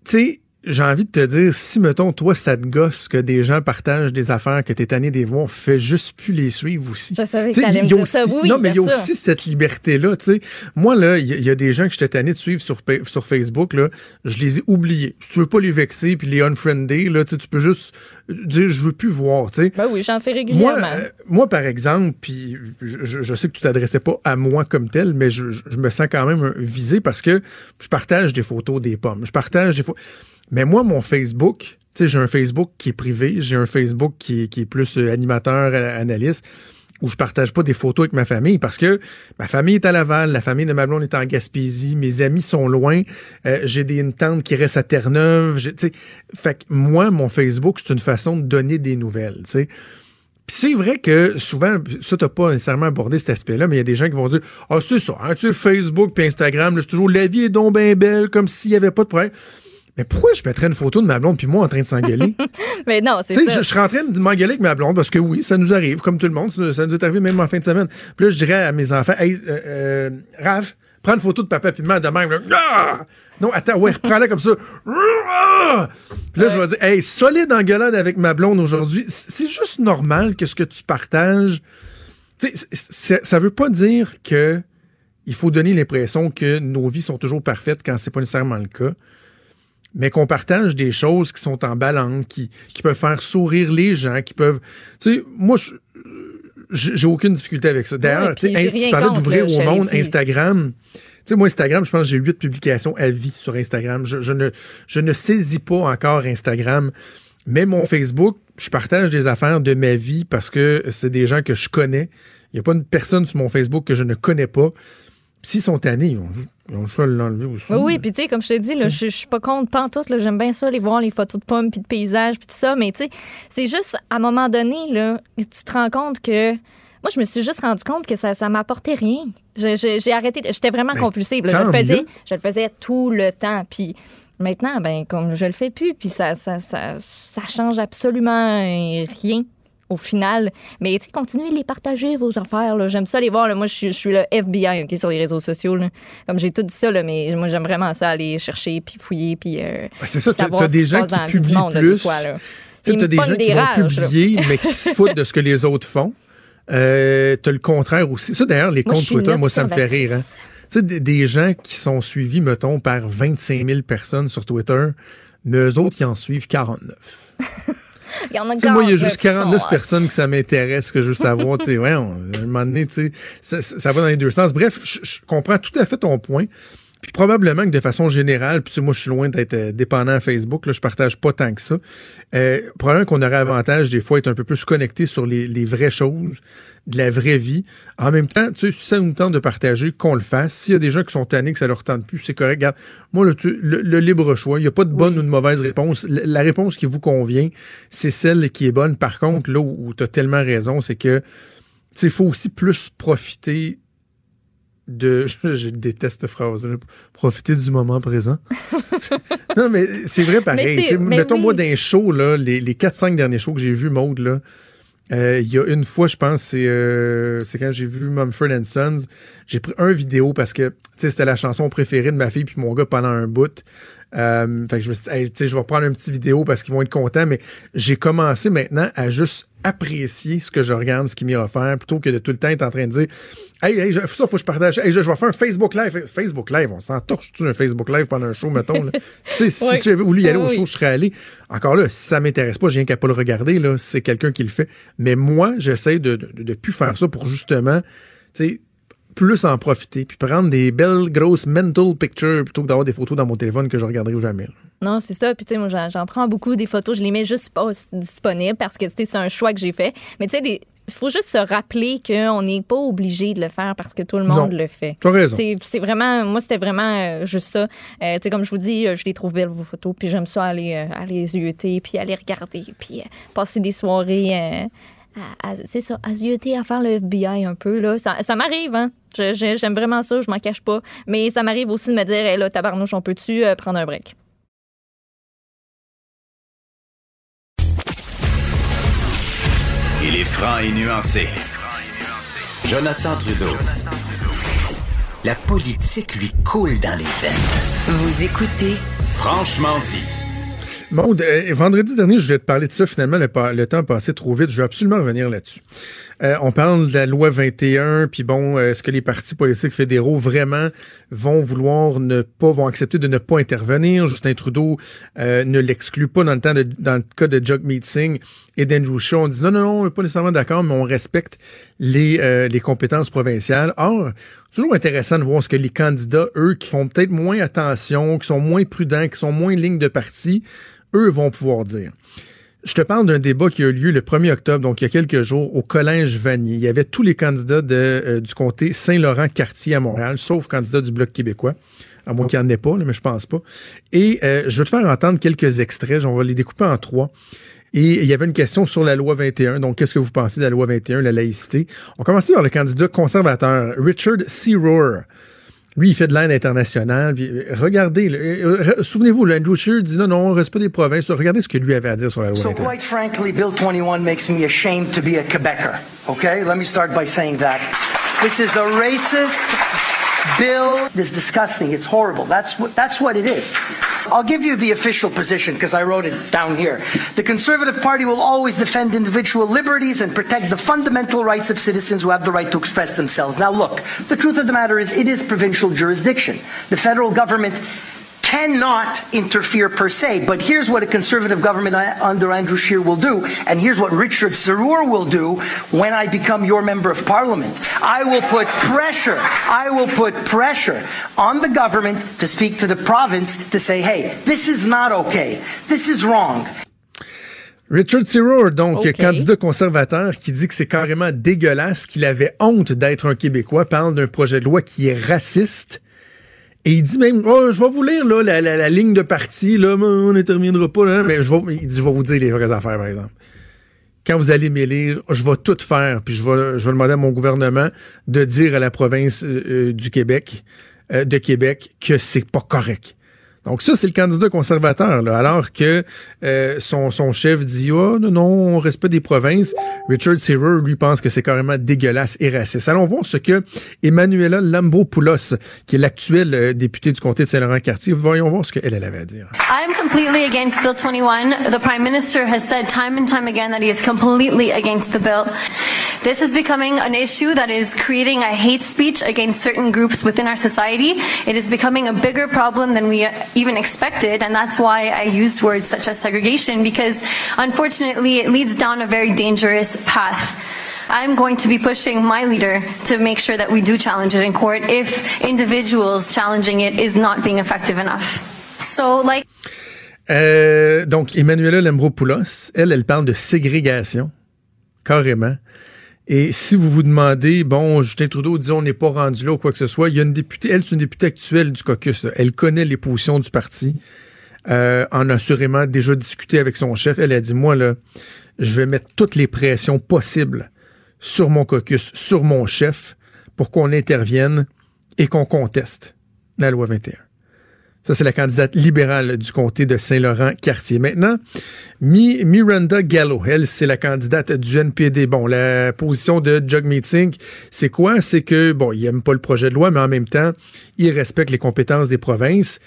tu sais, j'ai envie de te dire, si, mettons, toi, ça te gosse que des gens partagent des affaires que t'es tanné des voir, fais juste plus les suivre aussi. Je savais que t'allais me dire ça. aussi- oui, non, mais il y a ça. aussi cette liberté-là, tu sais. Moi, là, il y, a- il y a des gens que j'étais tanné de suivre sur, sur Facebook, là, je les ai oubliés. Si tu veux pas les vexer puis les unfriender, là, tu peux juste dire, je veux plus voir, tu sais. Ben oui, j'en fais Moi, régulièrement. euh, moi, par exemple, puis je, sais que tu t'adressais pas à moi comme tel, mais je, je me sens quand même visé parce que je partage des photos des pommes. Je partage des photos. Mais moi, mon Facebook, tu sais, j'ai un Facebook qui est privé, j'ai un Facebook qui qui est plus euh, animateur, euh, analyste, où je partage pas des photos avec ma famille parce que ma famille est à Laval, la famille de ma blonde est en Gaspésie, mes amis sont loin, euh, j'ai des, une tante qui reste à Terre-Neuve. Fait que moi, mon Facebook, c'est une façon de donner des nouvelles, tu sais. C'est vrai que souvent, ça, t'as pas nécessairement abordé cet aspect-là, mais il y a des gens qui vont dire Ah, c'est ça, hein, tu sais, Facebook puis Instagram, c'est toujours la vie est donc bien belle, comme s'il y avait pas de problème. Mais pourquoi je mettrais une photo de ma blonde puis moi en train de s'engueuler? Mais non, c'est Tu sais, ça. je, je serais en train de m'engueuler avec ma blonde parce que oui, ça nous arrive, comme tout le monde. Ça, nous est arrivé même en fin de semaine. Puis là, je dirais à mes enfants, hey, euh, euh, Raph, prends une photo de papa puis de maman de même. Ah! Non, attends, ouais, reprends-la comme ça. Ah! Puis là, je vais dire, hey, solide engueulade avec ma blonde aujourd'hui. C'est juste normal que ce que tu partages. Tu sais, ça veut pas dire que il faut donner l'impression que nos vies sont toujours parfaites quand c'est pas nécessairement le cas mais qu'on partage des choses qui sont en balance, qui, qui peuvent faire sourire les gens, qui peuvent... Tu sais, moi, je- j'ai aucune difficulté avec ça. D'ailleurs, tu parlais d'ouvrir au monde dit. Instagram. Tu sais, moi, Instagram, je pense que j'ai huit publications à vie sur Instagram. Je, je ne, je ne saisis pas encore Instagram. Mais mon Facebook, je partage des affaires de ma vie parce que c'est des gens que je connais. Il n'y a pas une personne sur mon Facebook que je ne connais pas. S'ils sont tannés, ils ont, le choix de l'enlever aussi. Oui, oui, puis tu sais, comme je te dis, je suis pas contre pantoute, j'aime bien ça, les voir les photos de pommes, puis de paysages, puis tout ça, mais tu sais, c'est juste, à un moment donné, là, tu te rends compte que... Moi, je me suis juste rendu compte que ça, ça m'apportait rien. J'ai arrêté, j'étais vraiment Ben, compulsive. là. Je le faisais, mieux. je le faisais tout le temps, puis maintenant, ben, comme je le fais plus, puis ça, ça, ça, ça change absolument rien au final. Mais tu sais, continuez de les partager, vos affaires. J'aime ça les voir. là. Moi, je suis, je suis le FBI ok, sur les réseaux sociaux. là. Comme j'ai tout dit ça, là, mais moi, j'aime vraiment ça, aller chercher, puis fouiller, puis. euh, Ben, c'est ça, t'as- des gens qui publient monde, là, des plus. fois, là. Ils t'as des gens des qui vont rages, publier, mais qui se foutent de ce que les autres font. Euh, t'as le contraire aussi. Ça, d'ailleurs, les Moi, comptes Twitter, moi, ça me fait rire. Hein. Tu sais, des, des gens qui sont suivis, mettons, par 25 000 personnes sur Twitter, mais eux autres, ils en suivent 49. Il y en a Tu sais, moi, il y a 40, là, juste qui sont 49 hot. personnes que ça m'intéresse, que je veux savoir. tu sais, ouais, on- à un moment donné, tu sais, ça, ça- va dans les deux sens. Bref, je comprends tout à fait ton point. Puis probablement que de façon générale, puis tu sais, moi je suis loin d'être euh, dépendant à Facebook, là, je partage pas tant que ça. Euh, probablement qu'on aurait avantage des fois à être un peu plus connecté sur les, les vraies choses, de la vraie vie. En même temps, tu sais, si ça nous tente de partager, qu'on le fasse. S'il y a des gens qui sont tannés, que ça leur tente plus, c'est correct. Regarde, moi, là, tu- le, le libre choix, il n'y a pas de bonne ou de mauvaise réponse. La, la réponse qui vous convient, c'est celle qui est bonne. Par contre, là où, tu as tellement raison, c'est que sais, il faut aussi plus profiter de. Je déteste cette phrase-là. Profiter du moment présent. non, mais c'est vrai pareil. Mais Mettons, oui. moi, d'un show, là, les, les 4-5 derniers shows que j'ai vus, Maude, là, euh, il y a une fois, je pense, c'est euh, c'est quand j'ai vu Mumford and Sons. J'ai pris un vidéo parce que c'était la chanson préférée de ma fille puis mon gars pendant un bout. Euh, fait que je me suis dit, Hey, tu sais, je vais prendre un petit vidéo parce qu'ils vont être contents, mais j'ai commencé maintenant à juste apprécier ce que je regarde, ce qui m'est offert, plutôt que de tout le temps être en train de dire Hey, hey, je- ça, faut que je partage. Hey, je, je vais faire un Facebook Live. Facebook Live, on s'en torche-tu un Facebook Live pendant un show, mettons? Tu sais, si j'avais voulu y aller Ah au oui. show, je serais allé. Encore là, si ça m'intéresse pas, j'ai rien qu'à pas le regarder, là. C'est quelqu'un qui le fait. Mais moi, j'essaie de, de, de plus faire ça pour justement, tu sais, plus en profiter, puis prendre des belles, grosses mental pictures plutôt que d'avoir des photos dans mon téléphone que je regarderai jamais. là. Non, c'est ça. Puis, tu sais, moi, j'en, prends beaucoup des photos. Je les mets juste pas disponibles parce que, tu sais, c'est un choix que j'ai fait. Mais, tu sais, des- il faut juste se rappeler qu'on n'est pas obligé de le faire parce que tout le monde Non. le fait. T'as raison. C'est, vraiment, moi, c'était vraiment euh, juste ça. Euh, tu sais, comme je vous dis, euh, je les trouve belles, vos photos. Puis j'aime ça aller, euh, aller les zioter, puis aller regarder, puis euh, passer des soirées. À- à- c'est ça, à zioter, à faire le FBI un peu. Là. Ça, ça m'arrive, hein. Je- je- j'aime vraiment ça, je m'en cache pas. Mais ça m'arrive aussi de me dire, hey, là, tabarnouche, on peut-tu euh, prendre un break? Il est franc et nuancé. Jonathan Trudeau. La politique lui coule dans les veines. Vous écoutez Franchement dit. Maude, euh, vendredi dernier, je voulais te parler de ça. Finalement, le, temps a passé trop vite. Je vais absolument revenir là-dessus. Euh, on parle de la loi 21, puis bon, euh, est-ce que les partis politiques fédéraux vraiment vont vouloir ne pas, vont accepter de ne pas intervenir? Justin Trudeau euh, ne l'exclut pas dans le temps de, dans le cas de Jagmeet Singh et d'Andrew Shaw. On dit non, non, non, on n'est pas nécessairement d'accord, mais on respecte les, euh, les compétences provinciales. Or, toujours intéressant de voir ce que les candidats, eux, qui font peut-être moins attention, qui sont moins prudents, qui sont moins ligne de parti, eux vont pouvoir dire. Je te parle d'un débat qui a eu lieu le 1er octobre, donc il y a quelques jours, au Collège Vanier. Il y avait tous les candidats euh, du comté Saint-Laurent-Cartier à Montréal, sauf candidat du Bloc québécois. À moins qu'il n'y en ait pas, mais je pense pas. Et euh, je vais te faire entendre quelques extraits. On va les découper en trois. Et il y avait une question sur la loi 21. Donc, qu'est-ce que vous pensez de la loi 21, la laïcité? On commençait par le candidat conservateur, Richard C. Rohr. Lui, il fait de l'aide internationale. Puis, euh, regardez, euh, euh, souvenez-vous, Andrew Scheer dit non, non, on reste pas des provinces. Regardez ce que lui avait à dire sur la loi So 21. quite frankly, Bill 21 makes me ashamed to be a Quebecer. Okay? Let me start by saying that. This is a racist bill. It's disgusting. It's horrible. That's what, that's what it is. I'll give you the official position because I wrote it down here. The Conservative Party will always defend individual liberties and protect the fundamental rights of citizens who have the right to express themselves. Now look, the truth of the matter is it is provincial jurisdiction. The federal government cannot interfere per se. But here's what a conservative government under Andrew Scheer will do, and here's what Richard Sarur will do when I become your member of parliament. I will put pressure, I will put pressure on the government to speak to the province to say, hey, this is not okay. This is wrong. Richard C. Rohr, donc OK. candidat conservateur, qui dit que c'est carrément dégueulasse, qu'il avait honte d'être un Québécois, parle d'un projet de loi qui est raciste. Et il dit même, oh, je vais vous lire là, la, la- ligne de parti, là, on n'interviendra pas. Là, mais je vais, il dit, je vais vous dire les vraies affaires, par exemple. Quand vous allez m'élire, je vais tout faire, puis je vais, je vais demander à mon gouvernement de dire à la province euh, euh, du Québec, euh, de Québec, que c'est pas correct. Donc ça, c'est le candidat conservateur, là, alors que euh, son, son chef dit oh, non, non, on respecte des provinces. Richard Searer, lui, pense que c'est carrément dégueulasse et raciste. Allons voir ce que Emmanuela Lambropoulos, qui est l'actuelle euh, députée du comté de Saint-Laurent-Cartier, voyons voir ce qu'elle elle avait à dire. I'm completely against Bill 21. The Prime Minister has said time and time again that he is completely against the bill. This is becoming an issue that is creating a hate speech against certain groups within our society. It is becoming a bigger problem than we even expected, and that's why I used words such as segregation, because unfortunately it leads down a very dangerous path. I'm going to be pushing my leader to make sure that we do challenge it in court if individuals challenging it is not being effective enough. So, like, Euh, donc, Emmanuela Lambropoulos, elle, elle parle de ségrégation, carrément. Et si vous vous demandez, bon, Justin Trudeau dit on n'est pas rendu là ou quoi que ce soit, il y a une députée, elle, c'est une députée actuelle du caucus. Elle connaît les positions du parti, euh, en a assurément déjà discuté avec son chef. Elle a dit, moi, là, je vais mettre toutes les pressions possibles sur mon caucus, sur mon chef, pour qu'on intervienne et qu'on conteste la loi 21. Ça, c'est la candidate libérale du comté de Saint-Laurent-Cartier. Maintenant, Mi- Miranda Gallo, elle, c'est la candidate du NPD. Bon, la position de Jug Meeting, c'est quoi? C'est que, bon, il aime pas le projet de loi, mais en même temps, il respecte les compétences des provinces.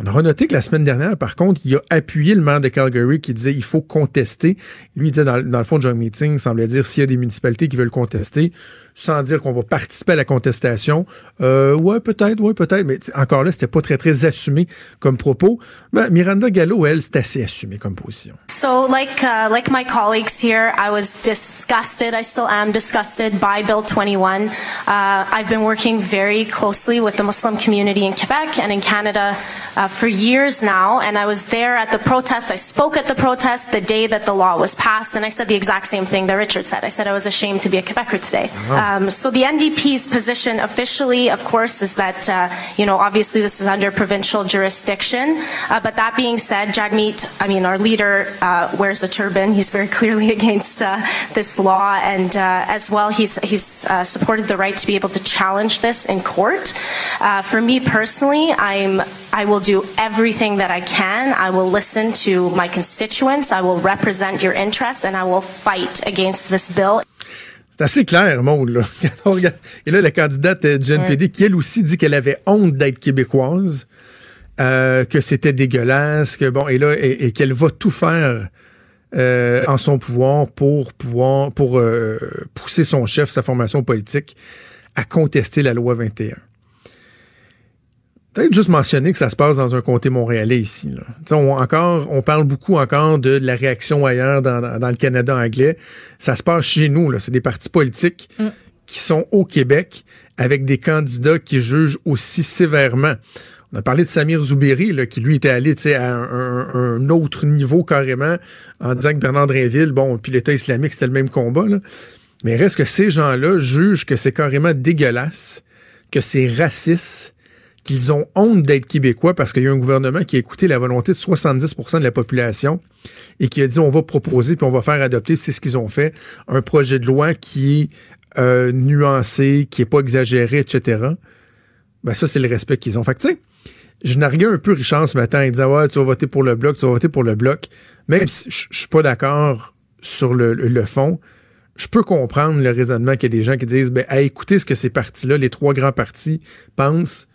On aura noté que la semaine dernière, par contre, il a appuyé le maire de Calgary qui disait il faut contester. Lui, il disait dans, le fond, Jug Meeting semblait dire s'il y a des municipalités qui veulent contester, sans dire qu'on va participer à la contestation. Euh, ouais, peut-être, ouais, peut-être, mais encore là, c'était pas très, très assumé comme propos. Ben, Miranda Gallo, elle, c'est assez assumé comme position. So, like uh, like my colleagues here, I was disgusted. I still am disgusted by Bill 21. Uh, I've been working very closely with the Muslim community in Quebec and in Canada uh, for years now, and I was there at the protest. I spoke at the protest the day that the law was passed, and I said the exact same thing that Richard said. I said I was ashamed to be a Quebecer today. Um, so the NDP's position officially, of course, is that uh, you know obviously this is under provincial jurisdiction. Uh, but that being said, Jagmeet, I mean our leader uh, wears a turban. He's very clearly against uh, this law, and uh, as well, he's he's uh, supported the right to be able to challenge this in court. Uh, for me personally, I'm I will do everything that I can. I will listen to my constituents. I will represent your interests, and I will fight against this bill. C'est assez clair, Maud, là. Et là, la candidate euh, du NPD, qui elle aussi dit qu'elle avait honte d'être québécoise, euh, que c'était dégueulasse, que bon, et là, et, et qu'elle va tout faire euh, en son pouvoir pour pouvoir, pour euh, pousser son chef, sa formation politique, à contester la loi 21. Peut-être juste mentionner que ça se passe dans un comté montréalais ici. Là. On, encore, on parle beaucoup encore de la réaction ailleurs dans, dans- dans le Canada anglais. Ça se passe chez nous. C'est des partis politiques qui sont au Québec avec des candidats qui jugent aussi sévèrement. On a parlé de Samir Zouberi, là, qui lui était allé à un autre niveau carrément en disant que Bernard Drinville, bon, puis l'État islamique, c'était le même combat. Là. Mais reste que ces gens-là jugent que c'est carrément dégueulasse, que c'est raciste, qu'ils ont honte d'être québécois parce qu'il y a un gouvernement qui a écouté la volonté de 70% de la population et qui a dit on va proposer puis on va faire adopter, c'est ce qu'ils ont fait, un projet de loi qui est euh, nuancé, qui est pas exagéré, etc. Ben ça, c'est le respect qu'ils ont. Fait tu sais, je un peu Richard ce matin. Il disait tu vas voter pour le bloc, tu vas voter pour le bloc. Même si je je suis pas d'accord sur le, le- le fond, je peux comprendre le raisonnement qu'il y a des gens qui disent ben, à écouter ce que ces partis-là, les trois grands partis, pensent,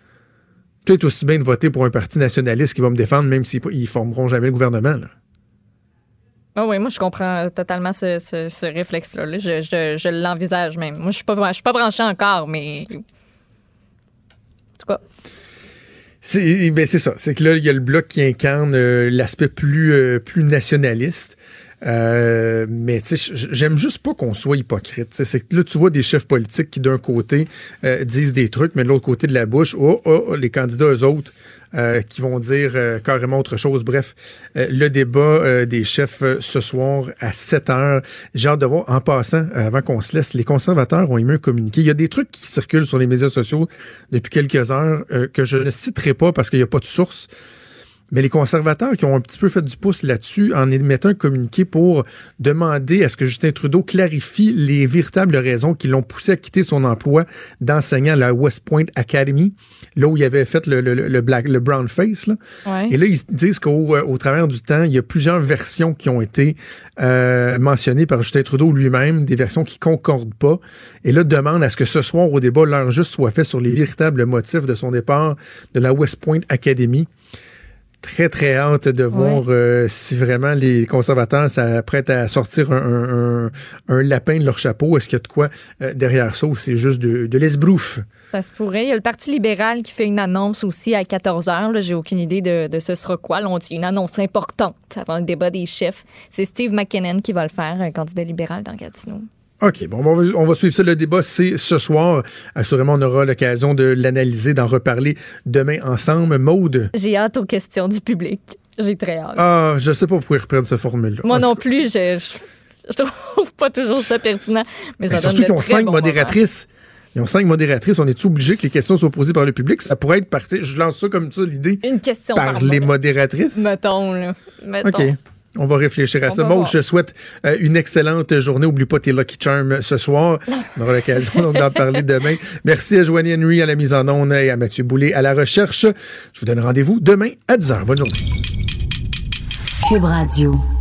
peut-être aussi bien de voter pour un parti nationaliste qui va me défendre, même s'ils ne formeront jamais le gouvernement. là. Ah oui, moi, je comprends totalement ce, ce- ce réflexe-là. là. Je, je- je l'envisage même. Moi, je suis pas, je suis pas branchée encore, mais. En tout cas. C'est ben, c'est ça. C'est que là, il y a le bloc qui incarne euh, l'aspect plus, euh, plus nationaliste. Euh, mais j'aime juste pas qu'on soit hypocrite. C'est que là, tu vois des chefs politiques qui, d'un côté, euh, disent des trucs, mais de l'autre côté de la bouche, oh, oh, les candidats, eux autres, euh, qui vont dire euh, carrément autre chose. Bref, le débat des chefs ce soir à 7 heures. J'ai hâte de voir, en passant, avant qu'on se laisse, les conservateurs ont un communiqué. Il y a des trucs qui circulent sur les médias sociaux depuis quelques heures que je ne citerai pas parce qu'il n'y a pas de source. Mais les conservateurs qui ont un petit peu fait du pouce là-dessus en émettant un communiqué pour demander à ce que Justin Trudeau clarifie les véritables raisons qui l'ont poussé à quitter son emploi d'enseignant à la West Point Academy, là où il avait fait le, le, le black, le brown face. Là. Ouais. Et là, ils disent qu'au euh, au travers du temps, il y a plusieurs versions qui ont été euh, mentionnées par Justin Trudeau lui-même, des versions qui concordent pas. Et là, demande à ce que ce soir, au débat, l'heure juste soit fait sur les véritables motifs de son départ de la West Point Academy. Très, très hâte de voir euh, si vraiment les conservateurs s'apprêtent à sortir un, un- un- un lapin de leur chapeau. Est-ce qu'il y a de quoi euh, derrière ça ou c'est juste de, de l'esbrouf? Ça se pourrait. Il y a le Parti libéral qui fait une annonce aussi à 14 heures. J'ai aucune idée de, de ce sera quoi. Là, on dit une annonce importante avant le débat des chefs. C'est Steve McKinnon qui va le faire, un candidat libéral dans Gatineau. OK, bon, on va, on va suivre ça. Le débat, c'est ce soir. Assurément, on aura l'occasion de l'analyser, d'en reparler demain ensemble. Maude? J'ai hâte aux questions du public. J'ai très hâte. Ah, je sais pas pourquoi ils reprennent cette formule-là. Moi En non plus, je, je, je trouve pas toujours ça pertinent. Mais cas, ça surtout qu'ils ont cinq modératrices. Ils ont cinq modératrices. On est obligé que les questions soient posées par le public? Ça pourrait être parti. Je lance ça comme ça, l'idée. Une question Par par, les modératrices? Mettons, là. Mettons. OK. On va réfléchir à On ça. voir. je te souhaite euh, une excellente journée. Oublie pas tes Lucky Charms ce soir. On aura l'occasion d'en parler demain. Merci à Joanie Henry à la mise en onde et à Mathieu Boulay à la recherche. Je vous donne rendez-vous demain à 10h. Bonne journée. Cube Radio.